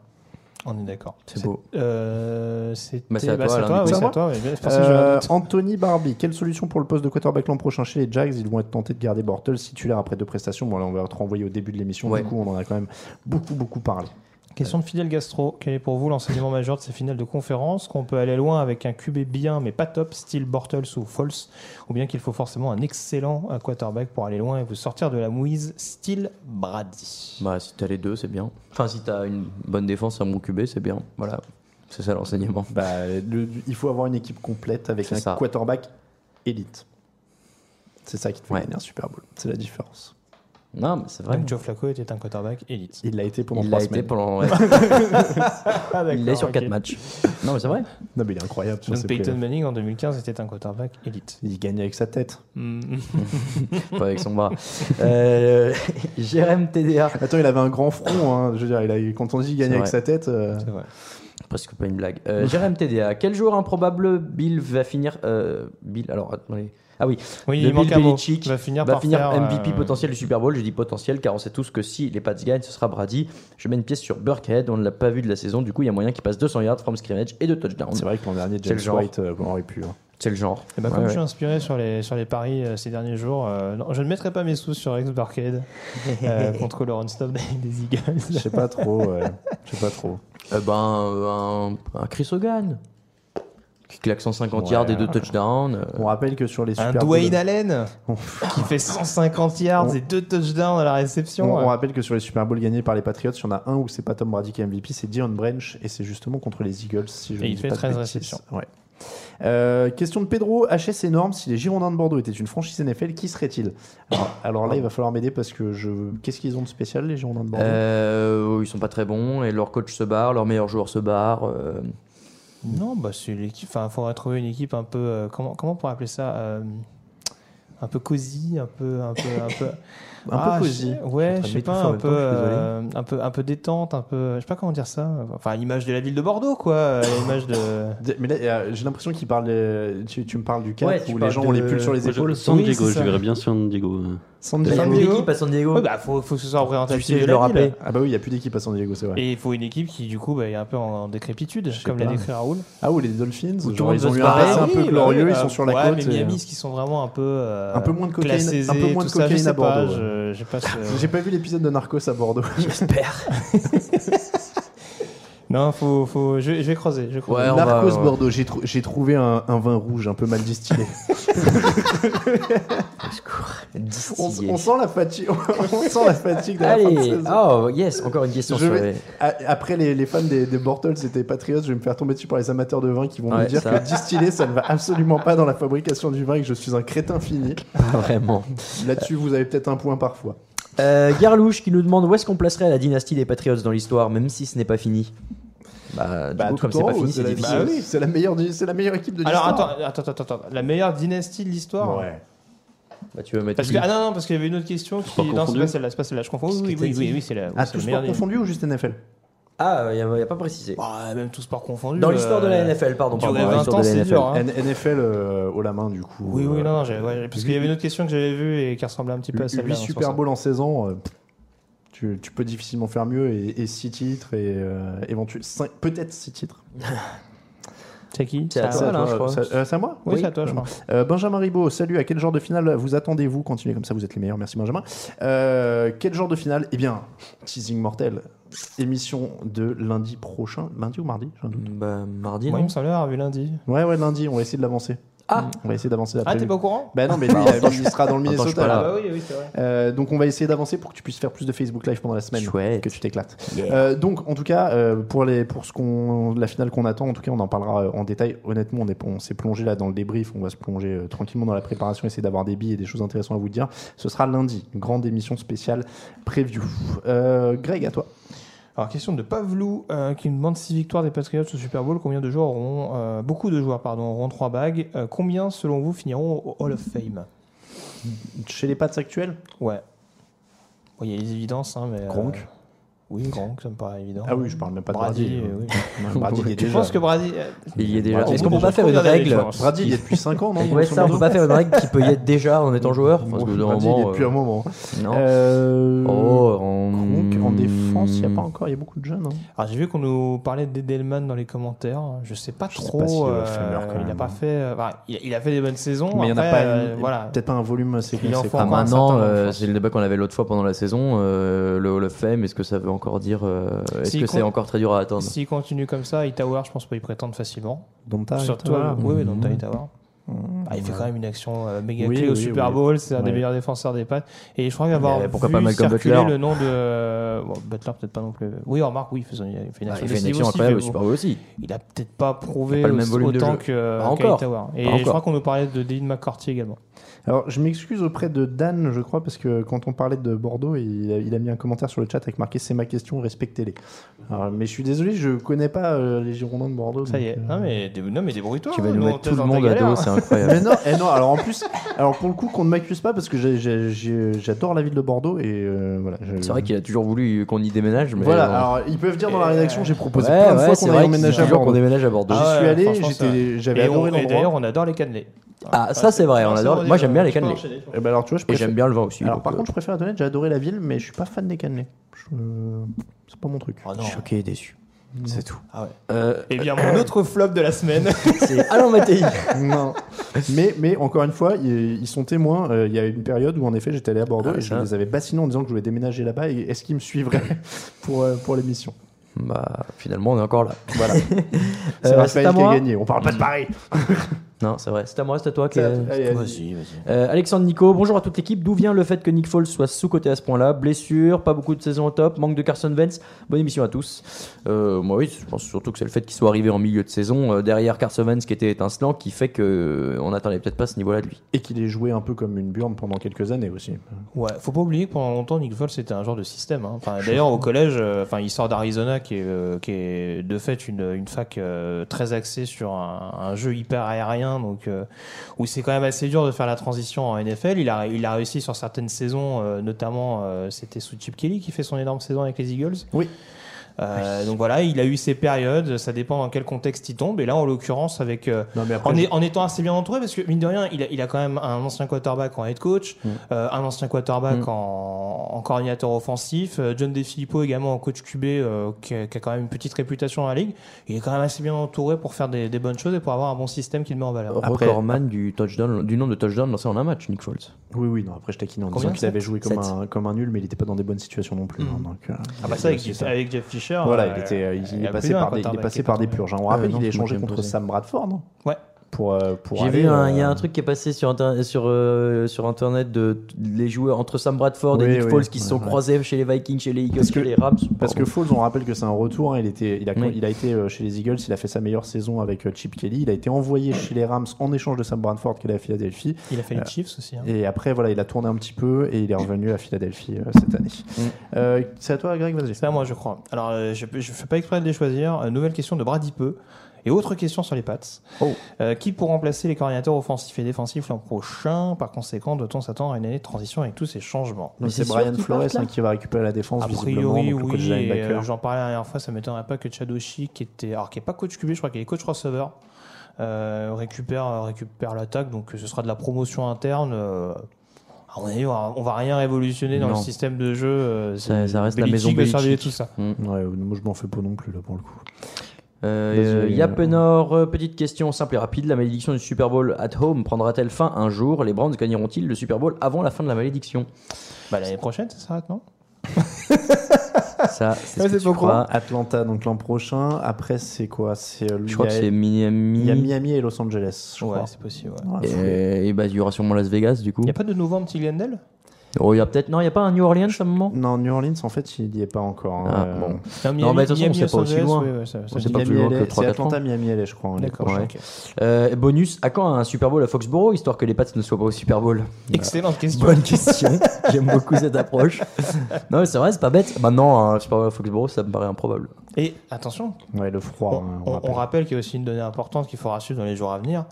S4: On est d'accord.
S3: C'est beau.
S4: Euh, c'était-
S3: Bah, c'est à
S4: bah,
S3: toi,
S4: à toi, oui, à toi.
S2: Euh,
S4: note.
S2: Anthony Barbie, quelle solution pour le poste de quarterback l'an prochain chez les Jags? Ils vont être tentés de garder Bortles titulaire après deux prestations. Bon, là, on va te renvoyer au début de l'émission.
S3: Ouais.
S2: Du coup, on en a quand même beaucoup, beaucoup parlé.
S4: Question de Fidel Gastro. Quel est pour vous l'enseignement majeur de ces finales de conférence? Qu'on peut aller loin avec un QB bien mais pas top, style Bortles ou False Ou bien qu'il faut forcément un excellent euh, quarterback pour aller loin et vous sortir de la mouise, style Brady
S3: Bah, si t'as les deux, c'est bien. Enfin, si t'as une bonne défense et un bon QB, c'est bien. Voilà. C'est ça l'enseignement.
S2: Bah, le- il faut avoir une équipe complète avec
S3: C'est
S2: un
S3: ça.
S2: quarterback élite. C'est ça qui te fait
S3: Ouais.
S2: gagner un Super Bowl. C'est la différence.
S3: Non, mais c'est vrai.
S4: Donc Joe Flacco était un quarterback élite.
S2: Il l'a été pendant
S3: Il
S2: trois
S3: l'a été
S2: semaines.
S3: pendant.
S4: Ah,
S3: il l'est sur 4 matchs. Non, mais c'est vrai.
S2: Non, mais il est incroyable. ses
S4: Peyton. Manning en 2015 était un quarterback élite.
S2: Il gagne avec sa tête.
S4: Mm.
S3: Pas avec son bras. Euh, Jérém TDA.
S2: Attends, il avait un grand front. hein. Je veux dire, il a, quand on dit qu'il gagne
S3: C'est
S2: avec sa tête. euh,
S4: C'est vrai.
S3: Presque pas une blague. Euh, Jérém TDA. Quel joueur improbable Bill va finir. euh, Bill, alors attendez. Ah oui,
S4: Oui,
S3: Le
S4: il manque
S3: Bill
S4: un mot. Va finir
S3: va
S4: par
S3: finir
S4: faire,
S3: MVP
S4: euh,
S3: potentiel du Super Bowl. Je dis potentiel car on sait tous que si les Pats gagnent, ce sera Brady. Je mets une pièce sur Burkhead. On ne l'a pas vu de la saison. Du coup, il y a moyen qu'il passe 200 yards from scrimmage et de touchdown.
S2: C'est vrai que l'an dernier,
S3: C'est
S2: James
S3: le genre.
S2: White euh, aurait pu. hein.
S3: C'est le genre.
S4: Eh ben,
S3: Ouais,
S4: comme
S3: ouais.
S4: je suis inspiré sur les, sur les paris euh, ces derniers jours, euh, non, je ne mettrai pas mes sous sur Ex Barcade euh, contre le run-stop des, des Eagles.
S2: Je sais pas trop. ouais. Je sais pas trop.
S3: Euh, ben, un, un Chris Hogan qui claque 150
S2: Ouais.
S3: yards et deux touchdowns. euh,
S2: On rappelle que sur les
S4: Un
S2: Super
S4: Dwayne
S2: Bowl-
S4: Allen qui fait 150 yards
S2: On-
S4: et deux touchdowns à la réception.
S2: On, on rappelle que sur les Super Bowls gagnés par les Patriots, il y en a un où c'est pas Tom Brady qui est MVP, c'est Dion Branch et c'est justement contre les Eagles. Si je
S4: Et
S2: ne
S4: il
S2: dis
S4: fait
S2: pas de
S4: 13
S2: bêtises.
S4: réceptions.
S2: Ouais. Euh, question de Pedro, HS énorme. Si les Girondins de Bordeaux étaient une franchise NFL, qui serait-il alors, alors là, il va falloir m'aider parce que je. Qu'est-ce qu'ils ont de spécial, les Girondins de Bordeaux?
S3: Euh, ils sont pas très bons et leur coach se barre, leur meilleur joueur se barre. euh,
S4: Non, bah c'est l'équipe. Enfin, il faudrait trouver une équipe un peu. euh, comment, comment on appeler ça euh, Un peu cosy, un peu. Un peu, un peu,
S2: Un peu
S4: Ah,
S2: cosy.
S4: Ouais,
S3: Je
S4: sais
S3: de
S4: pas, un peu,
S3: temps,
S4: euh, un peu, un peu détente, un peu. Je sais pas comment dire ça. Enfin, l'image de la ville de Bordeaux, quoi. à L'image de.
S2: Mais là, euh, j'ai l'impression qu'il parle. euh, Tu, tu me parles du cap
S3: Ouais, tu
S2: où les gens ont les
S3: de-
S2: pulls sur les
S5: Moi,
S2: épaules.
S5: San Diego, je verrais bien San Diego.
S2: San
S3: Il y a
S2: Diego.
S3: plus d'équipe à San Diego.
S4: Ouais, bah, faut, faut que ce soit représentatif.
S3: Tu sais,
S4: de
S3: je
S4: la
S3: le
S4: ville.
S3: rappelais.
S2: Ah bah oui, il n'y a plus d'équipe à San Diego, c'est vrai.
S4: Et il faut une équipe qui, du coup, bah, est un peu en décrépitude, comme l'a décrit Raoul.
S2: Ah ou les Dolphins,
S3: le
S2: genre, ils ont eu un passé un peu
S4: bah
S2: glorieux,
S4: oui,
S2: ils
S4: bah,
S2: sont sur la
S4: ouais,
S2: côte.
S4: mais
S2: et-
S4: Miami, qui sont vraiment un peu. euh,
S2: Un peu moins de cocaïne- de à Bordeaux,
S4: J'ai pas ce-
S2: J'ai pas vu l'épisode de Narcos à Bordeaux.
S3: J'espère.
S4: Non, faut, faut, je, vais- je vais creuser. Je vais creuser.
S3: Ouais, on va-
S2: Narcos
S3: on va-
S2: Bordeaux, j'ai trou- j'ai trouvé un, un vin rouge un peu mal distillé. on,
S3: Distillé.
S2: on sent la fatigue, on sent la fatigue de la fin de
S3: Allez,
S2: saison.
S3: oh yes, encore une question
S2: Je
S3: sur
S2: vais-
S3: les-
S2: a- Après les, les fans des, des Bortles et des Patriots, je vais me faire tomber dessus par les amateurs de vin qui vont me dire
S3: ça.
S2: que distiller ça ne va absolument pas dans la fabrication du vin et que je suis un crétin fini.
S3: Vraiment.
S2: Là-dessus, vous avez peut-être un point parfois.
S3: Euh, Garlouche qui nous demande où est-ce qu'on placerait la dynastie des Patriots dans l'histoire, même si ce n'est pas fini. Bah, du
S2: Bah,
S3: coup,
S2: tout
S3: comme
S2: en
S3: c'est pas
S2: haut,
S3: fini, c'est
S2: la-
S3: difficile.
S2: bah oui, c'est la meilleure, du- c'est la meilleure équipe de
S4: Alors
S2: l'histoire.
S4: attends, attends, attends, attends. La meilleure dynastie de l'histoire
S2: Ouais.
S3: Bah, tu veux mettre
S4: Parce que, ah non, non, parce qu'il y avait une autre question qui. Non, c'est
S5: confondu
S4: pas celle-là, c'est pas celle-là, je confonds. Oui, oui, oui, oui, oui, c'est la, oui,
S2: Ah,
S4: c'est
S2: tout
S4: la meilleure.
S2: confondu ou juste NFL
S3: Ah, il n'y a, pas précisé.
S4: Bah, même tout sport confondu.
S3: Dans l'histoire de la
S4: euh,
S3: NFL, pardon.
S4: durer
S3: pardon, dans
S4: 20
S3: l'histoire
S4: ans, c'est
S3: NFL.
S4: dur. hein.
S2: NFL euh, haut la main, du coup.
S4: Oui, oui,
S2: euh,
S4: non, ouais, parce qu'il y avait une autre question que j'avais vue et qui ressemblait un petit peu à celle-là.
S2: 8
S4: donc c'est pour
S2: Super. Bowl en 16 ans, euh, tu, tu peux difficilement faire mieux et 6 titres et euh, éventuellement peut-être 6 titres.
S4: C'est qui
S3: C'est à
S4: Ça,
S3: toi, là, je crois.
S2: C'est euh, c'est à moi
S4: Oui, c'est à toi, je crois.
S2: Euh, Benjamin Ribaud, salut. À quel genre de finale vous attendez-vous? Continuez comme ça, vous êtes les meilleurs. Merci Benjamin. Euh, quel genre de finale? Eh bien, teasing mortel. Émission de lundi prochain. Lundi ou mardi J'ai un doute.
S3: Bah, mardi, non
S4: me semblait avoir vu lundi.
S2: Ouais, ouais, lundi. On va essayer de l'avancer.
S3: Ah.
S2: On va essayer d'avancer
S4: Ah, t'es pas au courant
S2: Bah non, mais lui, il sera dans le
S3: Attends, je suis
S2: Minnesota.
S3: pas
S2: là.
S3: là.
S4: Ah bah oui, oui, c'est vrai.
S2: Euh, donc on va essayer d'avancer pour que tu puisses faire plus de Facebook Live pendant la semaine.
S3: Chouette.
S2: Que tu t'éclates.
S3: Yeah.
S2: Euh, donc en tout cas, euh, pour, les, pour ce qu'on, la finale qu'on attend, en tout cas on en parlera euh, en détail. Honnêtement, on, est, on s'est plongé là dans le débrief, on va se plonger euh, tranquillement dans la préparation, essayer d'avoir des billes et des choses intéressantes à vous dire. Ce sera lundi, une grande émission spéciale preview. Euh, Greg, à toi.
S4: Alors, question de Pavlou euh, qui nous demande si victoire des Patriots au Super Bowl, combien de joueurs auront, euh, beaucoup de joueurs, pardon, auront trois bagues. Euh, combien, selon vous, finiront au Hall of Fame?
S2: Chez les Pats actuels?
S4: Ouais. Bon, Il y a les évidences, hein, mais.
S2: Gronk.
S4: Oui, Gronk, ça me paraît évident.
S2: Ah oui, je parle même pas de
S4: Brady.
S2: Brady.
S4: euh, oui.
S2: Non, Brady, il est
S4: Je
S2: déjà.
S4: pense que Brady. euh,
S3: Il y est déjà. Est-ce qu'on peut pas faire une règle
S2: Brady, il est depuis 5 ans, non
S3: Ouais, ça, on peut pas faire une règle qui peut y être déjà en étant joueur Parce que
S2: Brady, il est
S3: moment.
S2: depuis un
S3: euh,
S2: moment.
S3: Non.
S2: Euh,
S3: Oh, en...
S2: Gronk, en défense, il n'y a pas encore, il y a beaucoup de jeunes. hein.
S4: Alors j'ai vu qu'on nous parlait d'Edelman dans les commentaires. Je sais pas
S2: Je sais
S4: trop. euh, il a pas fait. euh, enfin, il, a, fait des bonnes saisons.
S2: Mais il n'y en a
S4: après,
S2: pas,
S4: euh, voilà.
S2: peut-être pas un volume assez
S3: Ah, maintenant, euh, c'est le débat qu'on avait l'autre fois pendant la saison. euh, le Hall of Fame, est-ce que ça veut encore dire. euh, est-ce que c'est encore très dur à attendre
S4: S'il continue comme ça, Hightower, je pense pas y prétendre facilement.
S2: Donta,
S4: Surtout, oui, oui, donc
S2: Mhm.
S4: Hightower. Ah, il fait quand même une action euh, méga
S2: Oui,
S4: clé au Super
S2: oui.
S4: Bowl, c'est un des meilleurs défenseurs des pattes. Et je crois qu'avoir
S3: Mais pourquoi
S4: vu
S3: pas Malcolm
S4: circuler
S3: Butler
S4: le nom de bon, Butler peut-être pas non plus. Oui, remarque, oui, il fait, une
S3: Ah,
S4: action,
S3: Il fait une
S4: décisive
S3: action
S4: aussi,
S3: incroyable au Super Bowl aussi.
S4: Il a peut-être pas prouvé
S3: Pas le même volume de
S4: autant que. Et je crois qu'on nous parlait de David McCarthy également.
S2: Alors, je m'excuse auprès de Dan, je crois, parce que quand on parlait de Bordeaux, il a, il a mis un commentaire sur le chat avec marqué C'est ma question, respectez-les. Mais je suis désolé, je connais pas euh, les Girondins de Bordeaux.
S4: Ça y est.
S2: euh,
S4: Non mais, dé- non, mais débrouille-toi.
S3: Tu vas
S4: hein,
S3: nous
S4: on
S3: mettre tout le
S4: ta
S3: monde à
S4: galère.
S3: dos, c'est incroyable.
S2: Mais non, eh non, alors en plus, alors pour le coup, qu'on ne m'accuse pas parce que j'ai- j'ai- j'ai- j'adore la ville de Bordeaux et euh, voilà. je-
S3: C'est vrai qu'il a toujours voulu qu'on y déménage. Mais
S2: Voilà,
S3: bon.
S2: alors ils peuvent dire dans la rédaction, j'ai proposé
S3: Ouais,
S2: plein de
S3: ouais,
S2: fois
S3: c'est
S2: qu'on
S3: vrai
S2: aille
S3: qu'il
S2: emménager
S3: dit
S2: à
S3: toujours qu'on
S2: Bordeaux.
S3: déménage à Bordeaux.
S2: J'y
S4: Ah
S2: suis
S4: ouais,
S2: allé,
S4: franchement,
S2: j'étais-
S4: ça-
S2: j'avais
S4: Et
S2: adoré
S4: on- Et d'ailleurs, on adore les cannelés.
S3: Ah, ça c'est vrai, on adore. Moi j'aime bien les cannelés.
S2: Eh ben alors tu vois, je
S3: Et
S2: préfère-
S3: j'aime bien le vin aussi.
S2: Alors
S3: donc,
S2: par
S3: euh,
S2: contre, je préfère être honnête, j'ai adoré la ville, mais je suis pas fan des cannelés. Je- C'est pas mon truc.
S4: Oh non.
S3: choqué et déçu. C'est tout.
S4: Ah ouais.
S3: Euh,
S4: Et bien, mon autre flop de la semaine.
S3: c'est Alain Mattei.
S2: non. Mais, mais encore une fois, ils, ils sont témoins. Euh, Il y a une période où en effet j'étais allé à Bordeaux
S3: Ah,
S2: et je
S3: ça.
S2: les avais bassinés en disant que je voulais déménager là-bas. Et est-ce qu'ils me suivraient pour, euh, pour l'émission?
S3: Bah, finalement, on est encore là.
S2: Voilà. C'est
S3: Euh,
S2: Raphaël
S3: c'est à
S2: qui a
S3: moi
S2: gagné. On parle pas de pareil.
S3: Non, c'est vrai. C'est à moi, c'est à toi.
S2: Allez, vas-y.
S3: Euh, Alexandre Nico, bonjour à toute l'équipe. D'où vient le fait que Nick Foles soit sous-côté à ce point-là? Blessure, pas beaucoup de saisons au top, manque de Carson Wentz. Bonne émission à tous. Euh, moi, oui, je pense surtout que c'est le fait qu'il soit arrivé en milieu de saison euh, derrière Carson Wentz qui était étincelant qui fait que euh, on n'attendait peut-être pas ce niveau-là de lui.
S2: Et qu'il ait joué un peu comme une burne pendant quelques années aussi.
S4: Ouais, faut pas oublier que pendant longtemps, Nick Foles c'était un genre de système. hein. Enfin, D'ailleurs, au collège, euh, enfin, il sort d'Arizona, qui est, euh, qui est de fait une, une fac euh, très axée sur un, un jeu hyper aérien, donc euh, où c'est quand même assez dur de faire la transition en NFL. Il a, il a réussi sur certaines saisons, euh, notamment euh, c'était sous Chip Kelly qui fait son énorme saison avec les Eagles.
S2: Oui.
S4: Euh, donc voilà, il a eu ses périodes, ça dépend dans quel contexte il tombe. Et là, en l'occurrence, avec euh,
S2: Non, mais après,
S4: en,
S2: je-
S4: est- en étant assez bien entouré, parce que mine de rien, il a, il a quand même un ancien quarterback en head coach,
S2: Mm.
S4: euh, un ancien quarterback
S3: Mm.
S4: en, en coordinateur offensif, John DeFilippo également en coach QB, euh, qui, a, qui a quand même une petite réputation dans la ligue. Il est quand même assez bien entouré pour faire des, des bonnes choses et pour avoir un bon système qu'il met en valeur.
S2: Après-
S3: Recordman du touchdown, du nombre de touchdowns lancés en un match, Nick Foles.
S2: Oui, oui, non, après je taquine en
S4: Combien,
S2: disant qu'il avait joué comme un, comme un nul, mais il était pas dans des bonnes situations non plus.
S4: Mm.
S2: hein, donc, euh,
S4: Ah bah ça,
S2: a
S4: avec, avec Jeff Fisher.
S2: Voilà,
S4: euh,
S2: il, était, euh, il,
S4: il y
S2: est
S4: a
S2: passé par des, il est
S4: quarterback
S2: passé
S4: qui est
S2: par des
S4: tombé.
S2: purges. hein. On rappelle
S3: non,
S2: qu'il
S3: me
S2: échangé contre. Sam Bradford.
S4: Ouais.
S2: Pour, euh, pour
S3: J'ai vu, il y a
S2: euh,
S3: un truc qui est passé sur, internet, sur, euh, sur internet de les joueurs entre Sam Bradford
S2: Oui,
S3: et Nick
S2: oui,
S3: Foles qui se sont
S2: ouais,
S3: croisés chez les Vikings, chez les Eagles,
S2: Parce que-
S3: chez les Rams.
S2: Parce que. Foles, on rappelle que c'est un retour. hein, il, était, il, a,
S3: Oui.
S2: il a été chez les Eagles, il a fait sa meilleure saison avec Chip Kelly. Il a été envoyé chez les Rams en échange de Sam Bradford qui est à Philadelphie.
S4: Il a fait les
S2: Euh,
S4: Chiefs aussi. hein.
S2: Et après, voilà, il a tourné un petit peu et il est revenu à Philadelphie euh, cette année.
S3: Mm.
S2: Euh, c'est à toi, Greg, vas-y.
S4: C'est à moi, je crois. Alors, euh, je ne fais pas exprès de les choisir. Euh, nouvelle question de Brady Peu. Et autre question sur les Pats.
S2: Oh.
S4: Euh, qui pour remplacer les coordinateurs offensifs et défensifs l'an prochain Par conséquent, doit-on s'attendre à une année de transition avec tous ces changements
S2: Donc,
S3: c'est
S2: Brian Flores hein, qui va récupérer la défense,
S4: A priori,
S2: donc
S4: oui. euh, J'en parlais la dernière fois, ça m'étonnerait pas que Chadoshi, qui était, alors qui est pas coach QB, je crois qu'il est coach receveur, euh, récupère, récupère l'attaque. Donc ce sera de la promotion interne. euh, on va, on va rien révolutionner dans
S3: Non.
S4: le système de jeu. euh,
S3: Ça- reste la maison Belichick.
S4: tout ça.
S3: Mm.
S2: Ouais, moi je m'en fais pas non plus là pour le coup.
S3: Euh, euh,
S2: euh,
S3: Yapenor, euh, petite question simple et rapide. La malédiction du Super Bowl at home prendra-t-elle fin un jour? Les Browns gagneront-ils le Super Bowl avant la fin de la malédiction?
S4: Bah, L'année prochaine, ça s'arrête, non?
S3: Ça, c'est
S4: Ouais,
S3: ce
S4: pas
S3: crois.
S2: Atlanta, donc l'an prochain. Après, c'est quoi? C'est euh,
S3: Je crois que c'est Miami.
S2: Il y a Miami et Los Angeles, je
S4: Ouais,
S2: crois.
S4: c'est possible. ouais.
S3: Et, et bah, il y aura sûrement Las Vegas, du coup.
S4: Il n'y a pas de nouveau petit Glendale?
S3: Oh, il y a peut-être. Non, il n'y a pas un New Orleans à un moment?
S2: Non, New Orleans, en fait, il n'y est pas encore. hein.
S3: Ah,
S2: Euh,
S3: bon.
S4: Non,
S3: Non, mais de toute façon, pas aussi loin.
S4: ouais, ouais, ça- ça-
S3: On
S2: C'est
S3: sait pas plus loin que
S2: c'est
S3: 3-4
S2: Atlanta. Miami LA, je crois. l'année
S4: D'accord.
S3: Euh, bonus, à quand un Super Bowl à Foxborough, histoire que les Pats ne soient pas au Super Bowl?
S4: Excellente question.
S3: Bonne question. J'aime beaucoup cette approche. Non, mais c'est vrai, c'est pas bête. Maintenant, un Super Bowl à Foxborough, ça me paraît improbable.
S4: Et attention,
S2: Ouais, le froid.
S4: on,
S2: hein,
S4: on- on
S2: rappelle.
S4: rappelle qu'il y a aussi une donnée importante qu'il faudra suivre dans les jours à venir.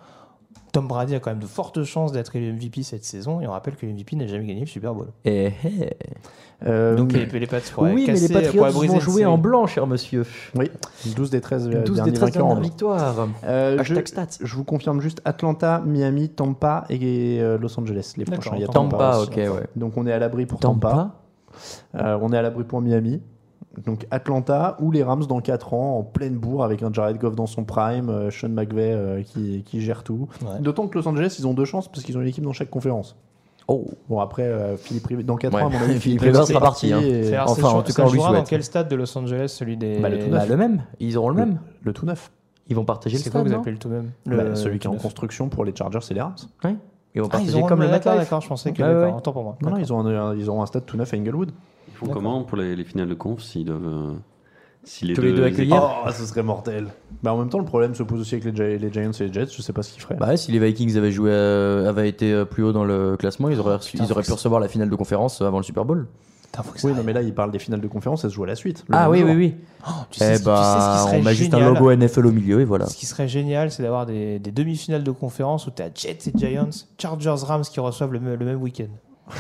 S4: Tom Brady a quand même de fortes chances d'être élu MVP cette saison et on rappelle que MVP n'a jamais gagné le Super Bowl.
S3: Eh, eh.
S2: Euh,
S4: Donc les, les Pats pourraient
S3: Oui, mais les Patriots vont jouer en blanc, cher monsieur.
S2: Oui, 12 des 13
S3: 12
S2: derniers
S3: des 13
S2: vainqueurs en
S3: victoires.
S2: Euh, je,
S3: Hashtag stats.
S2: je vous confirme juste Atlanta, Miami, Tampa et euh, Los Angeles. Les prochains. Il y a
S3: Tampa, ok, ouais.
S2: Donc on est à l'abri pour Tampa.
S3: Tampa
S2: Euh, on est à l'abri pour Miami. Donc Atlanta ou les Rams dans 4 ans en pleine bourre avec un Jared Goff dans son prime, euh, Sean McVay euh, qui, qui gère tout.
S4: Ouais.
S2: D'autant que Los Angeles, ils ont deux chances parce qu'ils ont une équipe dans chaque conférence.
S3: Oh,
S2: Bon après, euh, Philippe dans 4
S3: Ouais.
S2: ans, à mon avis,
S3: Philippe Rivers sera parti, hein.
S2: et-
S4: C'est-
S3: Enfin,
S4: ça
S3: en tout cas, on lui
S4: jouera dans
S3: souhaite.
S4: quel stade de Los Angeles celui des
S2: Bah, le tout
S3: bah,
S2: neuf.
S3: le même. Ils auront le même.
S2: Le tout neuf.
S3: Ils vont partager le
S4: C'est quoi
S3: stade,
S4: que vous appelez le tout même
S2: Bah,
S4: Le-
S2: celui qui est en construction pour les Chargers et les Rams.
S3: Ouais. Ils vont
S4: Ah,
S3: partager
S4: ils auront
S3: comme le
S4: d'accord, je pensais que autant pour moi.
S2: Non, ils, ont ils auront un stade tout neuf à Inglewood.
S5: Ils font comment pour les, les finales de conf s'ils doivent. euh, si les
S3: Tous les deux accueillir
S2: Oh, ce serait mortel. Bah, en même temps, le problème se pose aussi avec les, Gi- les Giants et les Jets. Je sais pas ce qu'ils feraient.
S3: Bah ouais, si les Vikings avaient joué, euh, avaient été euh, plus haut dans le classement, ils auraient, reçu- ils auraient pu recevoir la finale de conférence avant le Super Bowl.
S2: Oui, non, mais là, ils parlent des finales de conférence, ça se joue à la suite. le
S3: Ah
S2: même
S3: oui,
S2: jour.
S3: oui, oui.
S4: Oh, tu sais
S3: Eh
S4: ce qui- tu sais ce qui
S3: bah,
S4: serait
S3: on met juste un
S4: génial
S3: logo NFL au milieu et voilà.
S4: Ce qui serait génial, c'est d'avoir des, des demi-finales de conférence où tu as Jets et Giants, Chargers, Rams qui reçoivent le, me- le même week-end.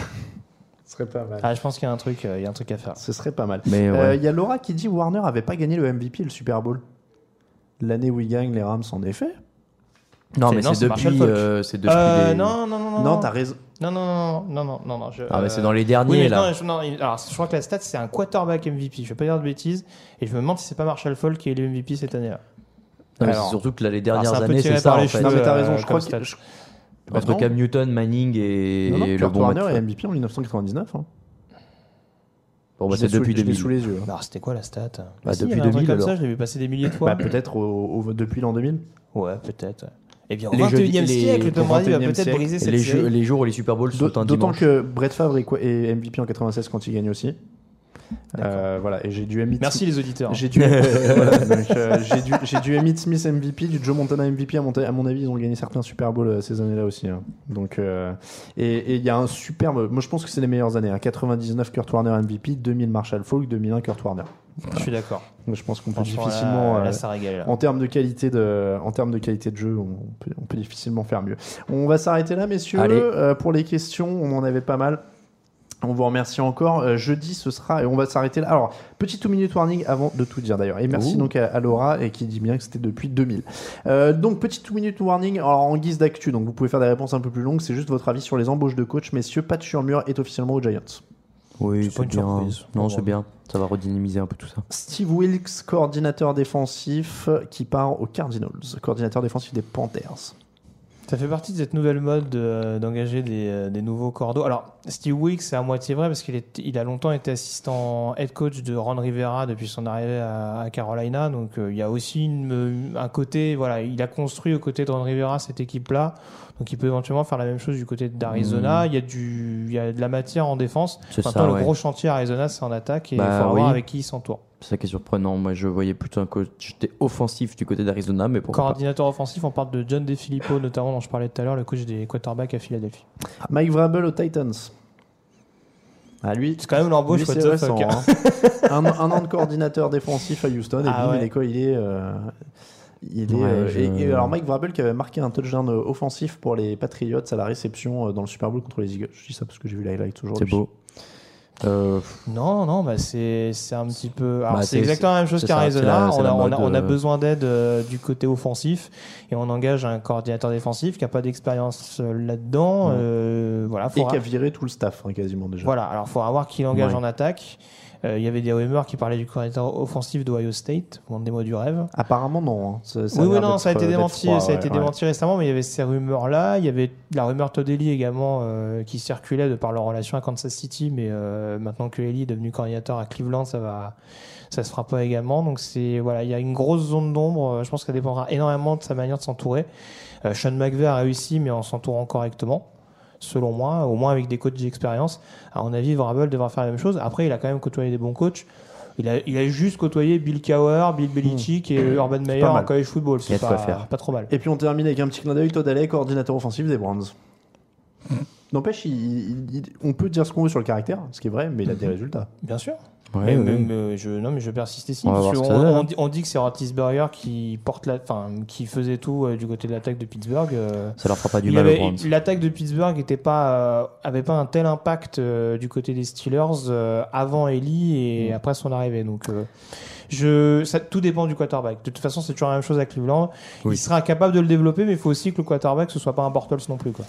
S2: Ce serait pas mal.
S4: Ah, je pense qu'il y a un truc, euh, il y a un truc à faire.
S2: Ce serait pas mal.
S3: Mais
S2: Il
S3: ouais.
S2: y a Laura qui dit Warner avait pas gagné le MVP et le Super Bowl. L'année où il gagne les Rams, en effet.
S3: non, mais c'est depuis, euh, c'est depuis
S4: Euh,
S3: les-
S4: non, non, non, non.
S2: Non, t'as raison.
S4: Non, non, non, non, non, non, non. Je,
S3: Ah, mais
S4: euh,
S3: c'est dans les
S4: oui,
S3: derniers
S4: mais
S3: là.
S4: non, je, non, alors, je crois que la stat, c'est un quarterback MVP. Je vais pas dire de bêtises. Et je me demande si c'est pas Marshall Falk qui est le MVP cette année-là.
S3: Non, mais
S2: Alors-
S3: c'est surtout que là, les dernières années, c'est ça en fait.
S2: Non, mais t'as
S4: euh,
S2: raison. Je crois que. je-
S3: Entre
S2: Bah, non.
S3: Cam Newton, Manning et,
S2: Non, non,
S3: le
S2: Kurt
S3: bon
S2: Warner est MVP en 1999. hein.
S3: Bon, bah, c'est depuis
S2: je l'ai
S3: 2000.
S2: sous les yeux. hein.
S4: Alors, c'était quoi la stat?
S3: Bah,
S4: Si, il y
S3: depuis
S4: avait un truc
S3: 2000,
S4: comme ça, je l'ai vu passer des milliers de fois.
S2: Bah, peut-être au- au- depuis l'an 2000.
S4: Ouais, peut-être. Et bien, au
S3: Les
S4: 21e
S3: jeux- les-
S4: siècle, Tom Brady va
S2: 21e
S4: peut-être briser
S3: Et
S4: cette
S3: les,
S4: série.
S3: jeux, les jours où les Super Bowls sont un
S2: D'autant que Brett Favre est, quoi- est MVP en 96 quand il gagne aussi. Euh, voilà, et j'ai du Emmitt
S4: Merci les auditeurs.
S2: J'ai du, voilà, donc, euh, j'ai du, j'ai du Emmitt Smith MVP, du Joe Montana MVP. À mon, à mon avis, ils ont gagné certains Super Bowls euh, ces années-là aussi. hein. Donc, euh, et et il y a un superbe. Moi, je pense que c'est les meilleures années. hein. 99 Kurt Warner MVP, 2000 Marshall Falk, 2001 Kurt Warner.
S4: Je suis d'accord.
S2: Donc, je pense qu'on peut
S4: Franchement,
S2: difficilement.
S4: là, là,
S2: euh,
S4: ça régale. là.
S2: en termes de qualité de, en termes de qualité de jeu, on peut, on peut difficilement faire mieux. On va s'arrêter là, messieurs.
S3: Allez.
S2: Euh, pour les questions, on en avait pas mal. On vous remercie encore. Euh, jeudi, ce sera et on va s'arrêter là. Alors, petit two minute warning avant de tout dire d'ailleurs. Et merci
S3: Ouh.
S2: donc à, à Laura et qui dit bien que c'était depuis 2000. Euh, donc petit two minute warning. Alors en guise d'actu, donc vous pouvez faire des réponses un peu plus longues. C'est juste votre avis sur les embauches de coach, messieurs. Pat Mur est officiellement aux Giants.
S3: Oui,
S4: C'est
S3: bien.
S4: surprise.
S3: Non, c'est bien. Ça va redynamiser un peu tout ça.
S2: Steve Wilkes, coordinateur défensif, qui part aux Cardinals, coordinateur défensif des Panthers.
S4: Ça fait partie de cette nouvelle mode de- d'engager des, euh, des nouveaux cordeaux. Alors, Steve Wilkes, c'est à moitié vrai parce qu'il il a longtemps été assistant head coach de Ron Rivera depuis son arrivée à, à Carolina. Donc, euh, il y a aussi une- un côté, voilà, il a construit aux côtés de Ron Rivera cette équipe-là. Donc, il peut éventuellement faire la même chose du côté d'Arizona. Il, y a du, il y a de la matière en défense.
S3: C'est
S4: Maintenant,
S3: ça,
S4: le
S3: ouais.
S4: gros chantier Arizona, c'est en attaque et il
S3: Bah
S4: faut
S3: oui.
S4: voir avec qui il s'entoure.
S3: C'est ça qui est surprenant. Moi, je voyais plutôt un coach j'étais offensif du côté d'Arizona, mais pourquoi pas.
S4: Coordinateur offensif, on parle de John DeFilippo, notamment, dont je parlais tout à l'heure, le coach des quarterbacks à Philadelphie.
S2: Mike Vrabel aux Titans. Ah lui,
S4: C'est quand même l'embauche,
S2: hein. un, un an de coordinateur défensif à Houston et
S4: Ah
S2: bim,
S4: ouais.
S2: il est quoi Il est, euh, il est.
S3: Ouais,
S2: euh,
S3: je-
S2: et, et alors Mike Vrabel qui avait marqué un touchdown euh, offensif pour les Patriots à la réception euh, dans le Super Bowl contre les Eagles. Je dis ça parce que j'ai vu l'highlight aujourd'hui.
S3: C'est beau. Euh,
S4: Non, non, bah c'est un petit peu. Alors
S3: Bah,
S4: c'est exactement la même chose qu'Arizona. On, on, on a besoin d'aide euh, du côté offensif et on engage un coordinateur défensif qui n'a pas d'expérience euh, là-dedans.
S2: Ouais.
S4: Euh, voilà,
S2: Et qui a viré tout le staff hein, quasiment déjà.
S4: voilà, alors il faudra voir qui l'engage
S3: Ouais.
S4: en attaque. Euh, Il y avait des rumeurs qui parlaient du coordinateur offensif d'Ohio State. Vendez-moi du rêve.
S2: Apparemment, non. hein. Ça- ça a
S4: oui, oui, non, ça a été
S2: d'être
S4: démenti,
S2: froid,
S4: ça a été démenti récemment, mais il y avait ces rumeurs-là. Il y avait la rumeur Todd Haley également euh, qui circulait de par leur relation à Kansas City, mais euh, maintenant que Haley est devenu coordinateur à Cleveland, ça va, ça se fera pas également. Donc c'est voilà, il y a une grosse zone d'ombre. Euh, Je pense que ça dépendra énormément de sa manière de s'entourer. Euh, Sean McVay a réussi, mais en s'entourant correctement. Selon moi, au moins avec des coachs d'expérience. À mon avis, Vrabel devra faire la même chose. Après, il a quand même côtoyé des bons coachs. Il a, il a juste côtoyé Bill Cowher, Bill Belichick et Urban Meyer en college football. C'est pas, pas trop mal.
S2: Et puis on termine avec un petit clin d'œil. Todd Haley, coordinateur offensif des Browns. N'empêche, il- il- il- on peut dire ce qu'on veut sur le caractère, ce qui est vrai, mais il a des résultats.
S4: Bien sûr.
S3: Ouais,
S4: Et
S3: ouais.
S4: même, euh, je, non, mais je persiste ici.
S3: On
S4: parce on, dit, on dit que c'est Roethlisberger qui porte la, enfin, qui faisait tout euh, du côté de l'attaque de Pittsburgh. euh,
S3: Ça leur fera pas du mal
S4: avait-. L'attaque de Pittsburgh pas, euh, avait pas un tel impact euh, du côté des Steelers euh, avant Ellie et
S3: Mm.
S4: après son arrivée. Donc, euh, je, ça, tout dépend du quarterback. De toute façon, c'est toujours la même chose à Cleveland.
S3: Oui.
S4: Il sera capable de le développer, mais il faut aussi que le quarterback ce soit pas un Bortles non plus. Quoi.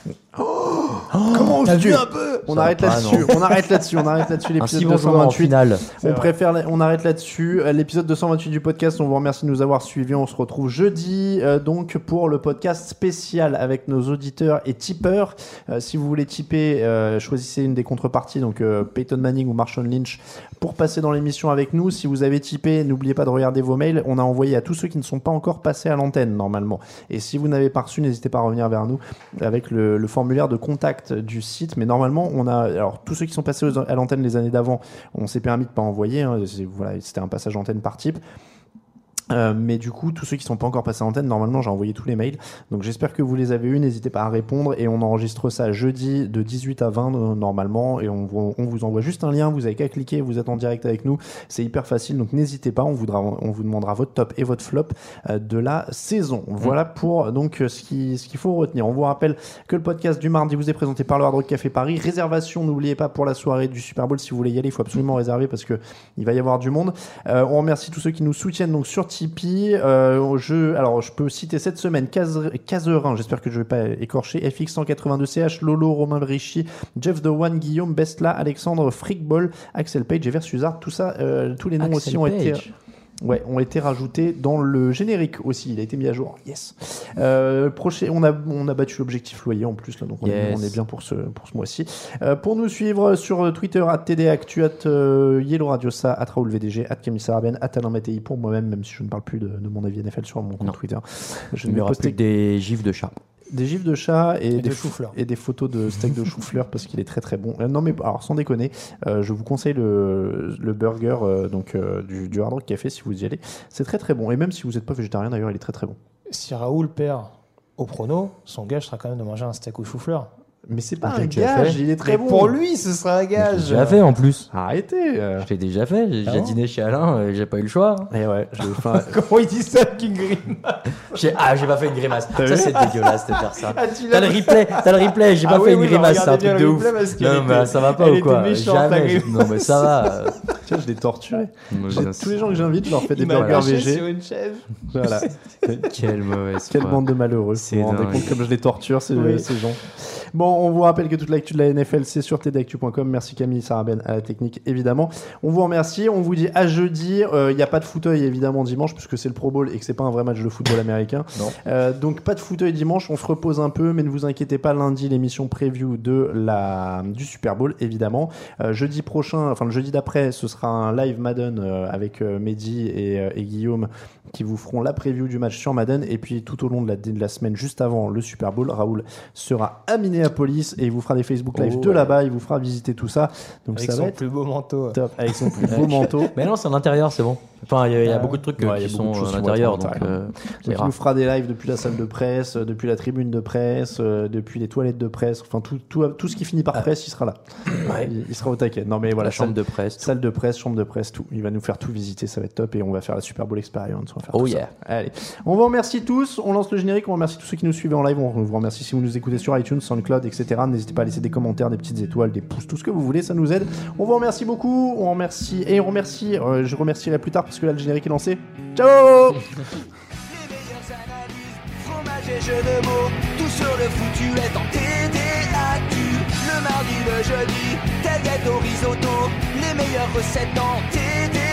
S2: Comment
S4: T'as
S2: oses-tu
S4: vu un peu
S2: On arrête là-dessus. On arrête là-dessus. On arrête là-dessus
S3: Un
S2: l'épisode
S3: si bon joueur en
S2: 228.
S3: finale.
S2: On préfère, on arrête là-dessus. Euh, L'épisode 228 du podcast, on vous remercie de nous avoir suivis. On se retrouve jeudi euh, donc pour le podcast spécial avec nos auditeurs et tipeurs. Euh, si vous voulez tiper, euh, choisissez une des contreparties, donc euh, Peyton Manning ou Marshawn Lynch, pour passer dans l'émission avec nous. Si vous avez tipé, n'oubliez pas de regarder vos mails. On a envoyé à tous ceux qui ne sont pas encore passés à l'antenne normalement. Et si vous n'avez pas reçu, n'hésitez pas à revenir vers nous avec le, le formulaire de contact du site. Mais normalement, on a alors tous ceux qui sont passés à l'antenne les années d'avant, on s'est permis de pas envoyer. hein. Voilà, c'était un passage antenne par type. Euh, mais du coup, tous ceux qui sont pas encore passés à l'antenne, normalement, j'ai envoyé tous les mails. Donc j'espère que vous les avez eus. N'hésitez pas à répondre et on enregistre ça jeudi de 18 à 20 euh, normalement et on, vous- on vous envoie juste un lien. Vous avez qu'à cliquer, vous êtes en direct avec nous. C'est hyper facile. Donc n'hésitez pas. On, voudra, on vous demandera votre top et votre flop euh, de la saison. Voilà pour donc ce qui ce qu'il faut retenir. On vous rappelle que le podcast du mardi vous est présenté par le Hard Rock Café Paris. Réservation, n'oubliez pas pour la soirée du Super Bowl si vous voulez y aller, il faut absolument réserver parce que il va y avoir du monde. Euh, on remercie tous ceux qui nous soutiennent donc sur Tipeee. Euh, je, alors je peux citer cette semaine Cazer- Cazerin, j'espère que je vais pas écorcher, FX182CH, Lolo, Romain Brichy, Jeff The One, Guillaume, Bestla, Alexandre, Freakball, Axel Page et Versuzard. Tout ça, euh, tous les noms
S3: Axel
S2: aussi ont été. Ouais, ont été rajoutés dans le générique aussi. Il a été mis à jour. Yes. Euh, prochain, on a on a battu l'objectif loyer en plus là, donc on, est,
S3: Yes.
S2: on est bien pour ce pour ce mois-ci. Euh, pour nous suivre sur Twitter at tdactu euh, Yellow Radiosa at Raoul VDG at Camille Saraben at Alain Mattei pour moi-même même si je ne parle plus de, de mon avis NFL sur mon compte
S3: Non.
S2: Twitter. Je ne
S3: me
S2: vais poster
S3: plus que des gifs de chat.
S2: Des gifs de chat et,
S4: Et
S2: des et des photos de steak de chou-fleur parce qu'il est très très bon. Euh, non mais alors sans déconner, euh, je vous conseille le, le burger euh, donc euh, du, du Hard Rock Café si vous y allez. C'est très très bon et même si vous n'êtes pas végétarien d'ailleurs, il est très très bon.
S4: Si Raoul perd au prono, son gage sera quand même de manger un steak au chou-fleur.
S2: Mais c'est pas un gage, il est très bon.
S4: pour lui, ce sera un
S3: J'ai
S4: gage.
S3: déjà fait en plus.
S2: Arrêtez. euh.
S3: Je l'ai déjà fait. J'ai déjà dîné chez Alain. euh, J'ai pas eu le choix.
S2: Et ouais, je vais faire-
S4: Comment il dit ça, King Green
S3: J'ai- Ah, j'ai pas fait une grimace. Ça, c'est dégueulasse de faire ça.
S4: Ah, tu
S3: T'as le replay, t'as le replay, j'ai
S4: Ah
S3: pas
S4: oui,
S3: fait une
S4: oui,
S3: grimace, c'est un
S4: regardez
S3: truc
S4: bien
S3: de
S4: le
S3: ouf.
S4: replay parce qu'elle
S3: Non, mais ça va pas
S4: elle
S3: ou
S4: était
S3: quoi
S4: méchante, la
S3: Jamais.
S4: grimace.
S3: Non, mais ça va. euh,
S2: Tiens, je l'ai torturé. J'ai-
S3: bien
S2: Tous les gens que j'invite, je leur fais des
S4: Il m'a
S2: burgers
S4: lâché sur une chaise.
S2: Voilà.
S3: Quelle mauvaise
S2: Quelle
S3: foi.
S2: bande de malheureux. Vous
S3: C'est
S2: vous rendez
S3: dingue.
S2: compte comme je les torture, ces,
S4: Oui.
S2: ces gens. Bon, on vous rappelle que toute l'actu de la NFL, c'est sur tdactu.com. Merci Camille Saraben à la technique, évidemment. On vous remercie. On vous dit à jeudi. Euh, Il n'y a pas de fauteuil, évidemment, dimanche, puisque c'est le Pro Bowl et que c'est pas un vrai match de football américain.
S3: Non.
S2: Euh, donc, pas de fauteuil dimanche. On se repose un peu, mais ne vous inquiétez pas. Lundi, l'émission preview de la, du Super Bowl, évidemment. Euh, jeudi prochain, enfin le jeudi d'après, ce sera un live Madden euh, avec euh, Mehdi et, euh, et Guillaume qui vous feront la preview du match sur Madden. Et puis tout au long de la, de la semaine, juste avant le Super Bowl, Raoul sera à Minneapolis et il vous fera des Facebook Live
S3: Oh,
S2: de
S3: ouais.
S2: là-bas. Il vous fera visiter tout ça. Donc
S4: Avec
S2: ça
S4: son
S2: va être
S4: plus beau manteau.
S2: top avec son plus beau manteau.
S3: Mais non, c'est en intérieur, c'est bon. Enfin, il y a, il y a
S4: Ah.
S3: beaucoup de trucs euh,
S2: Ouais, il y a
S3: qui sont à l'intérieur,
S2: à
S3: donc
S2: l'intérieur.
S3: euh,
S2: Donc il nous fera des lives depuis la salle de presse, euh, depuis la tribune de presse, euh, depuis les toilettes de presse, enfin tout, tout, tout ce qui finit par presse, il sera là. Il, il sera au taquet. Non mais voilà,
S3: La chambre
S2: salle,
S3: de presse. tout.
S2: salle de presse, chambre de presse, tout. Il va nous faire tout visiter, ça va être top et on va faire la Super Bowl Experience. On va faire
S3: Oh
S2: tout ça.
S3: yeah.
S2: Allez, on vous remercie tous. On lance le générique. On remercie tous ceux qui nous suivent en live. On vous remercie si vous nous écoutez sur iTunes, SoundCloud, etc. N'hésitez pas à laisser des commentaires, des petites étoiles, des pouces, tout ce que vous voulez, ça nous aide. On vous remercie beaucoup. On remercie et on remercie. euh, je remercierai plus tard parce que là le générique est lancé. Ciao.
S7: Les meilleures analyses, fromage et jeux de mots, tout sur le foutu est en TDAQ. Le mardi, le jeudi, tel gâteau risotto,
S8: les meilleures recettes dans TDAQ.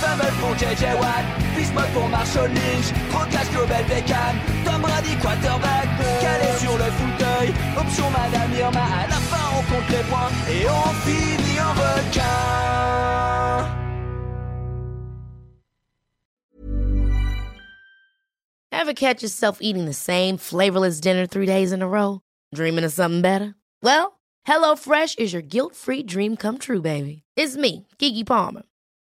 S8: Fumble pour JJ Watt, Bismuth pour Marshall Lynch, Global Beckham, Tom Brady quarterback, calé sur le fauteuil, option Madame Irma, à la fin on compte les points et on finit en requin.
S9: Ever catch yourself eating the same flavorless dinner three days in a row? Dreaming of something better? Well, HelloFresh is your guilt-free dream come true, baby. It's me, Kiki Palmer.